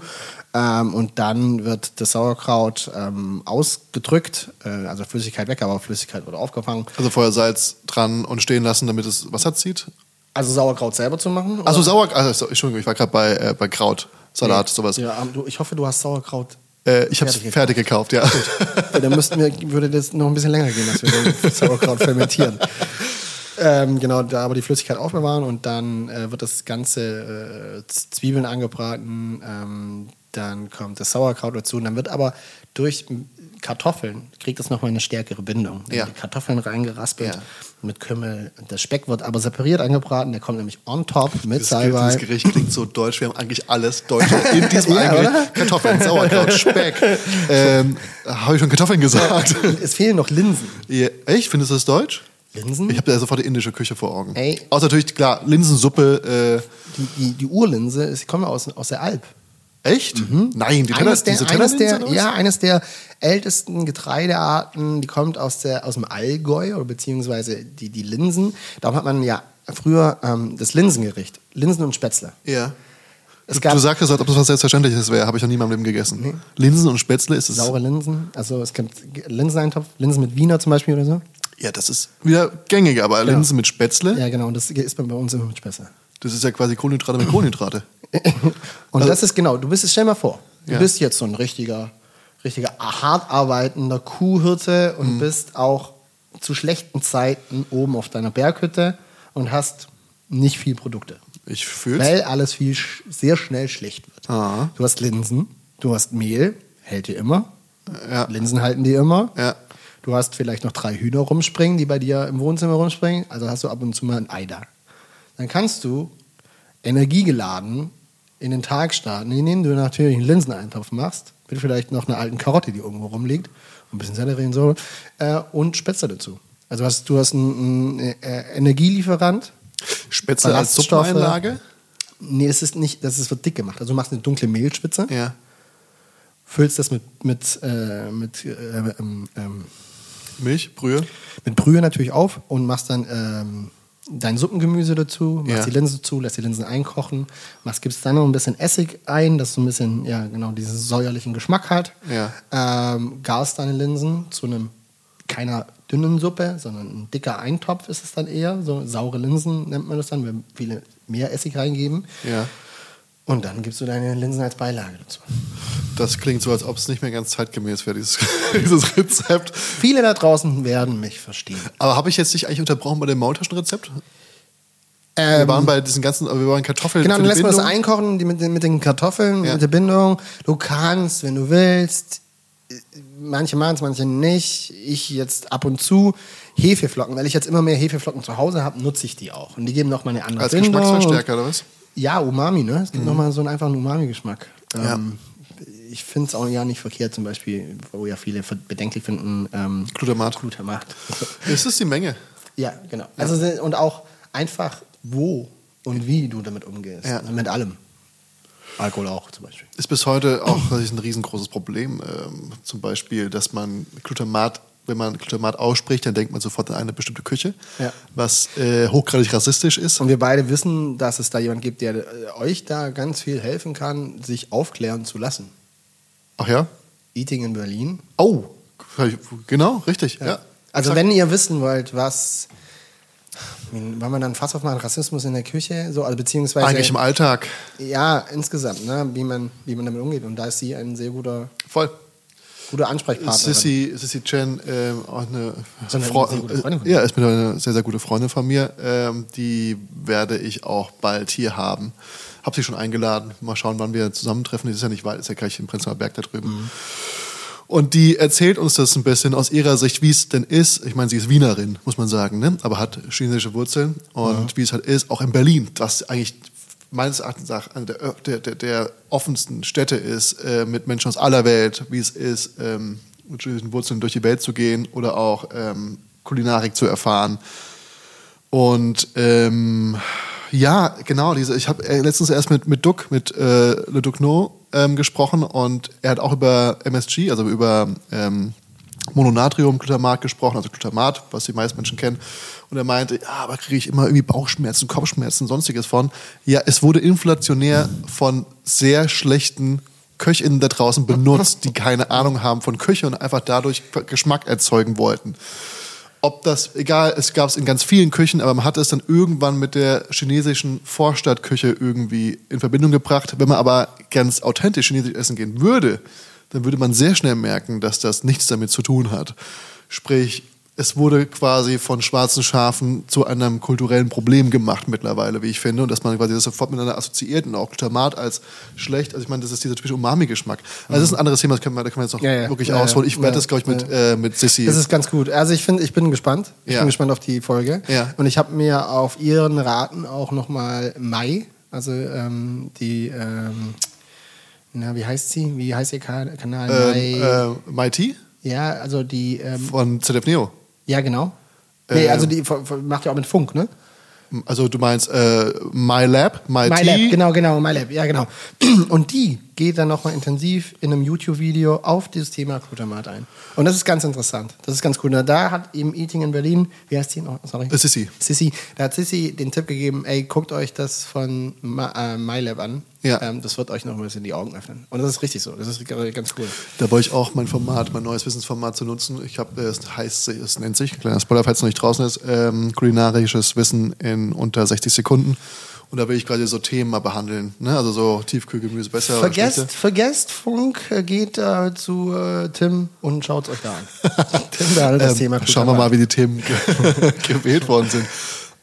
Speaker 3: Ähm, und dann wird das Sauerkraut ähm, ausgedrückt, äh, also Flüssigkeit weg, aber Flüssigkeit wird aufgefangen.
Speaker 2: Also vorher Salz dran und stehen lassen, damit es Wasser zieht.
Speaker 3: Also Sauerkraut selber zu machen.
Speaker 2: Achso,
Speaker 3: oder?
Speaker 2: Sauer, also, Entschuldigung, ich war gerade bei, äh, bei Kraut, Salat, sowas.
Speaker 3: Ja, aber du, ich hoffe, du hast Sauerkraut.
Speaker 2: Äh, ich habe es
Speaker 3: Fertig
Speaker 2: gekauft, ja.
Speaker 3: Ja, dann müssten wir, würde das noch ein bisschen länger gehen, dass wir den Sauerkraut fermentieren. Ähm, genau, da aber die Flüssigkeit aufbewahren und dann äh, wird das Ganze äh, Zwiebeln angebraten, ähm, dann kommt das Sauerkraut dazu und dann wird aber durch Kartoffeln, kriegt das nochmal eine stärkere Bindung.
Speaker 2: Ja.
Speaker 3: Die Kartoffeln reingeraspelt
Speaker 2: Ja.
Speaker 3: mit Kümmel. Der Speck wird aber separiert angebraten, der kommt nämlich on top mit
Speaker 2: Das,
Speaker 3: Salbei.
Speaker 2: das Gericht klingt so deutsch. Wir haben eigentlich alles Deutsche [laughs] in diesem
Speaker 3: Ja,
Speaker 2: einen Gericht.
Speaker 3: oder?
Speaker 2: Kartoffeln, Sauerkraut, Speck. Ähm, Habe ich schon Kartoffeln gesagt?
Speaker 3: Es fehlen noch Linsen.
Speaker 2: Ja, echt? Findest du das deutsch?
Speaker 3: Linsen?
Speaker 2: Ich habe da sofort die indische Küche vor Augen.
Speaker 3: Ey.
Speaker 2: Außer natürlich, klar, Linsensuppe.
Speaker 3: Die, die, die Urlinse, die kommt aus, aus der Alp.
Speaker 2: Echt? Nein, die
Speaker 3: Mhm. eines der,
Speaker 2: diese
Speaker 3: eines der, ja, eines der ältesten Getreidearten, die kommt aus, der, aus dem Allgäu oder beziehungsweise die, die Linsen. Darum hat man ja früher ähm, das Linsengericht, Linsen und Spätzle.
Speaker 2: Ja.
Speaker 3: Es
Speaker 2: Du,
Speaker 3: gab
Speaker 2: du sagst es, als ob das was Selbstverständliches wäre. Habe ich noch nie in meinem Leben gegessen. Linsen und Spätzle ist es.
Speaker 3: saure Linsen, also es gibt Linseneintopf, Linsen mit Wiener zum Beispiel oder so.
Speaker 2: Ja, das ist wieder gängiger, aber Linsen mit Spätzle,
Speaker 3: Ja, genau, und das ist bei uns immer mit Spätzle.
Speaker 2: Das ist ja quasi Kohlenhydrate mit Kohlenhydrate. [laughs]
Speaker 3: Und
Speaker 2: Also-
Speaker 3: das ist genau, du bist, jetzt stell mal vor, du
Speaker 2: Ja.
Speaker 3: bist jetzt so ein richtiger, richtiger hart arbeitender Kuhhirte
Speaker 2: Mhm.
Speaker 3: und bist auch zu schlechten Zeiten oben auf deiner Berghütte und hast nicht viel Produkte.
Speaker 2: Ich fühl's.
Speaker 3: Weil alles viel sehr schnell schlecht wird.
Speaker 2: Ah.
Speaker 3: Du hast Linsen, du hast Mehl, hält dir immer.
Speaker 2: Ja.
Speaker 3: Linsen halten dir immer.
Speaker 2: Ja.
Speaker 3: Du hast vielleicht noch drei Hühner rumspringen, die bei dir im Wohnzimmer rumspringen. Also hast du ab und zu mal ein Ei da. Dann kannst du energiegeladen in den Tag starten, indem du natürlich einen Linseneintopf machst, mit vielleicht noch einer alten Karotte, die irgendwo rumliegt, ein bisschen Sellerie und so, äh, und Spätzle dazu. Also hast, du hast einen, einen äh, Energielieferant.
Speaker 2: Spätzle als. Suppeneinlage?
Speaker 3: Nee, das ist nicht, das ist, wird dick gemacht. Also du machst eine dunkle Mehlspitze,
Speaker 2: Ja.
Speaker 3: füllst das mit, mit, äh, mit, äh, ähm, ähm,
Speaker 2: Milch, Brühe.
Speaker 3: mit Brühe natürlich auf und machst dann ähm, dein Suppengemüse dazu, machst
Speaker 2: Ja.
Speaker 3: die Linsen dazu, lässt die Linsen einkochen, machst, gibst dann noch ein bisschen Essig ein, dass so ein bisschen, ja, genau, diesen säuerlichen Geschmack hat.
Speaker 2: Ja.
Speaker 3: Ähm, garst deine Linsen zu einem keiner dünnen Suppe, sondern ein dicker Eintopf ist es dann eher. So saure Linsen nennt man das dann, wenn viele mehr Essig reingeben.
Speaker 2: Ja.
Speaker 3: Und dann gibst du deine Linsen als Beilage dazu.
Speaker 2: Das klingt so, als ob es nicht mehr ganz zeitgemäß wäre, dieses, [laughs] dieses Rezept.
Speaker 3: Viele da draußen werden mich verstehen.
Speaker 2: Aber habe ich jetzt dich eigentlich unterbrochen bei dem Maultaschenrezept? wir
Speaker 3: Ähm,
Speaker 2: waren bei diesen ganzen, wir waren Kartoffeln.
Speaker 3: Genau, dann lässt man das einkochen die mit, den, mit den Kartoffeln,
Speaker 2: Ja.
Speaker 3: mit der Bindung. Du kannst, wenn du willst. Manche machen es, manche nicht. Ich jetzt ab und zu Hefeflocken, weil ich jetzt immer mehr Hefeflocken zu Hause habe, nutze ich die auch. Und die geben nochmal eine andere
Speaker 2: Als
Speaker 3: Bindung.
Speaker 2: Geschmacksverstärker, oder was?
Speaker 3: Ja, Umami, ne? Es gibt nochmal so einen einfachen Umami-Geschmack.
Speaker 2: Ja.
Speaker 3: Ähm, ich finde es auch ja nicht verkehrt, zum Beispiel, wo ja viele bedenklich finden, ähm,
Speaker 2: Glutamat.
Speaker 3: Glutamat.
Speaker 2: Das [laughs] ist die Menge.
Speaker 3: Ja, genau. Also se- und auch einfach wo und wie du damit umgehst.
Speaker 2: Ja.
Speaker 3: Mit allem. Alkohol auch zum Beispiel.
Speaker 2: Ist bis heute auch ein riesengroßes Problem. Ähm, zum Beispiel, dass man Glutamat, wenn man Glutamat ausspricht, dann denkt man sofort an eine bestimmte Küche,
Speaker 3: Ja.
Speaker 2: was äh, hochgradig rassistisch ist.
Speaker 3: Und wir beide wissen, dass es da jemand gibt, der äh, euch da ganz viel helfen kann, sich aufklären zu lassen.
Speaker 2: Ach ja?
Speaker 3: Eating in Berlin.
Speaker 2: Oh, genau, richtig. Ja.
Speaker 3: Also
Speaker 2: Exakt.
Speaker 3: wenn ihr wissen wollt, was wollen wir dann fast aufmachen, Rassismus in der Küche, so, also beziehungsweise
Speaker 2: Eigentlich im Alltag.
Speaker 3: ja, insgesamt, ne, wie man, wie man damit umgeht. Und da ist sie ein sehr guter,
Speaker 2: Voll.
Speaker 3: Guter Ansprechpartner.
Speaker 2: Sissy, Sissy Chen, ähm, auch eine,
Speaker 3: So eine gute Freundin von
Speaker 2: ja, ist eine sehr, sehr gute Freundin von mir. Ähm, die werde ich auch bald hier haben. Hab sie schon eingeladen. Mal schauen, wann wir zusammentreffen. Das ist ja nicht weit, ist ja gleich im Prenzlauer Berg da drüben.
Speaker 3: Mhm.
Speaker 2: Und die erzählt uns das ein bisschen aus ihrer Sicht, wie es denn ist. Ich meine, sie ist Wienerin, muss man sagen, ne? aber hat chinesische Wurzeln. Und wie es halt ist, auch in Berlin, was eigentlich meines Erachtens eine der, der, der, der offensten Städte ist, äh, mit Menschen aus aller Welt, wie es ist, ähm, mit chinesischen Wurzeln durch die Welt zu gehen oder auch ähm, Kulinarik zu erfahren. Und ähm, ja, genau, diese, ich habe äh, letztens erst mit, mit Duck, mit äh, Le Ducno ähm, gesprochen und er hat auch über MSG, also über ähm, Mononatriumglutamat gesprochen, also Glutamat, was die meisten Menschen kennen. Und er meinte, ja, aber kriege ich immer irgendwie Bauchschmerzen, Kopfschmerzen, sonstiges von. Ja, es wurde inflationär von sehr schlechten KöchInnen da draußen benutzt, die keine Ahnung haben von Küche und einfach dadurch Geschmack erzeugen wollten ob das, egal, es gab es in ganz vielen Küchen, aber man hat es dann irgendwann mit der chinesischen Vorstadtküche irgendwie in Verbindung gebracht. Wenn man aber ganz authentisch chinesisch essen gehen würde, dann würde man sehr schnell merken, dass das nichts damit zu tun hat. Sprich, es wurde quasi von schwarzen Schafen zu einem kulturellen Problem gemacht mittlerweile, wie ich finde, und dass man quasi das sofort miteinander assoziiert und auch Glutamat als schlecht. Also ich meine, das ist dieser typische Umami-Geschmack. Also das ist ein anderes Thema, das können wir, da können wir jetzt noch
Speaker 3: Ja, ja.
Speaker 2: wirklich
Speaker 3: Ja,
Speaker 2: ausholen. Ich werde das, glaube ich, mit, äh, mit Sissy
Speaker 3: Das ist ganz gut. Also ich finde, ich bin gespannt. Ich bin gespannt auf die Folge. Und ich habe mir auf ihren Raten auch nochmal Mai, also ähm, die, ähm, na, wie heißt sie? Wie heißt ihr Ka- Kanal?
Speaker 2: ähm,
Speaker 3: Mai.
Speaker 2: äh, Mighty
Speaker 3: ja, also die, ähm,
Speaker 2: von ZDF Neo.
Speaker 3: Ja genau. Nee,
Speaker 2: Ähm.
Speaker 3: also die macht ja auch mit Funk, ne?
Speaker 2: Also du meinst äh, My Lab, My,
Speaker 3: MyLab,
Speaker 2: Tea.
Speaker 3: genau, genau, MyLab, ja genau. Und die geht dann nochmal intensiv in einem YouTube-Video auf dieses Thema Glutamat ein. Und das ist ganz interessant. Das ist ganz cool. Na, Da hat eben Eating in Berlin, wie heißt die noch? Sorry.
Speaker 2: Äh, Sissi.
Speaker 3: Sissi. Da hat Sissi den Tipp gegeben, ey, guckt euch das von Ma- äh, MyLab an.
Speaker 2: Ja.
Speaker 3: Ähm, das wird euch noch ein bisschen die Augen öffnen. Und das ist richtig so. Das ist g- ganz cool.
Speaker 2: Da wollte ich auch mein Format, mein neues Wissensformat zu nutzen. Ich habe, es heißt, es nennt sich, kleiner Spoiler, falls es noch nicht draußen ist, ähm, kulinarisches Wissen in unter 60 Sekunden. Und da will ich gerade so Themen mal behandeln. Ne? Also so Tiefkühlgemüse besser.
Speaker 3: Vergesst, vergesst Funk, äh, geht äh, zu äh, Tim und schaut euch da an. [laughs] Tim, hat das
Speaker 2: Ähm,
Speaker 3: Thema
Speaker 2: schauen wir mal, wie die Themen ge [laughs] gewählt worden sind.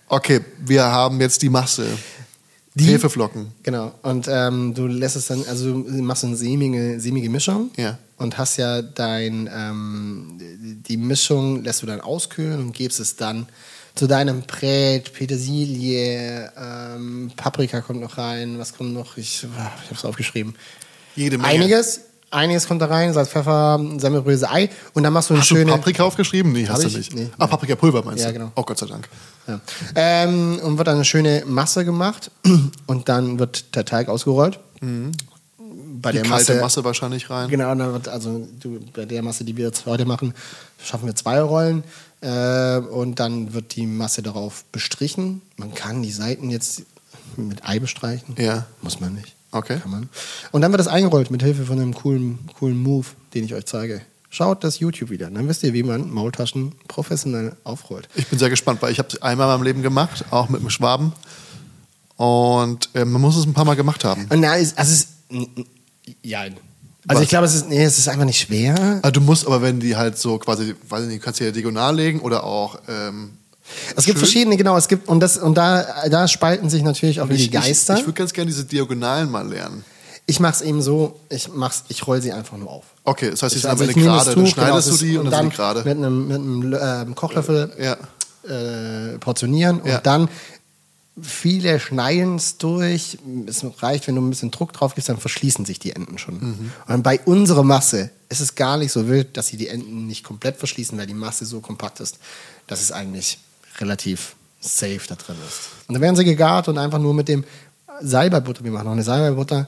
Speaker 2: Okay, wir haben jetzt die Masse.
Speaker 3: Die-
Speaker 2: Hefeflocken.
Speaker 3: Genau. Und ähm, du lässt es dann, also du machst eine sämige, sämige Mischung
Speaker 2: Ja.
Speaker 3: und hast ja dein, ähm, die Mischung lässt du dann auskühlen und gibst es dann zu deinem Brät, Petersilie, ähm, Paprika kommt noch rein, was kommt noch? Ich, ich habe es aufgeschrieben.
Speaker 2: Jede Menge.
Speaker 3: Einiges, einiges kommt da rein, Salz, Pfeffer, Semmelbröse, Ei und dann machst du eine
Speaker 2: Hast
Speaker 3: schöne...
Speaker 2: du Paprika aufgeschrieben? Nee, hast du
Speaker 3: ich?
Speaker 2: nicht.
Speaker 3: Nee.
Speaker 2: ah, Paprikapulver meinst
Speaker 3: Ja,
Speaker 2: du?
Speaker 3: genau.
Speaker 2: Oh Gott sei Dank.
Speaker 3: Ja. Ähm, und wird dann eine schöne Masse gemacht [clears throat] und dann wird der Teig ausgerollt. Bei
Speaker 2: Mhm. Die
Speaker 3: der
Speaker 2: kalte
Speaker 3: Masse,
Speaker 2: Masse wahrscheinlich rein.
Speaker 3: Genau, dann wird also du, bei der Masse, die wir jetzt heute machen, schaffen wir zwei Rollen äh, und dann wird die Masse darauf bestrichen. Man kann die Seiten jetzt mit Ei bestreichen.
Speaker 2: Ja.
Speaker 3: Muss man nicht.
Speaker 2: Okay.
Speaker 3: Kann man. Und dann wird das eingerollt mit Hilfe von einem coolen, coolen Move, den ich euch zeige. Schaut das YouTube wieder, dann wisst ihr, wie man Maultaschen professionell aufrollt.
Speaker 2: Ich bin sehr gespannt, weil ich habe es einmal in meinem Leben gemacht, auch mit einem Schwaben. Und äh, man muss es ein paar Mal gemacht haben.
Speaker 3: Und na, es, also es ist. Ja. Also ich glaube, es ist, nee, es ist einfach nicht schwer.
Speaker 2: Also du musst aber, wenn die halt so quasi, weiß ich nicht, du kannst sie ja diagonal legen oder auch. Ähm,
Speaker 3: Es gibt
Speaker 2: schön.
Speaker 3: verschiedene, genau, es gibt, und das, und da, da spalten sich natürlich auch wieder die
Speaker 2: Ich,
Speaker 3: Geister.
Speaker 2: ich,
Speaker 3: Ich,
Speaker 2: ich würde ganz gerne diese Diagonalen mal lernen.
Speaker 3: ich mache es eben so, ich mach's, ich roll sie einfach nur auf.
Speaker 2: Okay, das heißt, die
Speaker 3: Ich-
Speaker 2: sind
Speaker 3: also
Speaker 2: am
Speaker 3: ich
Speaker 2: Ende gerade. Dann
Speaker 3: Tuch,
Speaker 2: schneidest
Speaker 3: genau,
Speaker 2: du die
Speaker 3: das-
Speaker 2: und dann sind die gerade.
Speaker 3: Mit einem, mit einem ähm, Kochlöffel
Speaker 2: Ja.
Speaker 3: äh, portionieren
Speaker 2: Ja.
Speaker 3: und dann viele schneiden es durch. Es reicht, wenn du ein bisschen Druck drauf gibst, dann verschließen sich die Enden schon.
Speaker 2: Mhm.
Speaker 3: Und bei unserer Masse ist es gar nicht so wild, dass sie die Enden nicht komplett verschließen, weil die Masse so kompakt ist, dass es eigentlich relativ safe da drin ist. Und dann werden sie gegart und einfach nur mit dem Salbeibutter, wir machen noch eine Salbeibutter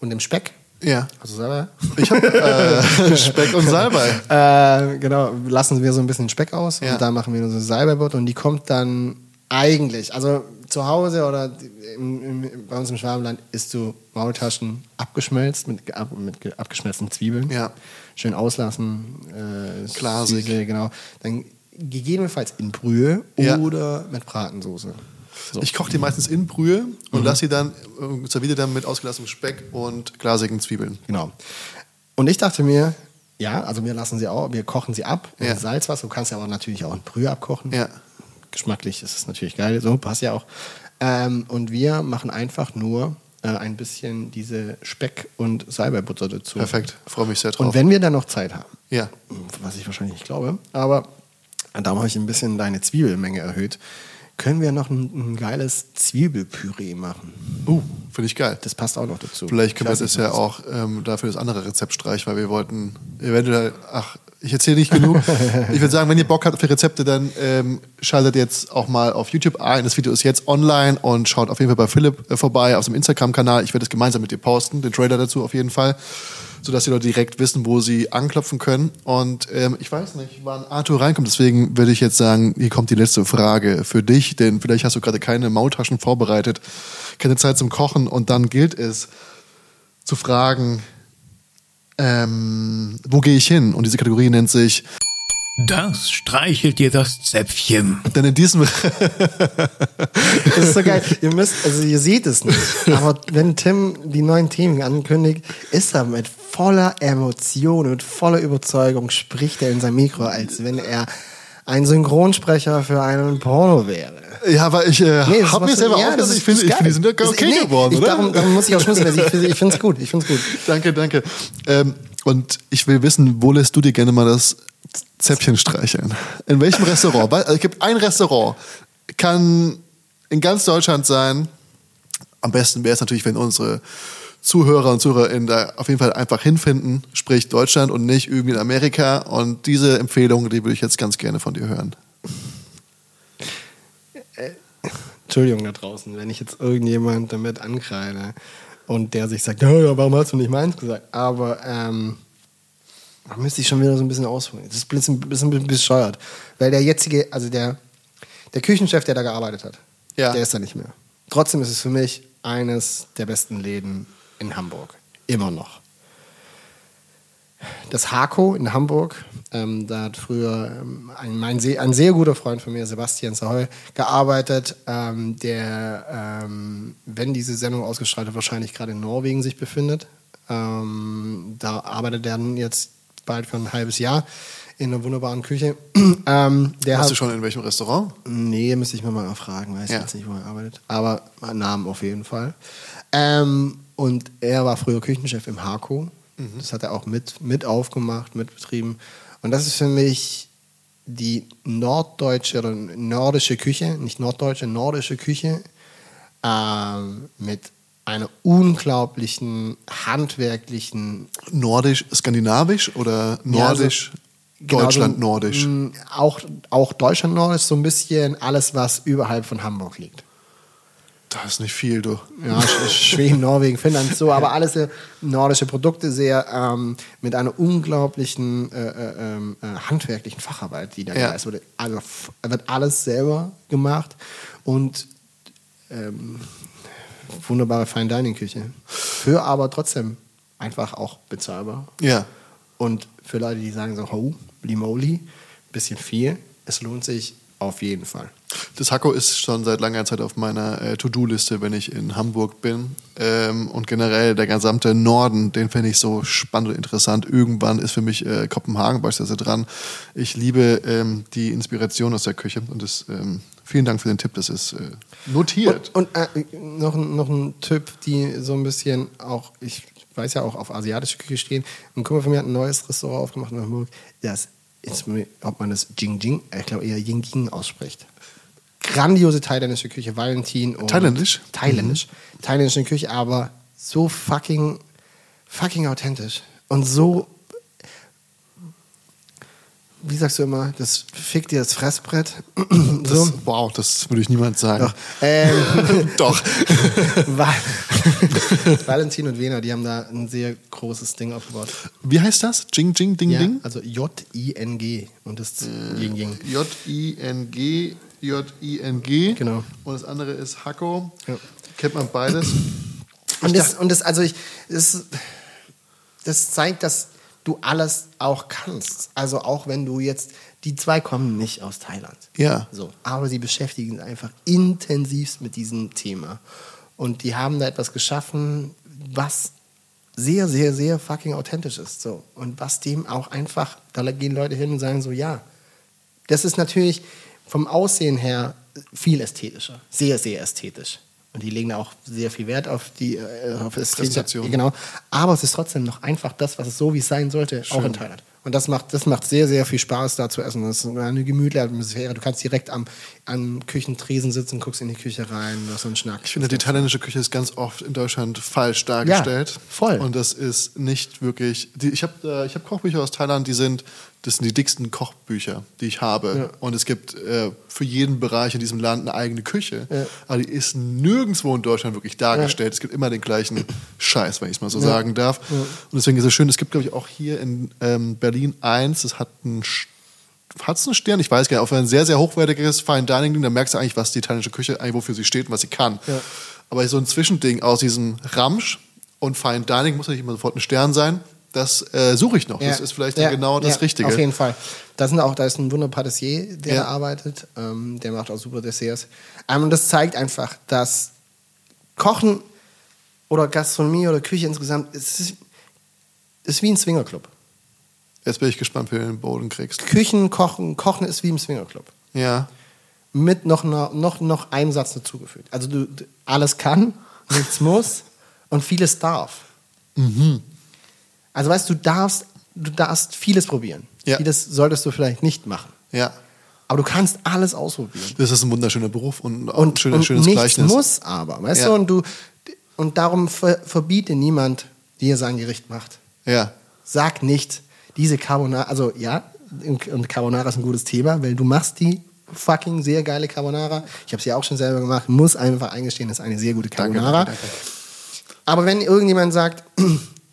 Speaker 3: und dem Speck.
Speaker 2: Ja.
Speaker 3: Also Salbei.
Speaker 2: Ich habe äh, [laughs] Speck und Salbei.
Speaker 3: Äh, genau, lassen wir so ein bisschen Speck aus
Speaker 2: Ja.
Speaker 3: und da machen wir so Salbeibutter und die kommt dann eigentlich, also zu Hause oder im, im, bei uns im Schwabenland isst du Maultaschen abgeschmelzt mit, ab, mit ge- abgeschmelzten Zwiebeln.
Speaker 2: Ja.
Speaker 3: Schön auslassen. Äh,
Speaker 2: Glasig.
Speaker 3: Süße, genau. Dann gegebenenfalls in Brühe
Speaker 2: Ja.
Speaker 3: oder mit Bratensoße. So.
Speaker 2: Ich koche die meistens in Brühe und lasse sie dann, äh, serviere dann mit ausgelassenem Speck und glasigen Zwiebeln.
Speaker 3: Genau. Und ich dachte mir, ja, also wir lassen sie auch, wir kochen sie ab in
Speaker 2: Ja.
Speaker 3: Salzwasser. Du kannst ja aber natürlich auch in Brühe abkochen.
Speaker 2: Ja.
Speaker 3: Geschmacklich ist es natürlich geil, so passt ja auch. Ähm, und wir machen einfach nur äh, ein bisschen diese Speck- und Salbeibutter dazu.
Speaker 2: Perfekt, freue mich sehr drauf.
Speaker 3: Und wenn wir dann noch Zeit haben,
Speaker 2: ja,
Speaker 3: was ich wahrscheinlich nicht glaube, aber darum habe ich ein bisschen deine Zwiebelmenge erhöht, können wir noch ein, ein geiles Zwiebelpüree machen.
Speaker 2: uh, finde ich geil.
Speaker 3: Das passt auch noch dazu.
Speaker 2: Vielleicht können wir das ja auch ähm, dafür das andere Rezept streichen, weil wir wollten eventuell, ach, ich erzähle nicht genug. [laughs] ich würde sagen, wenn ihr Bock habt für Rezepte, dann ähm, schaltet jetzt auch mal auf YouTube ein. Das Video ist jetzt online und schaut auf jeden Fall bei Philipp äh, vorbei auf seinem Instagram-Kanal. Ich werde es gemeinsam mit dir posten, den Trailer dazu auf jeden Fall, sodass die Leute direkt wissen, wo sie anklopfen können. Und ähm, ich weiß nicht, wann Arthur reinkommt. Deswegen würde ich jetzt sagen, hier kommt die letzte Frage für dich, denn vielleicht hast du gerade keine Maultaschen vorbereitet, keine Zeit zum Kochen und dann gilt es, zu fragen, ähm, wo gehe ich hin? Und diese Kategorie nennt sich,
Speaker 1: Das streichelt dir das Zäpfchen.
Speaker 2: denn in diesem,
Speaker 3: Das ist so geil. ihr müsst, also ihr seht es nicht. Aber wenn Tim die neuen Themen ankündigt, ist er mit voller Emotion und voller Überzeugung spricht er in sein Mikro, als wenn er ein Synchronsprecher für einen Porno wäre.
Speaker 2: ja, weil ich äh,
Speaker 3: Nee,
Speaker 2: habe mir selber
Speaker 3: ja, ist-
Speaker 2: ich finde, ich finde, die sind ja okay
Speaker 3: nee,
Speaker 2: geworden,
Speaker 3: ich,
Speaker 2: oder?
Speaker 3: Darum, darum muss ich auch schmunzeln. Ich finde ich finde es gut. Ich finde es gut. [laughs]
Speaker 2: danke, danke. Ähm, und ich will wissen, wo lässt du dir gerne mal das Zäpfchen streicheln? In welchem Restaurant? Also es gibt ein Restaurant, kann in ganz Deutschland sein. Am besten wäre es natürlich, wenn unsere Zuhörer und Zuhörerinnen da auf jeden Fall einfach hinfinden, sprich Deutschland und nicht irgendwie in Amerika. Und diese Empfehlung, die würde ich jetzt ganz gerne von dir hören.
Speaker 3: Entschuldigung da draußen, wenn ich jetzt irgendjemand damit ankreide und der sich sagt, ja, ja, warum hast du nicht meins gesagt? Aber ähm, da müsste ich schon wieder so ein bisschen ausholen. Das ist ein bisschen, bisschen, bisschen bescheuert. Weil der jetzige, also der, der Küchenchef, der da gearbeitet hat,
Speaker 2: Ja.
Speaker 3: der ist da nicht mehr. Trotzdem ist es für mich eines der besten Läden in Hamburg. Immer noch. Das Hako in Hamburg, ähm, da hat früher ähm, ein, mein sehr, ein sehr guter Freund von mir, Sebastian Sahoy, gearbeitet, ähm, der, ähm, wenn diese Sendung ausgestrahlt wird, wahrscheinlich gerade in Norwegen sich befindet. Ähm, da arbeitet er dann jetzt bald für ein halbes Jahr in einer wunderbaren Küche. [clears throat] ähm, der
Speaker 2: Hast
Speaker 3: hat,
Speaker 2: du schon in welchem Restaurant?
Speaker 3: Nee, müsste ich mir mal fragen, weiß
Speaker 2: Ja.
Speaker 3: jetzt nicht, wo er arbeitet. Aber Namen auf jeden Fall. Ähm, und er war früher Küchenchef im Hako. Das hat er auch mit, mit aufgemacht, mitbetrieben. Und das ist für mich die norddeutsche oder nordische Küche, nicht norddeutsche, nordische Küche ähm, mit einer unglaublichen handwerklichen
Speaker 2: Nordisch, skandinavisch oder nordisch,
Speaker 3: Genau, so-
Speaker 2: Deutschland nordisch?
Speaker 3: mh, Auch, auch Deutschland nordisch, so ein bisschen alles, was überhalb von Hamburg liegt.
Speaker 2: Das ist nicht viel, du.
Speaker 3: Ja, Sch- Schweden, Norwegen, Finnland, so, aber alles sehr nordische Produkte, sehr ähm, mit einer unglaublichen äh, äh, ähm, äh, handwerklichen Facharbeit, die da
Speaker 2: Ja.
Speaker 3: geleistet wird. Also wird alles selber gemacht und ähm, wunderbare Fine Dining Küche. Für aber trotzdem einfach auch bezahlbar.
Speaker 2: Ja.
Speaker 3: Und für Leute, die sagen so, oh, Blimoli, bisschen viel, es lohnt sich auf jeden Fall.
Speaker 2: Das Hacko ist schon seit langer Zeit auf meiner äh, To-Do-Liste, wenn ich in Hamburg bin. Ähm, und generell der gesamte Norden, den finde ich so spannend und interessant. Irgendwann ist für mich äh, Kopenhagen beispielsweise dran. Ich liebe ähm, die Inspiration aus der Küche und das, ähm, vielen Dank für den Tipp, das ist äh, notiert.
Speaker 3: Und, und äh, noch, noch ein Tipp, die so ein bisschen auch, ich weiß ja auch auf asiatische Küche stehen. Ein Kumpel von mir hat ein neues Restaurant aufgemacht in Hamburg. Das mir- ob man das Jing Jing, ich glaube eher Ying Ying ausspricht. Grandiose thailändische Küche, Valentin und
Speaker 2: Thailändisch?
Speaker 3: Thailändisch. Thailändische Küche, aber so fucking, fucking authentisch. Und so, wie sagst du immer, das fickt dir das Fressbrett.
Speaker 2: das,
Speaker 3: so.
Speaker 2: Wow, das würde ich niemand sagen.
Speaker 3: Doch. Ähm, [laughs]
Speaker 2: Doch.
Speaker 3: Val [laughs] Valentin und Wiener, die haben da ein sehr großes Ding aufgebaut.
Speaker 2: Wie heißt das? Jing, Jing, Ding,
Speaker 3: Ja,
Speaker 2: Ding?
Speaker 3: also J-I-N-G und das
Speaker 2: Äh,
Speaker 3: Ying Ying.
Speaker 2: J-I-N-G, J-I-N-G.
Speaker 3: Genau.
Speaker 2: Und das andere ist Hacko.
Speaker 3: Ja.
Speaker 2: Kennt man beides.
Speaker 3: Und das, und das, also ich, das, das zeigt, dass du alles auch kannst. Also auch wenn du jetzt die zwei kommen nicht aus Thailand.
Speaker 2: Ja.
Speaker 3: So, aber sie beschäftigen sich einfach intensivst mit diesem Thema. Und die haben da etwas geschaffen, was sehr, sehr, sehr fucking authentisch ist. So. Und was dem auch einfach, da gehen Leute hin und sagen so, ja, das ist natürlich vom Aussehen her viel ästhetischer. Sehr, sehr ästhetisch. Und die legen da auch sehr viel Wert auf die äh, auf
Speaker 2: Präsentation.
Speaker 3: Genau. Aber es ist trotzdem noch einfach das, was es so wie es sein sollte, auch in Thailand. Und das macht, das macht sehr, sehr viel Spaß, da zu essen. Das ist eine gemütliche Atmosphäre. Du kannst direkt am, am Küchentresen sitzen, guckst in die Küche rein, hast so einen Schnack.
Speaker 2: Ich finde, die thailändische Küche ist ganz oft in Deutschland falsch dargestellt.
Speaker 3: voll.
Speaker 2: Und das ist nicht wirklich. Die, ich habe äh, ich hab Kochbücher aus Thailand, die sind, das sind die dicksten Kochbücher, die ich habe.
Speaker 3: Ja.
Speaker 2: Und es gibt äh, für jeden Bereich in diesem Land eine eigene Küche. Aber die ist nirgendwo in Deutschland wirklich dargestellt. Es gibt immer den gleichen [coughs] Scheiß, wenn ich es mal so sagen darf. Und deswegen ist es schön, es gibt, glaube ich, auch hier in ähm, Berlin eins, das hat einen hat es einen Stern? Ich weiß gar nicht. Auf ein sehr, sehr hochwertiges Fine Dining Ding, da merkst du eigentlich, was die italienische Küche eigentlich wofür sie steht und was sie kann.
Speaker 3: Ja.
Speaker 2: Aber so ein Zwischending aus diesem Ramsch und Fine Dining muss ja nicht immer sofort ein Stern sein. Das äh, suche ich noch. Das ist vielleicht
Speaker 3: Ja,
Speaker 2: genau das
Speaker 3: ja,
Speaker 2: Richtige.
Speaker 3: Auf jeden Fall. Da, sind auch, da ist ein wunder Patissier, der
Speaker 2: Ja.
Speaker 3: da arbeitet. Ähm, der macht auch super Desserts. Ähm, und das zeigt einfach, dass Kochen oder Gastronomie oder Küche insgesamt es ist, ist wie ein Swingerclub.
Speaker 2: Jetzt bin ich gespannt, wie du den Boden kriegst.
Speaker 3: Küchen, Kochen, Kochen ist wie im Swingerclub.
Speaker 2: Ja.
Speaker 3: Mit noch, einer, noch, noch einem Satz dazugefügt. Also du alles kann, nichts [laughs] muss und vieles darf.
Speaker 2: Mhm.
Speaker 3: Also weißt du, du darfst, du darfst vieles probieren.
Speaker 2: Ja.
Speaker 3: Vieles solltest du vielleicht nicht machen.
Speaker 2: Ja.
Speaker 3: Aber du kannst alles ausprobieren.
Speaker 2: Das ist ein wunderschöner Beruf und, auch ein
Speaker 3: Und,
Speaker 2: schönes,
Speaker 3: und
Speaker 2: schönes
Speaker 3: nichts
Speaker 2: Gleichnis.
Speaker 3: muss aber, weißt
Speaker 2: Ja.
Speaker 3: du? Und, du, und darum ver, verbiete niemand, er sein Gericht macht.
Speaker 2: Ja.
Speaker 3: Sag nicht, diese Carbonara, also ja, und Carbonara ist ein gutes Thema, weil du machst die fucking sehr geile Carbonara. Ich habe sie auch schon selber gemacht, muss einfach eingestehen, das ist eine sehr gute
Speaker 2: Danke,
Speaker 3: Carbonara.
Speaker 2: danke, danke.
Speaker 3: Aber wenn irgendjemand sagt, [clears throat]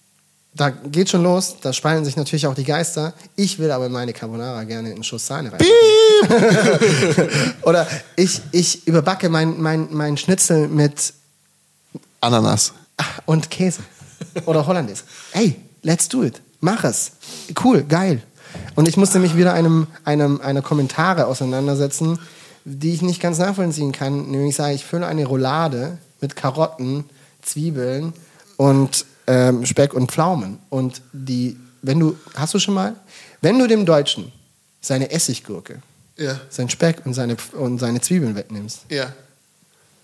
Speaker 3: da geht schon los, da spalten sich natürlich auch die Geister. Ich will aber in meine Carbonara gerne einen Schuss Sahne rein. [laughs] Oder ich, ich überbacke mein, mein, mein Schnitzel mit
Speaker 2: Ananas.
Speaker 3: und Käse. Oder Hollandaise. Ey, let's do it. Mach es. Cool, geil. Und ich musste mich wieder einem, einem, einer Kommentare auseinandersetzen, die ich nicht ganz nachvollziehen kann. Nämlich sage ich, fülle eine Roulade mit Karotten, Zwiebeln und ähm, Speck und Pflaumen. Und die, wenn du, hast du schon mal, wenn du dem Deutschen seine Essiggurke,
Speaker 2: Ja.
Speaker 3: sein Speck und seine, und seine Zwiebeln wegnimmst,
Speaker 2: Ja.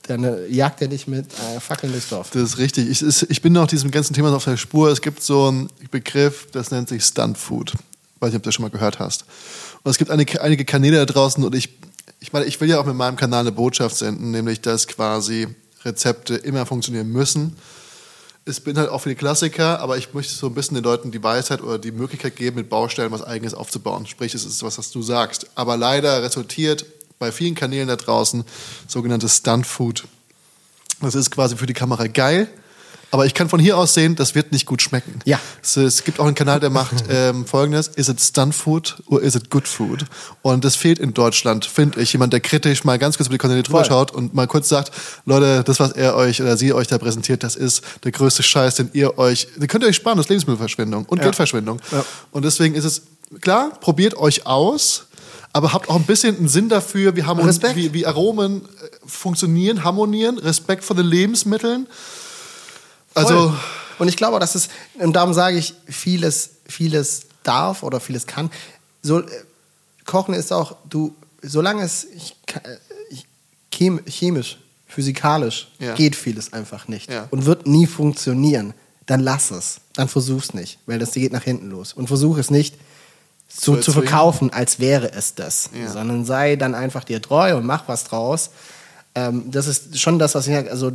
Speaker 3: dann äh, jagt er dich mit äh, Fackeln durchs Dorf.
Speaker 2: Das ist richtig. Ich, ist, ich bin noch diesem ganzen Thema auf der Spur. Es gibt so einen Begriff, das nennt sich Stunt Food. Weiß nicht, ob du das schon mal gehört hast. Und es gibt einige, einige Kanäle da draußen und ich, ich meine, ich will ja auch mit meinem Kanal eine Botschaft senden, nämlich, dass quasi Rezepte immer funktionieren müssen. Es bin halt auch für die Klassiker, aber ich möchte so ein bisschen den Leuten die Weisheit oder die Möglichkeit geben, mit Baustellen was Eigenes aufzubauen. Sprich, es ist was, was du sagst. Aber leider resultiert bei vielen Kanälen da draußen sogenanntes Stunt Food. Das ist quasi für die Kamera geil, aber ich kann von hier aus sehen, das wird nicht gut schmecken.
Speaker 3: Ja.
Speaker 2: Es, es gibt auch einen Kanal, der macht [laughs] ähm, folgendes: Is it Stunt Food or is it Good Food? Und das fehlt in Deutschland, finde ich. Jemand, der kritisch mal ganz kurz über die Kanäle drüber schaut und mal kurz sagt: Leute, das, was er euch oder sie euch da präsentiert, das ist der größte Scheiß, den ihr euch, den könnt ihr euch sparen, das ist Lebensmittelverschwendung und Geldverschwendung.
Speaker 3: Ja.
Speaker 2: Und deswegen ist es, klar, probiert euch aus. Aber habt auch ein bisschen einen Sinn dafür, wie, Harmon wie, wie Aromen äh, funktionieren, harmonieren, Respekt vor den Lebensmitteln. Also,
Speaker 3: Voll. und ich glaube, dass es, und darum sage ich, vieles, vieles darf oder vieles kann. So, äh, Kochen ist auch, du, solange es ich, äh, ich, chem, chemisch, physikalisch
Speaker 2: Ja.
Speaker 3: geht vieles einfach nicht
Speaker 2: Ja.
Speaker 3: und wird nie funktionieren, dann lass es. Dann versuch's nicht, weil das geht nach hinten los. Und versuch es nicht zu, zu
Speaker 2: erzwingen.
Speaker 3: verkaufen, als wäre es das,
Speaker 2: Ja.
Speaker 3: sondern sei dann einfach dir treu und mach was draus. Ähm, das ist schon das, was ich sage. Also,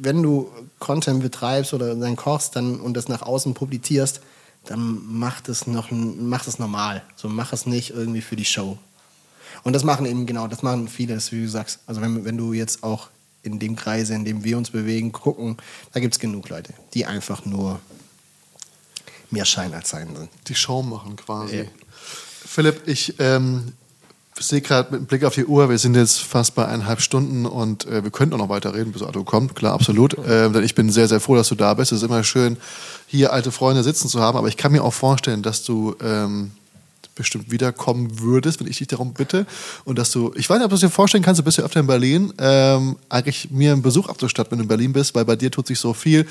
Speaker 3: wenn du Content betreibst oder dann kochst dann, und das nach außen publizierst, dann mach das, noch, mach das normal. So, mach es nicht irgendwie für die Show. Und das machen eben genau, das machen viele, das, wie du sagst. Also, wenn, wenn du jetzt auch in dem Kreise, in dem wir uns bewegen, gucken, da gibt es genug Leute, die einfach nur mehr Schein als Sein sind.
Speaker 2: die Show machen quasi.
Speaker 3: Ja.
Speaker 2: Philipp, ich ähm, sehe gerade mit Blick auf die Uhr, wir sind jetzt fast bei eineinhalb Stunden und äh, wir könnten auch noch weiter reden, bis Otto kommt, klar, absolut. Ähm, denn ich bin sehr, sehr froh, dass du da bist. Es ist immer schön, hier alte Freunde sitzen zu haben, aber ich kann mir auch vorstellen, dass du ähm, bestimmt wiederkommen würdest, wenn ich dich darum bitte. Und dass du, ich weiß nicht, ob du es dir vorstellen kannst, du bist ja öfter in Berlin, ähm, eigentlich mir einen Besuch abzustatten, wenn du in Berlin bist, weil bei dir tut sich so viel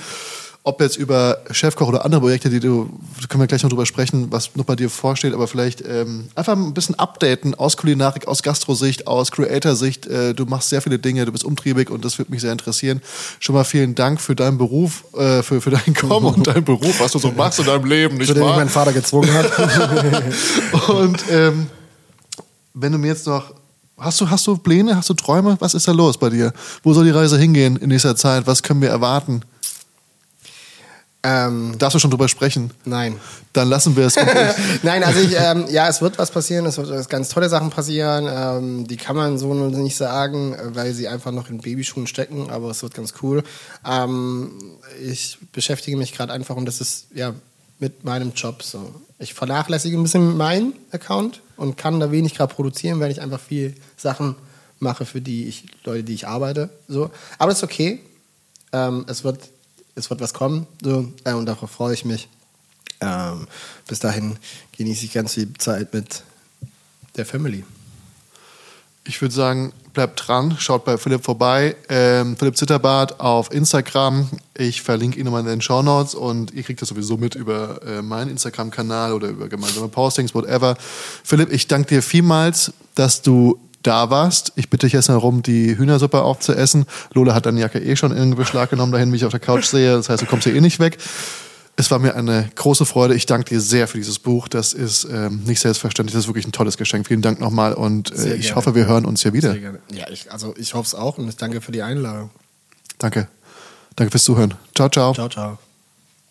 Speaker 2: ob jetzt über Chefkoch oder andere Projekte, die du, können wir gleich noch drüber sprechen, was noch bei dir vorsteht, aber vielleicht ähm, einfach ein bisschen updaten aus Kulinarik, aus Gastrosicht, aus Creator-Sicht. Äh, du machst sehr viele Dinge, du bist umtriebig und das würde mich sehr interessieren. Schon mal vielen Dank für deinen Beruf, äh, für, für dein Kommen und deinen Beruf, was du so machst in deinem Leben, nicht wahr?
Speaker 3: mein Vater gezwungen hat. [laughs]
Speaker 2: Und ähm, wenn du mir jetzt noch Hast du, hast du Pläne, hast du Träume? Was ist da los bei dir? Wo soll die Reise hingehen in nächster Zeit? Was können wir erwarten?
Speaker 3: Ähm,
Speaker 2: Darfst du schon drüber sprechen?
Speaker 3: nein.
Speaker 2: Dann lassen wir es. [laughs]
Speaker 3: Nein, also ich, ähm, ja, es wird was passieren, es wird ganz tolle Sachen passieren. Ähm, die kann man so nicht sagen, äh, weil sie einfach noch in Babyschuhen stecken, aber es wird ganz cool. Ähm, ich beschäftige mich gerade einfach und das ist ja mit meinem Job so. Ich vernachlässige ein bisschen meinen Account und kann da wenig gerade produzieren, weil ich einfach viel Sachen mache, für die ich, Leute, die ich arbeite. So. Aber das ist okay. Ähm, es, wird, es wird was kommen so, äh, und darauf freue ich mich. Ähm, bis dahin genieße ich ganz viel Zeit mit der Family.
Speaker 2: Ich würde sagen, bleibt dran, schaut bei Philipp vorbei. Ähm, Philipp Zitterbart auf Instagram. Ich verlinke ihn nochmal in den Show Notes und ihr kriegt das sowieso mit über äh, meinen Instagram-Kanal oder über gemeinsame Postings, whatever. Philipp, ich danke dir vielmals, dass du da warst. Ich bitte dich jetzt darum, die Hühnersuppe aufzuessen. Lola hat deine Jacke eh schon in Beschlag genommen, dahin, wie ich auf der Couch sehe. Das heißt, du kommst hier eh nicht weg. Es war mir eine große Freude. Ich danke dir sehr für dieses Buch. Das ist ähm, nicht selbstverständlich. Das ist wirklich ein tolles Geschenk. Vielen Dank nochmal und äh, ich hoffe, wir hören uns hier wieder.
Speaker 3: Sehr gerne. Ja, ich, also ich hoffe es auch und ich danke für die Einladung.
Speaker 2: Danke. Danke fürs Zuhören. Ciao, ciao.
Speaker 3: Ciao, ciao.